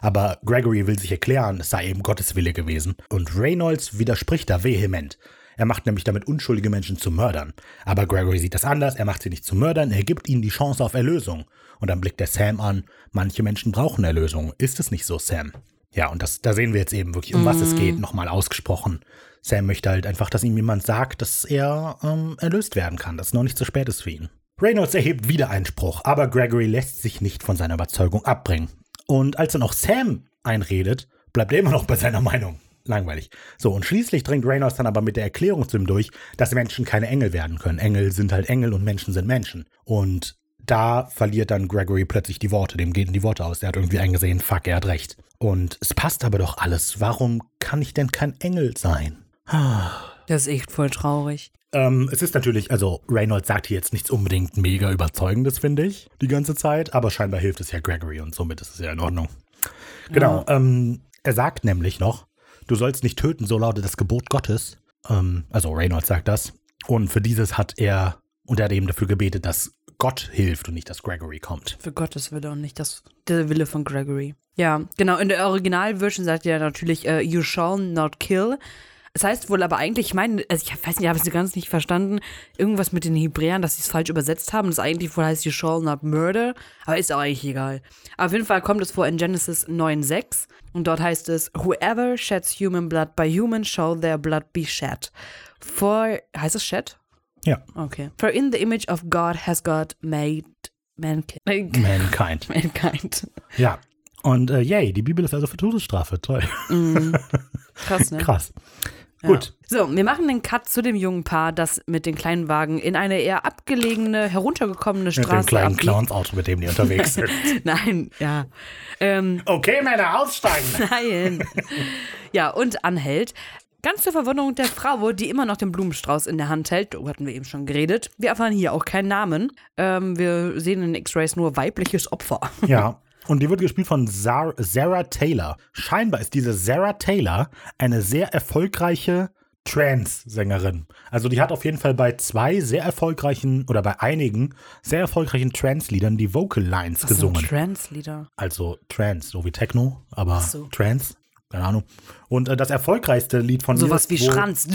Aber Gregory will sich erklären, es sei eben Gottes Wille gewesen. Und Reynolds widerspricht da vehement. Er macht nämlich damit unschuldige Menschen zu Mördern. Aber Gregory sieht das anders, er macht sie nicht zu Mördern, er gibt ihnen die Chance auf Erlösung. Und dann blickt er Sam an, manche Menschen brauchen Erlösung. Ist es nicht so, Sam? Ja, und das, da sehen wir jetzt eben wirklich, um was es geht, nochmal ausgesprochen. Sam möchte halt einfach, dass ihm jemand sagt, dass er ähm, erlöst werden kann, dass es noch nicht zu spät ist für ihn. Reynolds erhebt wieder Einspruch, aber Gregory lässt sich nicht von seiner Überzeugung abbringen. Und als dann auch Sam einredet, bleibt er immer noch bei seiner Meinung. Langweilig. So, und schließlich dringt Reynolds dann aber mit der Erklärung zu ihm durch, dass Menschen keine Engel werden können. Engel sind halt Engel und Menschen sind Menschen. Und da verliert dann Gregory plötzlich die Worte, dem gehen die Worte aus. Er hat irgendwie eingesehen, fuck, er hat recht. Und es passt aber doch alles. Warum kann ich denn kein Engel sein? Das ist echt voll traurig. Ähm, es ist natürlich, also Reynolds sagt hier jetzt nichts unbedingt mega überzeugendes, finde ich, die ganze Zeit, aber scheinbar hilft es ja Gregory und somit ist es ja in Ordnung. Genau, ähm, er sagt nämlich noch, du sollst nicht töten, so lautet das Gebot Gottes. Ähm, also Reynolds sagt das. Und für dieses hat er, und er hat eben dafür gebetet, dass Gott hilft und nicht, dass Gregory kommt. Für Gottes Wille und nicht das, der Wille von Gregory. Ja, genau. In der Originalversion sagt er natürlich, uh, you shall not kill. Das heißt wohl aber eigentlich, ich meine, also ich weiß nicht, ich habe es ganz nicht verstanden, irgendwas mit den Hebräern, dass sie es falsch übersetzt haben. Das eigentlich wohl heißt, you shall not murder, aber ist auch eigentlich egal. auf jeden Fall kommt es vor in Genesis 9,6 und dort heißt es, whoever sheds human blood by human shall their blood be shed. For, heißt es shed? Ja. Okay. For in the image of God has God made mankind. Mankind. Mankind. Ja. Und äh, yay, die Bibel ist also für Todesstrafe. Toll. Krass, ne? Krass. Ja. Gut. So, wir machen den Cut zu dem jungen Paar, das mit den kleinen Wagen in eine eher abgelegene, heruntergekommene Mit dem Straße kleinen. Clowns-Auto, mit dem die unterwegs sind. Nein, ja. Ähm, okay, Männer, aussteigen. nein. ja, und anhält. Ganz zur Verwunderung der Frau, die immer noch den Blumenstrauß in der Hand hält. Darüber hatten wir eben schon geredet. Wir erfahren hier auch keinen Namen. Ähm, wir sehen in X-Rays nur weibliches Opfer. Ja. Und die wird gespielt von Sarah Taylor. Scheinbar ist diese Sarah Taylor eine sehr erfolgreiche Trance-Sängerin. Also die hat auf jeden Fall bei zwei sehr erfolgreichen oder bei einigen sehr erfolgreichen Trance-Liedern die Vocal Lines sind gesungen. Trance-Lieder. Also Trance, so wie Techno, aber so. Trance. Keine Ahnung. Und äh, das erfolgreichste Lied von Sowas wie Schranz.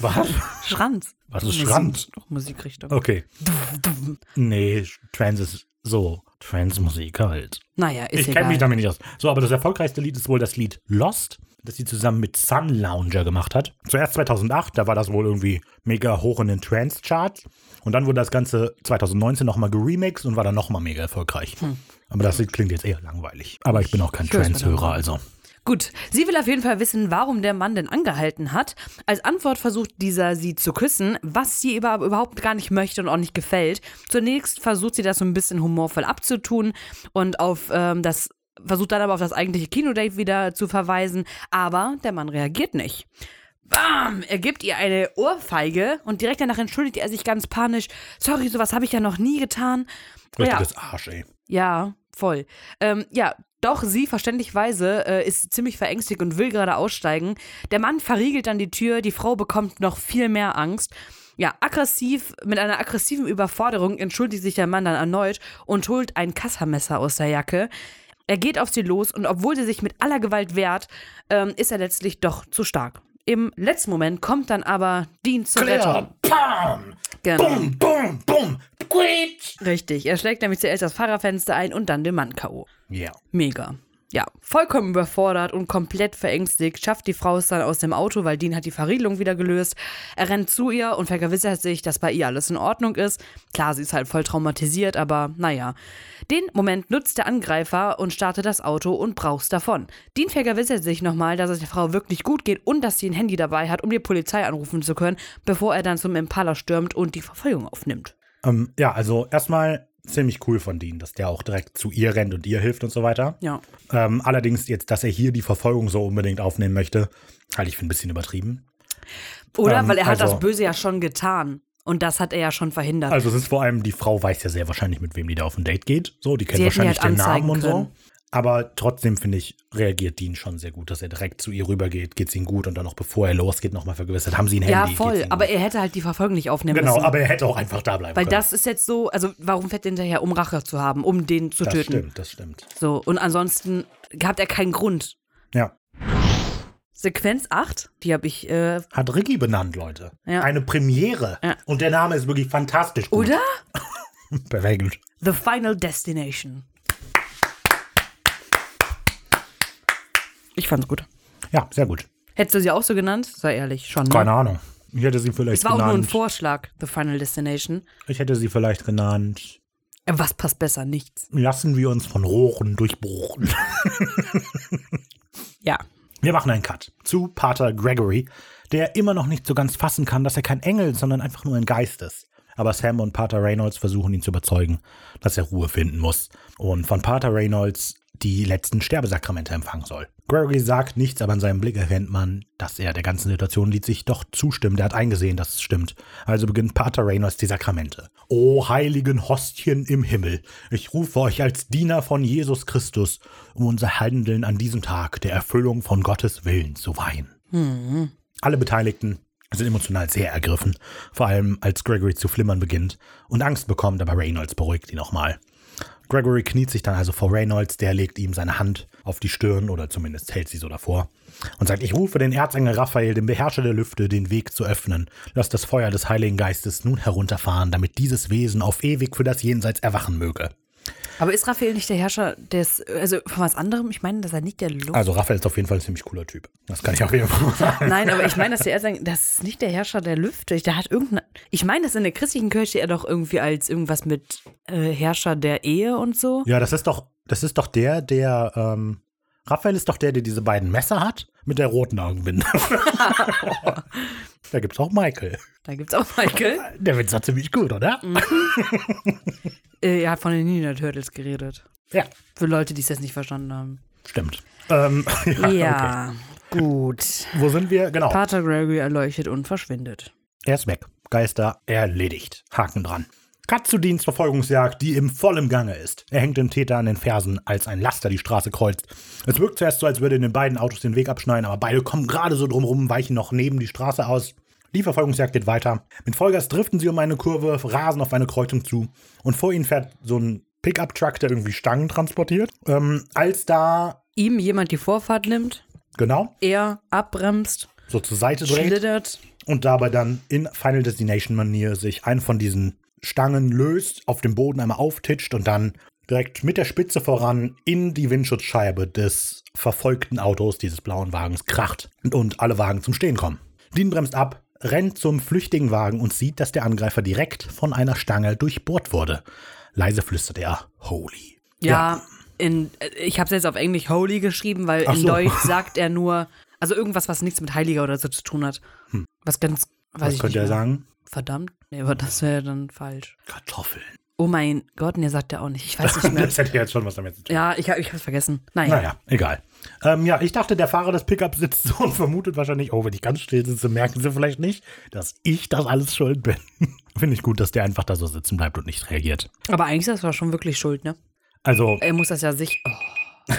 Was? Schranz. Was ist Musik- Schranz? Musikrichtung. Okay. Nee, Trance ist so Trance-Musik halt. Naja, ist Ich kenne mich damit nicht aus. So, aber das erfolgreichste Lied ist wohl das Lied Lost, das sie zusammen mit Sun Lounger gemacht hat. Zuerst 2008, da war das wohl irgendwie mega hoch in den Trance-Charts. Und dann wurde das Ganze 2019 nochmal geremixed und war dann nochmal mega erfolgreich. Aber das Lied klingt jetzt eher langweilig. Aber ich bin auch kein Hm. Trance-Hörer, also. Gut, sie will auf jeden Fall wissen, warum der Mann denn angehalten hat. Als Antwort versucht dieser, sie zu küssen, was sie über, überhaupt gar nicht möchte und auch nicht gefällt. Zunächst versucht sie das so ein bisschen humorvoll abzutun und auf ähm, das versucht dann aber auf das eigentliche Kinodate wieder zu verweisen, aber der Mann reagiert nicht. Bam! Er gibt ihr eine Ohrfeige und direkt danach entschuldigt er sich ganz panisch. Sorry, sowas habe ich ja noch nie getan. Ja, Richtiges Arsch, ey. ja, voll. Ähm, ja, doch sie verständlicherweise äh, ist ziemlich verängstigt und will gerade aussteigen. Der Mann verriegelt dann die Tür, die Frau bekommt noch viel mehr Angst. Ja, aggressiv, mit einer aggressiven Überforderung entschuldigt sich der Mann dann erneut und holt ein Kassermesser aus der Jacke. Er geht auf sie los und obwohl sie sich mit aller Gewalt wehrt, ähm, ist er letztlich doch zu stark. Im letzten Moment kommt dann aber Dean zur Rettung. Claire, bam, Genau. bum, bum, bum, quitsch. Richtig, er schlägt nämlich zuerst das Fahrerfenster ein und dann den Mann K.O. Ja. Mega. Ja, vollkommen überfordert und komplett verängstigt schafft die Frau es dann aus dem Auto, weil Dean hat die Verriegelung wieder gelöst. Er rennt zu ihr und vergewissert sich, dass bei ihr alles in Ordnung ist. Klar, sie ist halt voll traumatisiert, aber naja. Den Moment nutzt der Angreifer und startet das Auto und braust davon. Dean vergewissert sich nochmal, dass es der Frau wirklich gut geht und dass sie ein Handy dabei hat, um die Polizei anrufen zu können, bevor er dann zum Impala stürmt und die Verfolgung aufnimmt. Ähm, ja, also erstmal ziemlich cool von Dean, dass der auch direkt zu ihr rennt und ihr hilft und so weiter. Ja. Ähm, allerdings jetzt, dass er hier die Verfolgung so unbedingt aufnehmen möchte, halte ich für ein bisschen übertrieben. Oder? Ähm, weil er hat also- das Böse ja schon getan. Und das hat er ja schon verhindert. Also es ist vor allem, die Frau weiß ja sehr wahrscheinlich, mit wem die da auf ein Date geht. So, die kennt wahrscheinlich halt den Namen anzeigen und können. so. Aber trotzdem, finde ich, reagiert Dean schon sehr gut, dass er direkt zu ihr rübergeht, geht's ihm gut und dann noch bevor er losgeht, nochmal vergewissert, haben sie ein Ja, Handy. voll. geht's ihm Aber gut. er hätte halt die Verfolgung nicht aufnehmen Genau, müssen. aber er hätte auch einfach da bleiben weil können. das ist jetzt so, also warum fährt er hinterher, um Rache zu haben, um den zu das töten? stimmt, das stimmt. So, und ansonsten hat er keinen Grund. Ja. Sequenz 8, die habe ich, äh, Hat Ricky benannt, Leute. Ja. Eine Premiere. Ja. Und der Name ist wirklich fantastisch gut. oder? Perfekt. The Final Destination. Ich fand's gut. Ja, sehr gut. Hättest du sie auch so genannt? Sei ehrlich, schon. Ne? Keine Ahnung. Ich hätte sie vielleicht Es war auch nur ein genannt. Vorschlag, The Final Destination. ich hätte sie vielleicht genannt. Äh, Was passt besser? Nichts. Lassen wir uns von Rohren durchbohren. Ja. Wir machen einen Cut zu Pater Gregory, der immer noch nicht so ganz fassen kann, dass er kein Engel, sondern einfach nur ein Geist ist. Aber Sam und Pater Reynolds versuchen ihn zu überzeugen, dass er Ruhe finden muss und von Pater Reynolds die letzten Sterbesakramente empfangen soll. Gregory sagt nichts, aber in seinem Blick erkennt man, dass er der ganzen Situation sich doch zustimmt. Er hat eingesehen, dass es stimmt. Also beginnt Pater Reynolds die Sakramente. O heiligen Hostien im Himmel, ich rufe euch als Diener von Jesus Christus, um unser Handeln an diesem Tag der Erfüllung von Gottes Willen zu weihen. Alle Beteiligten sind emotional sehr ergriffen, vor allem als Gregory zu flimmern beginnt und Angst bekommt, aber Reynolds beruhigt ihn nochmal. Gregory kniet sich dann also vor Reynolds, der legt ihm seine Hand auf die Stirn oder zumindest hält sie so davor und sagt, ich rufe den Erzengel Raphael, den Beherrscher der Lüfte, den Weg zu öffnen. Lass das Feuer des Heiligen Geistes nun herunterfahren, damit dieses Wesen auf ewig für das Jenseits erwachen möge. Aber ist Raphael nicht der Herrscher des, also von was anderem? Ich meine, dass er nicht der Luft. Also Raphael ist auf jeden Fall ein ziemlich cooler Typ. Das kann ich auf jeden Fall sagen. Nein, aber ich meine, dass der Erzengel, das ist nicht der Herrscher der Lüfte. Der hat irgendeine. Ich meine, dass in der christlichen Kirche er doch irgendwie als irgendwas mit äh, Herrscher der Ehe und so. Ja, das ist doch, das ist doch der, der, ähm, Raphael ist doch der, der diese beiden Messer hat mit der roten Augenbinde. da gibt's auch Michael. Da gibt's auch Michael. Der Witz war ziemlich gut, oder? Äh, er hat von den Ninja Turtles geredet. Ja, Für Leute, die es jetzt nicht verstanden haben. stimmt. Ähm, ja, Ja, gut. Okay. Wo sind wir? Genau. Pater Gregory erleuchtet und verschwindet. Er ist weg. Geister erledigt. Haken dran. Cut zu Dienstverfolgungsjagd, die im vollen Gange ist. Er hängt den Täter an den Fersen, als ein Laster die Straße kreuzt. Es wirkt zuerst so, als würde den beiden Autos den Weg abschneiden, aber beide kommen gerade so drumrum, weichen noch neben die Straße aus. Die Verfolgungsjagd geht weiter. Mit Vollgas driften sie um eine Kurve, rasen auf eine Kreuzung zu und vor ihnen fährt so ein Pickup-Truck, der irgendwie Stangen transportiert. Ähm, als da, Ihm jemand die Vorfahrt nimmt, genau, er abbremst, so zur Seite dreht schlittert. und dabei dann in Final Destination Manier sich einen von diesen Stangen löst, auf dem Boden einmal auftitscht und dann direkt mit der Spitze voran in die Windschutzscheibe des verfolgten Autos dieses blauen Wagens kracht und alle Wagen zum Stehen kommen. Dean bremst ab, rennt zum flüchtigen Wagen und sieht, dass der Angreifer direkt von einer Stange durchbohrt wurde. Leise flüstert er, Holy. Ja, in, äh, ich habe es jetzt auf Englisch Holy geschrieben, weil Ach in so. Deutsch sagt er nur, also irgendwas, was nichts mit Heiliger oder so zu tun hat. Was ganz, weiß Was ich könnte er sagen? Verdammt, nee, aber das wäre dann falsch. Kartoffeln. Oh mein Gott, nee, sagt er auch nicht. Ich weiß nicht mehr. Das hätte jetzt schon was damit zu tun. ja, ich, ich hab's vergessen. Naja. Naja, egal. Ähm, ja, ich dachte, der Fahrer des Pickups sitzt so und vermutet wahrscheinlich, oh, wenn ich ganz still sitze, merken sie vielleicht nicht, dass ich das alles schuld bin. Finde ich gut, dass der einfach da so sitzen bleibt und nicht reagiert. Aber eigentlich ist das schon wirklich schuld, ne? Also, Er muss das ja sich. Oh,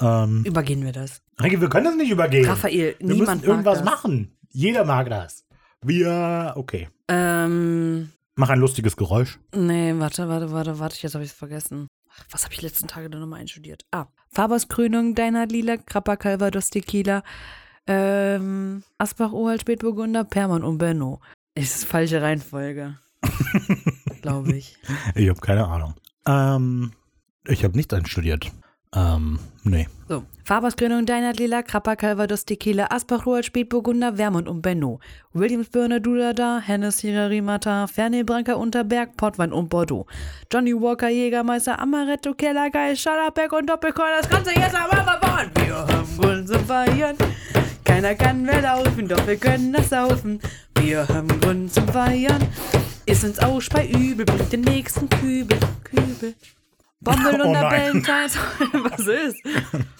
ähm, übergehen wir das. Heike, wir können das nicht übergehen. Raphael, wir niemand müssen irgendwas mag das. machen. Jeder mag das. Wir, okay. Ähm, Mach ein lustiges Geräusch. nee, warte, warte, warte, warte, jetzt habe ich es vergessen. Ach, Was habe ich letzten Tage denn nochmal einstudiert? Ah, Faberskrönung, Deiner Lila, Krapper, Calvados, Tequila, ähm, Asbach, Ohal, Spätburgunder, Perman und Benno. Ist falsche Reihenfolge. Glaube ich. Ich habe keine Ahnung. Ähm, ich habe nichts einstudiert. Ähm, nee. So, Faberskrönung, Deiner Lila, Krapper, Calvados, Tequila, Asbach, Spätburgunder, Vermont und Benno. Williams, Birne, Dudada, Hennes, Hirarimata, Fernet, Branca, Unterberg, Portwein und Bordeaux. Johnny Walker, Jägermeister, Amaretto, Kellergeist, Schallerberg und Doppelkorn. Das Ganze jetzt einmal verbauen. Wir haben Grund zum Feiern. Keiner kann mehr laufen, doch wir können das saufen. Wir haben Grund zum Feiern. Ist uns aus bei Übel, bringt den nächsten Kübel. Kübel. Bommel Oh und nein. Valentines. Was ist?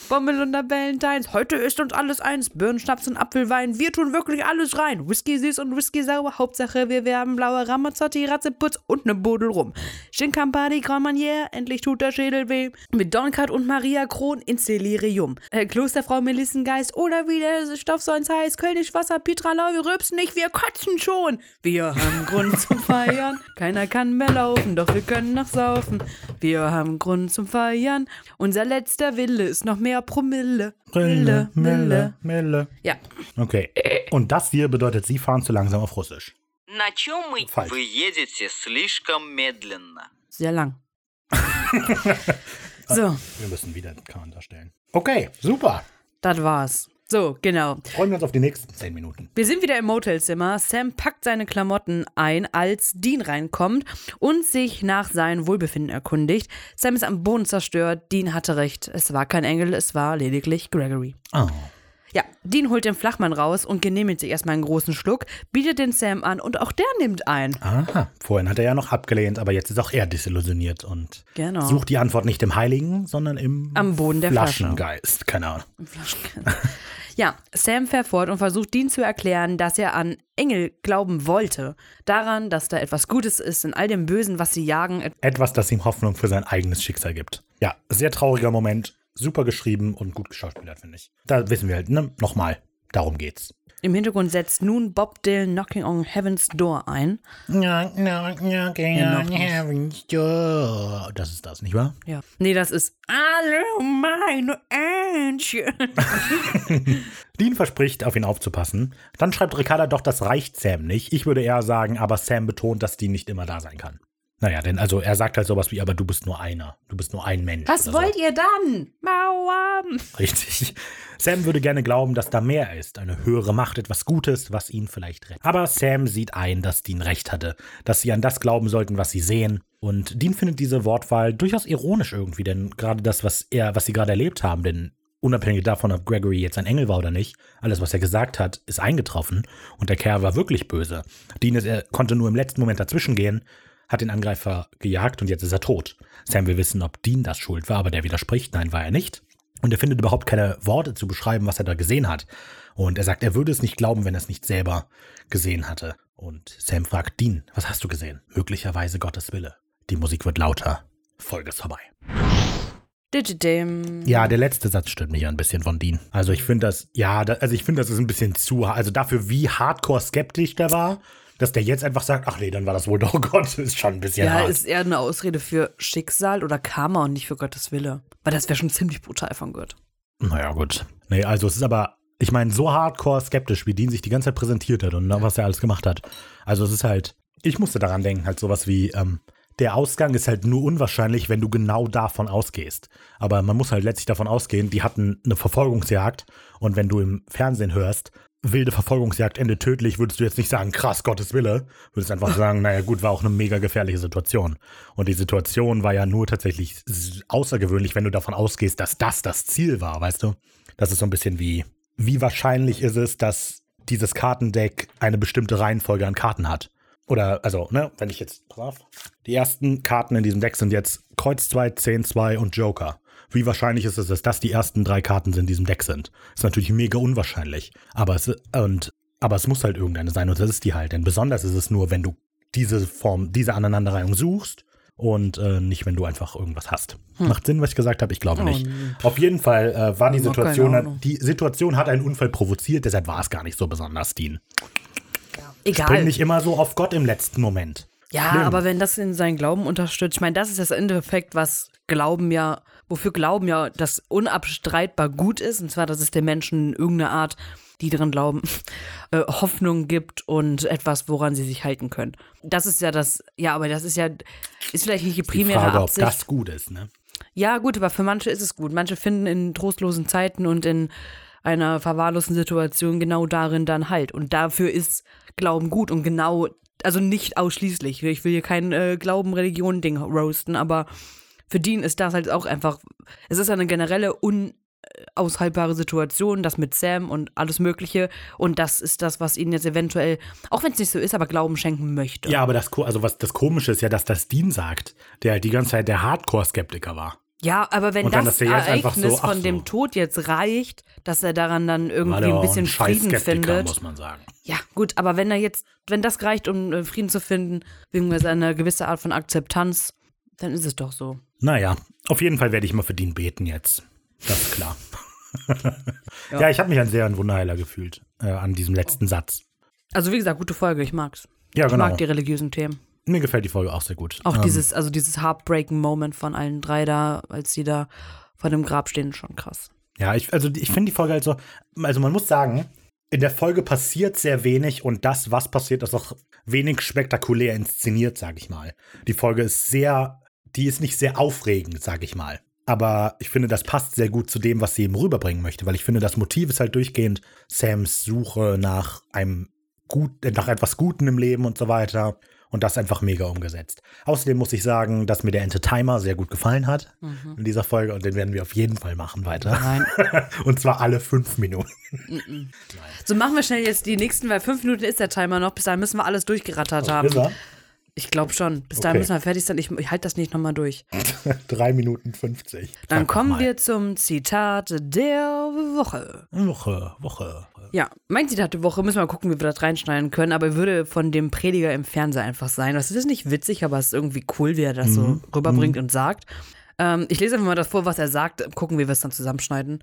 Bommel und Valentines. Heute ist uns alles eins. Birnenschnaps und Apfelwein. Wir tun wirklich alles rein. Whisky süß und Whisky sauer. Hauptsache, wir werben blaue Ramazzotti, Ratzeputz und ne Bodel rum. Gin Campari, Grand Marnier. Endlich tut der Schädel weh. Mit Donkart und Maria Kron ins Delirium. Äh, Klosterfrau Melissengeist oder wie der Stoff sonst heißt. Kölnisch Wasser, Pitralau. Wir rübsen nicht, wir kotzen schon. Wir haben Grund zum Feiern. Keiner kann mehr laufen, doch wir können noch saufen. Wir haben Grund zum Feiern. Unser letzter Wille ist noch mehr Promille. Mille, Mille. Mille. Ja. Okay. Und das hier bedeutet, Sie fahren zu langsam auf Russisch. На чем мы? Falsch. Вы едете слишком медленно. Sehr lang. so, Wir müssen wieder den Kahn darstellen. Okay, super. das war's. So, genau. Freuen wir uns auf die nächsten zehn Minuten. Wir sind wieder im Motelzimmer. Sam packt seine Klamotten ein, als Dean reinkommt und sich nach seinem Wohlbefinden erkundigt. Sam ist am Boden zerstört. Dean hatte recht. Es war kein Engel, es war lediglich Gregory. Oh. Ja, Dean holt den Flachmann raus und genehmigt sich erstmal einen großen Schluck, bietet den Sam an und auch der nimmt ein. Aha, vorhin hat er ja noch abgelehnt, aber jetzt ist auch er desillusioniert und Genau. sucht die Antwort nicht im Heiligen, sondern im Am Boden der Flasche. Flaschengeist. Keine Ahnung. Ja, Sam fährt fort und versucht Dean zu erklären, dass er an Engel glauben wollte. Daran, dass da etwas Gutes ist in all dem Bösen, was sie jagen. Etwas, das ihm Hoffnung für sein eigenes Schicksal gibt. Ja, sehr trauriger Moment. Super geschrieben und gut geschauspielert, finde ich. Da wissen wir halt, ne? Nochmal, darum geht's. Im Hintergrund setzt nun Bob Dylan Knocking on Heaven's Door ein. Knock, knock, knocking Ja, on heaven's door. Das ist das, nicht wahr? Ja. Nee, das ist Alle meine Ähnchen. Dean verspricht, auf ihn aufzupassen. Dann schreibt Ricarda doch, das reicht Sam nicht. Ich würde eher sagen, aber Sam betont, dass Dean nicht immer da sein kann. Naja, denn also er sagt halt sowas wie, aber du bist nur einer. Du bist nur ein Mensch. Was oder so. wollt ihr dann? Mauern. Richtig. Sam würde gerne glauben, dass da mehr ist. Eine höhere Macht, etwas Gutes, was ihn vielleicht rettet. Aber Sam sieht ein, dass Dean recht hatte. Dass sie an das glauben sollten, was sie sehen. Und Dean findet diese Wortwahl durchaus ironisch irgendwie, denn gerade das, was er, was sie gerade erlebt haben, denn unabhängig davon, ob Gregory jetzt ein Engel war oder nicht, alles, was er gesagt hat, ist eingetroffen und der Kerl war wirklich böse. Dean ist, er konnte nur im letzten Moment dazwischen gehen, hat den Angreifer gejagt und jetzt ist er tot. Sam will wissen, ob Dean das schuld war, aber der widerspricht, nein, war er nicht. Und er findet überhaupt keine Worte zu beschreiben, was er da gesehen hat. Und er sagt, er würde es nicht glauben, wenn er es nicht selber gesehen hatte. Und Sam fragt Dean, was hast du gesehen? Möglicherweise Gottes Wille. Die Musik wird lauter. Folge ist vorbei. Ja, der letzte Satz stört mich ja ein bisschen von Dean. Also ich finde das, ja, da, also ich finde das ist ein bisschen zu, also dafür wie hardcore skeptisch der war, dass der jetzt einfach sagt, ach nee, dann war das wohl doch Gott, ist schon ein bisschen Ja, hart. ist eher eine Ausrede für Schicksal oder Karma und nicht für Gottes Wille. Weil das wäre schon ziemlich brutal von Gott. Naja, gut. Nee, also es ist aber, ich meine, so hardcore skeptisch, wie Dean sich die ganze Zeit präsentiert hat und was er alles gemacht hat. Also es ist halt, ich musste daran denken, halt sowas wie, ähm, der Ausgang ist halt nur unwahrscheinlich, wenn du genau davon ausgehst. Aber man muss halt letztlich davon ausgehen, die hatten eine Verfolgungsjagd und wenn du im Fernsehen hörst, wilde Verfolgungsjagd endet tödlich, würdest du jetzt nicht sagen, krass, Gottes Wille. Würdest einfach sagen, naja gut, war auch eine mega gefährliche Situation. Und die Situation war ja nur tatsächlich außergewöhnlich, wenn du davon ausgehst, dass das das Ziel war, weißt du? Das ist so ein bisschen wie, wie wahrscheinlich ist es, dass dieses Kartendeck eine bestimmte Reihenfolge an Karten hat. Oder, also, ne, wenn ich jetzt, pass auf, die ersten Karten in diesem Deck sind jetzt Kreuz 2, 10, 2 und Joker. Wie wahrscheinlich ist es, dass das die ersten drei Karten in diesem Deck sind? Ist natürlich mega unwahrscheinlich. Aber es, und, aber es muss halt irgendeine sein und das ist die halt. Denn besonders ist es nur, wenn du diese Form, diese Aneinanderreihung suchst und äh, nicht, wenn du einfach irgendwas hast. Macht Sinn, was ich gesagt habe? Ich glaube Oh, nicht. nee. Auf jeden Fall äh, war die Situation, die Situation hat einen Unfall provoziert, deshalb war es gar nicht so besonders, Dean. Bring Egal. nicht immer so auf Gott im letzten Moment. Ja, Schlimm. aber wenn das in seinen Glauben unterstützt, ich meine, das ist das Endeffekt, was Glauben ja, wofür Glauben ja das unabstreitbar gut ist, und zwar, dass es den Menschen irgendeine Art, die dran glauben, äh, Hoffnung gibt und etwas, woran sie sich halten können. Das ist ja das, ja, aber das ist ja, ist vielleicht nicht die Die primäre Frage, ob Absicht. das gut ist, ne? Ja, gut, aber für manche ist es gut. Manche finden in trostlosen Zeiten und in einer verwahrlosten Situation genau darin dann Halt. Und dafür ist Glauben gut und genau, also nicht ausschließlich. Ich will hier kein äh, Glauben-Religion-Ding roasten, aber für Dean ist das halt auch einfach, es ist eine generelle unaushaltbare Situation, das mit Sam und alles Mögliche. Und das ist das, was ihn jetzt eventuell, auch wenn es nicht so ist, aber Glauben schenken möchte. Ja, aber das, also was das Komische ist ja, dass das Dean sagt, der halt die ganze Zeit der Hardcore-Skeptiker war. Ja, aber wenn dann, das einfach Ereignis so, von so. dem Tod jetzt reicht, dass er daran dann irgendwie ein bisschen scheiß Frieden findet. muss man sagen. Ja, gut, aber wenn er jetzt, wenn das reicht, um äh, Frieden zu finden, beziehungsweise eine gewisse Art von Akzeptanz, dann ist es doch so. Naja, auf jeden Fall werde ich mal für Dean beten jetzt. Das ist klar. ja. ich habe mich an sehr ein Wunderheiler gefühlt, äh, an diesem letzten Satz. Also wie gesagt, gute Folge, ich mag's. Ja, Ich genau. mag die religiösen Themen. Mir gefällt die Folge auch sehr gut. Auch Ähm, dieses, also dieses heartbreaking Moment von allen drei da, als sie da vor dem Grab stehen, ist schon krass. Ja, ich, also ich finde die Folge halt so, also man muss sagen, in der Folge passiert sehr wenig und das, was passiert, ist auch wenig spektakulär inszeniert, sage ich mal. Die Folge ist sehr, die ist nicht sehr aufregend, sage ich mal. Aber ich finde, das passt sehr gut zu dem, was sie eben rüberbringen möchte, weil ich finde, das Motiv ist halt durchgehend Sams Suche nach einem gut, nach etwas Guten im Leben und so weiter. Und das einfach mega umgesetzt. Außerdem muss ich sagen, dass mir der Ente-Timer sehr gut gefallen hat in dieser Folge und den werden wir auf jeden Fall machen weiter. Nein. und zwar alle fünf Minuten. So machen wir schnell jetzt die nächsten, weil fünf Minuten ist der Timer noch. Bis dahin müssen wir alles durchgerattert haben. Ich glaube schon. Bis dahin Okay. müssen wir fertig sein. Ich, ich halte das nicht nochmal durch. Drei Minuten 50. Dann Sag kommen wir zum Zitat der Woche. Woche, Woche. Ja, mein Zitat der Woche, müssen wir mal gucken, wie wir das reinschneiden können, aber würde von dem Prediger im Fernseher einfach sein. Das ist nicht witzig, aber es ist irgendwie cool, wie er das so rüberbringt und sagt. Ähm, ich lese einfach mal das vor, was er sagt, gucken, wie wir es dann zusammenschneiden.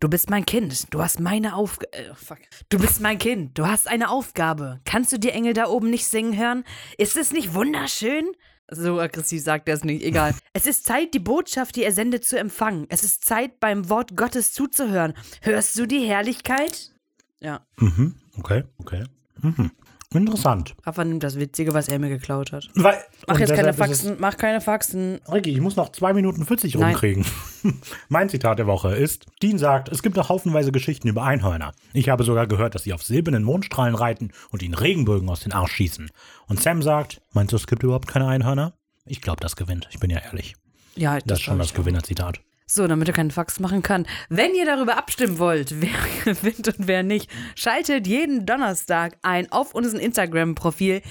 Du bist mein Kind, du hast meine Aufgabe. Äh, fuck. Du bist mein Kind, du hast eine Aufgabe. Kannst du die Engel da oben nicht singen hören? Ist es nicht wunderschön? So aggressiv sagt er es nicht, egal. Es ist Zeit, die Botschaft, die er sendet, zu empfangen. Es ist Zeit, beim Wort Gottes zuzuhören. Hörst du die Herrlichkeit? Ja, Mhm. Okay, okay. Mhm. Interessant. Rafa nimmt das Witzige, was er mir geklaut hat. Weil, Mach jetzt keine Faxen, mach keine Faxen. Ricky, ich muss noch 2 Minuten 40 Nein. rumkriegen. mein Zitat der Woche ist, Dean sagt, es gibt noch haufenweise Geschichten über Einhörner. Ich habe sogar gehört, dass sie auf silbernen Mondstrahlen reiten und ihnen Regenbögen aus den Arsch schießen. Und Sam sagt, meinst du, es gibt überhaupt keine Einhörner? Ich glaube, das gewinnt. Ich bin ja ehrlich. Ja, Das ist schon das Gewinnerzitat. So, damit er keinen Fax machen kann. Wenn ihr darüber abstimmen wollt, wer gewinnt und wer nicht, schaltet jeden Donnerstag ein auf unseren Instagram-Profil,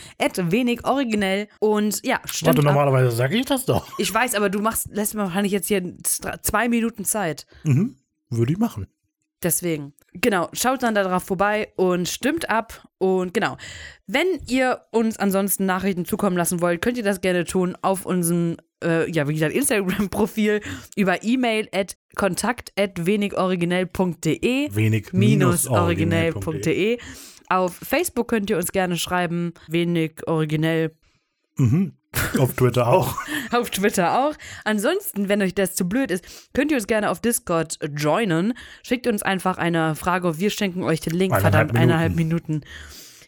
wenig originell. Und ja, stimmt. Warte, ab. normalerweise sage ich das doch. Ich weiß, aber du machst, lässt mir wahrscheinlich jetzt hier zwei Minuten Zeit. Mhm. Würde ich machen. Deswegen. Genau, schaut dann darauf vorbei und stimmt ab. Und genau, wenn ihr uns ansonsten Nachrichten zukommen lassen wollt, könnt ihr das gerne tun auf unserem, äh, ja, wie gesagt, Instagram-Profil über E-Mail at kontakt at wenigoriginell.de Wenig minus originell.de. originell.de. Auf Facebook könnt ihr uns gerne schreiben, wenig originell Mhm. Auf Twitter auch. auf Twitter auch. Ansonsten, wenn euch das zu blöd ist, könnt ihr uns gerne auf Discord joinen. Schickt uns einfach eine Frage. Wir schenken euch den Link. Eineinhalb Verdammt, eineinhalb Minuten.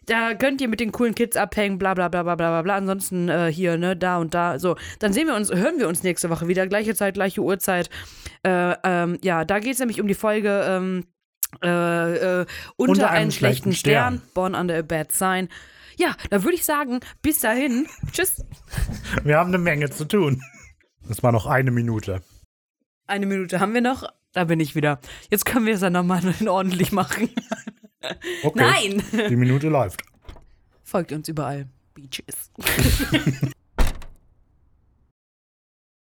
Da könnt ihr mit den coolen Kids abhängen, bla bla bla bla bla bla bla. Ansonsten äh, hier, ne, da und da. So, dann sehen wir uns, hören wir uns nächste Woche wieder. Gleiche Zeit, gleiche Uhrzeit. Äh, ähm, ja, da geht es nämlich um die Folge ähm, äh, äh, unter, einem schlechten Stern. Born Under a Bad Sign. Ja, da würde ich sagen, bis dahin. Tschüss. Wir haben eine Menge zu tun. Das war noch eine Minute. Eine Minute haben wir noch. Da bin ich wieder. Jetzt können wir es dann nochmal ordentlich machen. Okay. Nein! Die Minute läuft. Folgt uns überall. Beaches.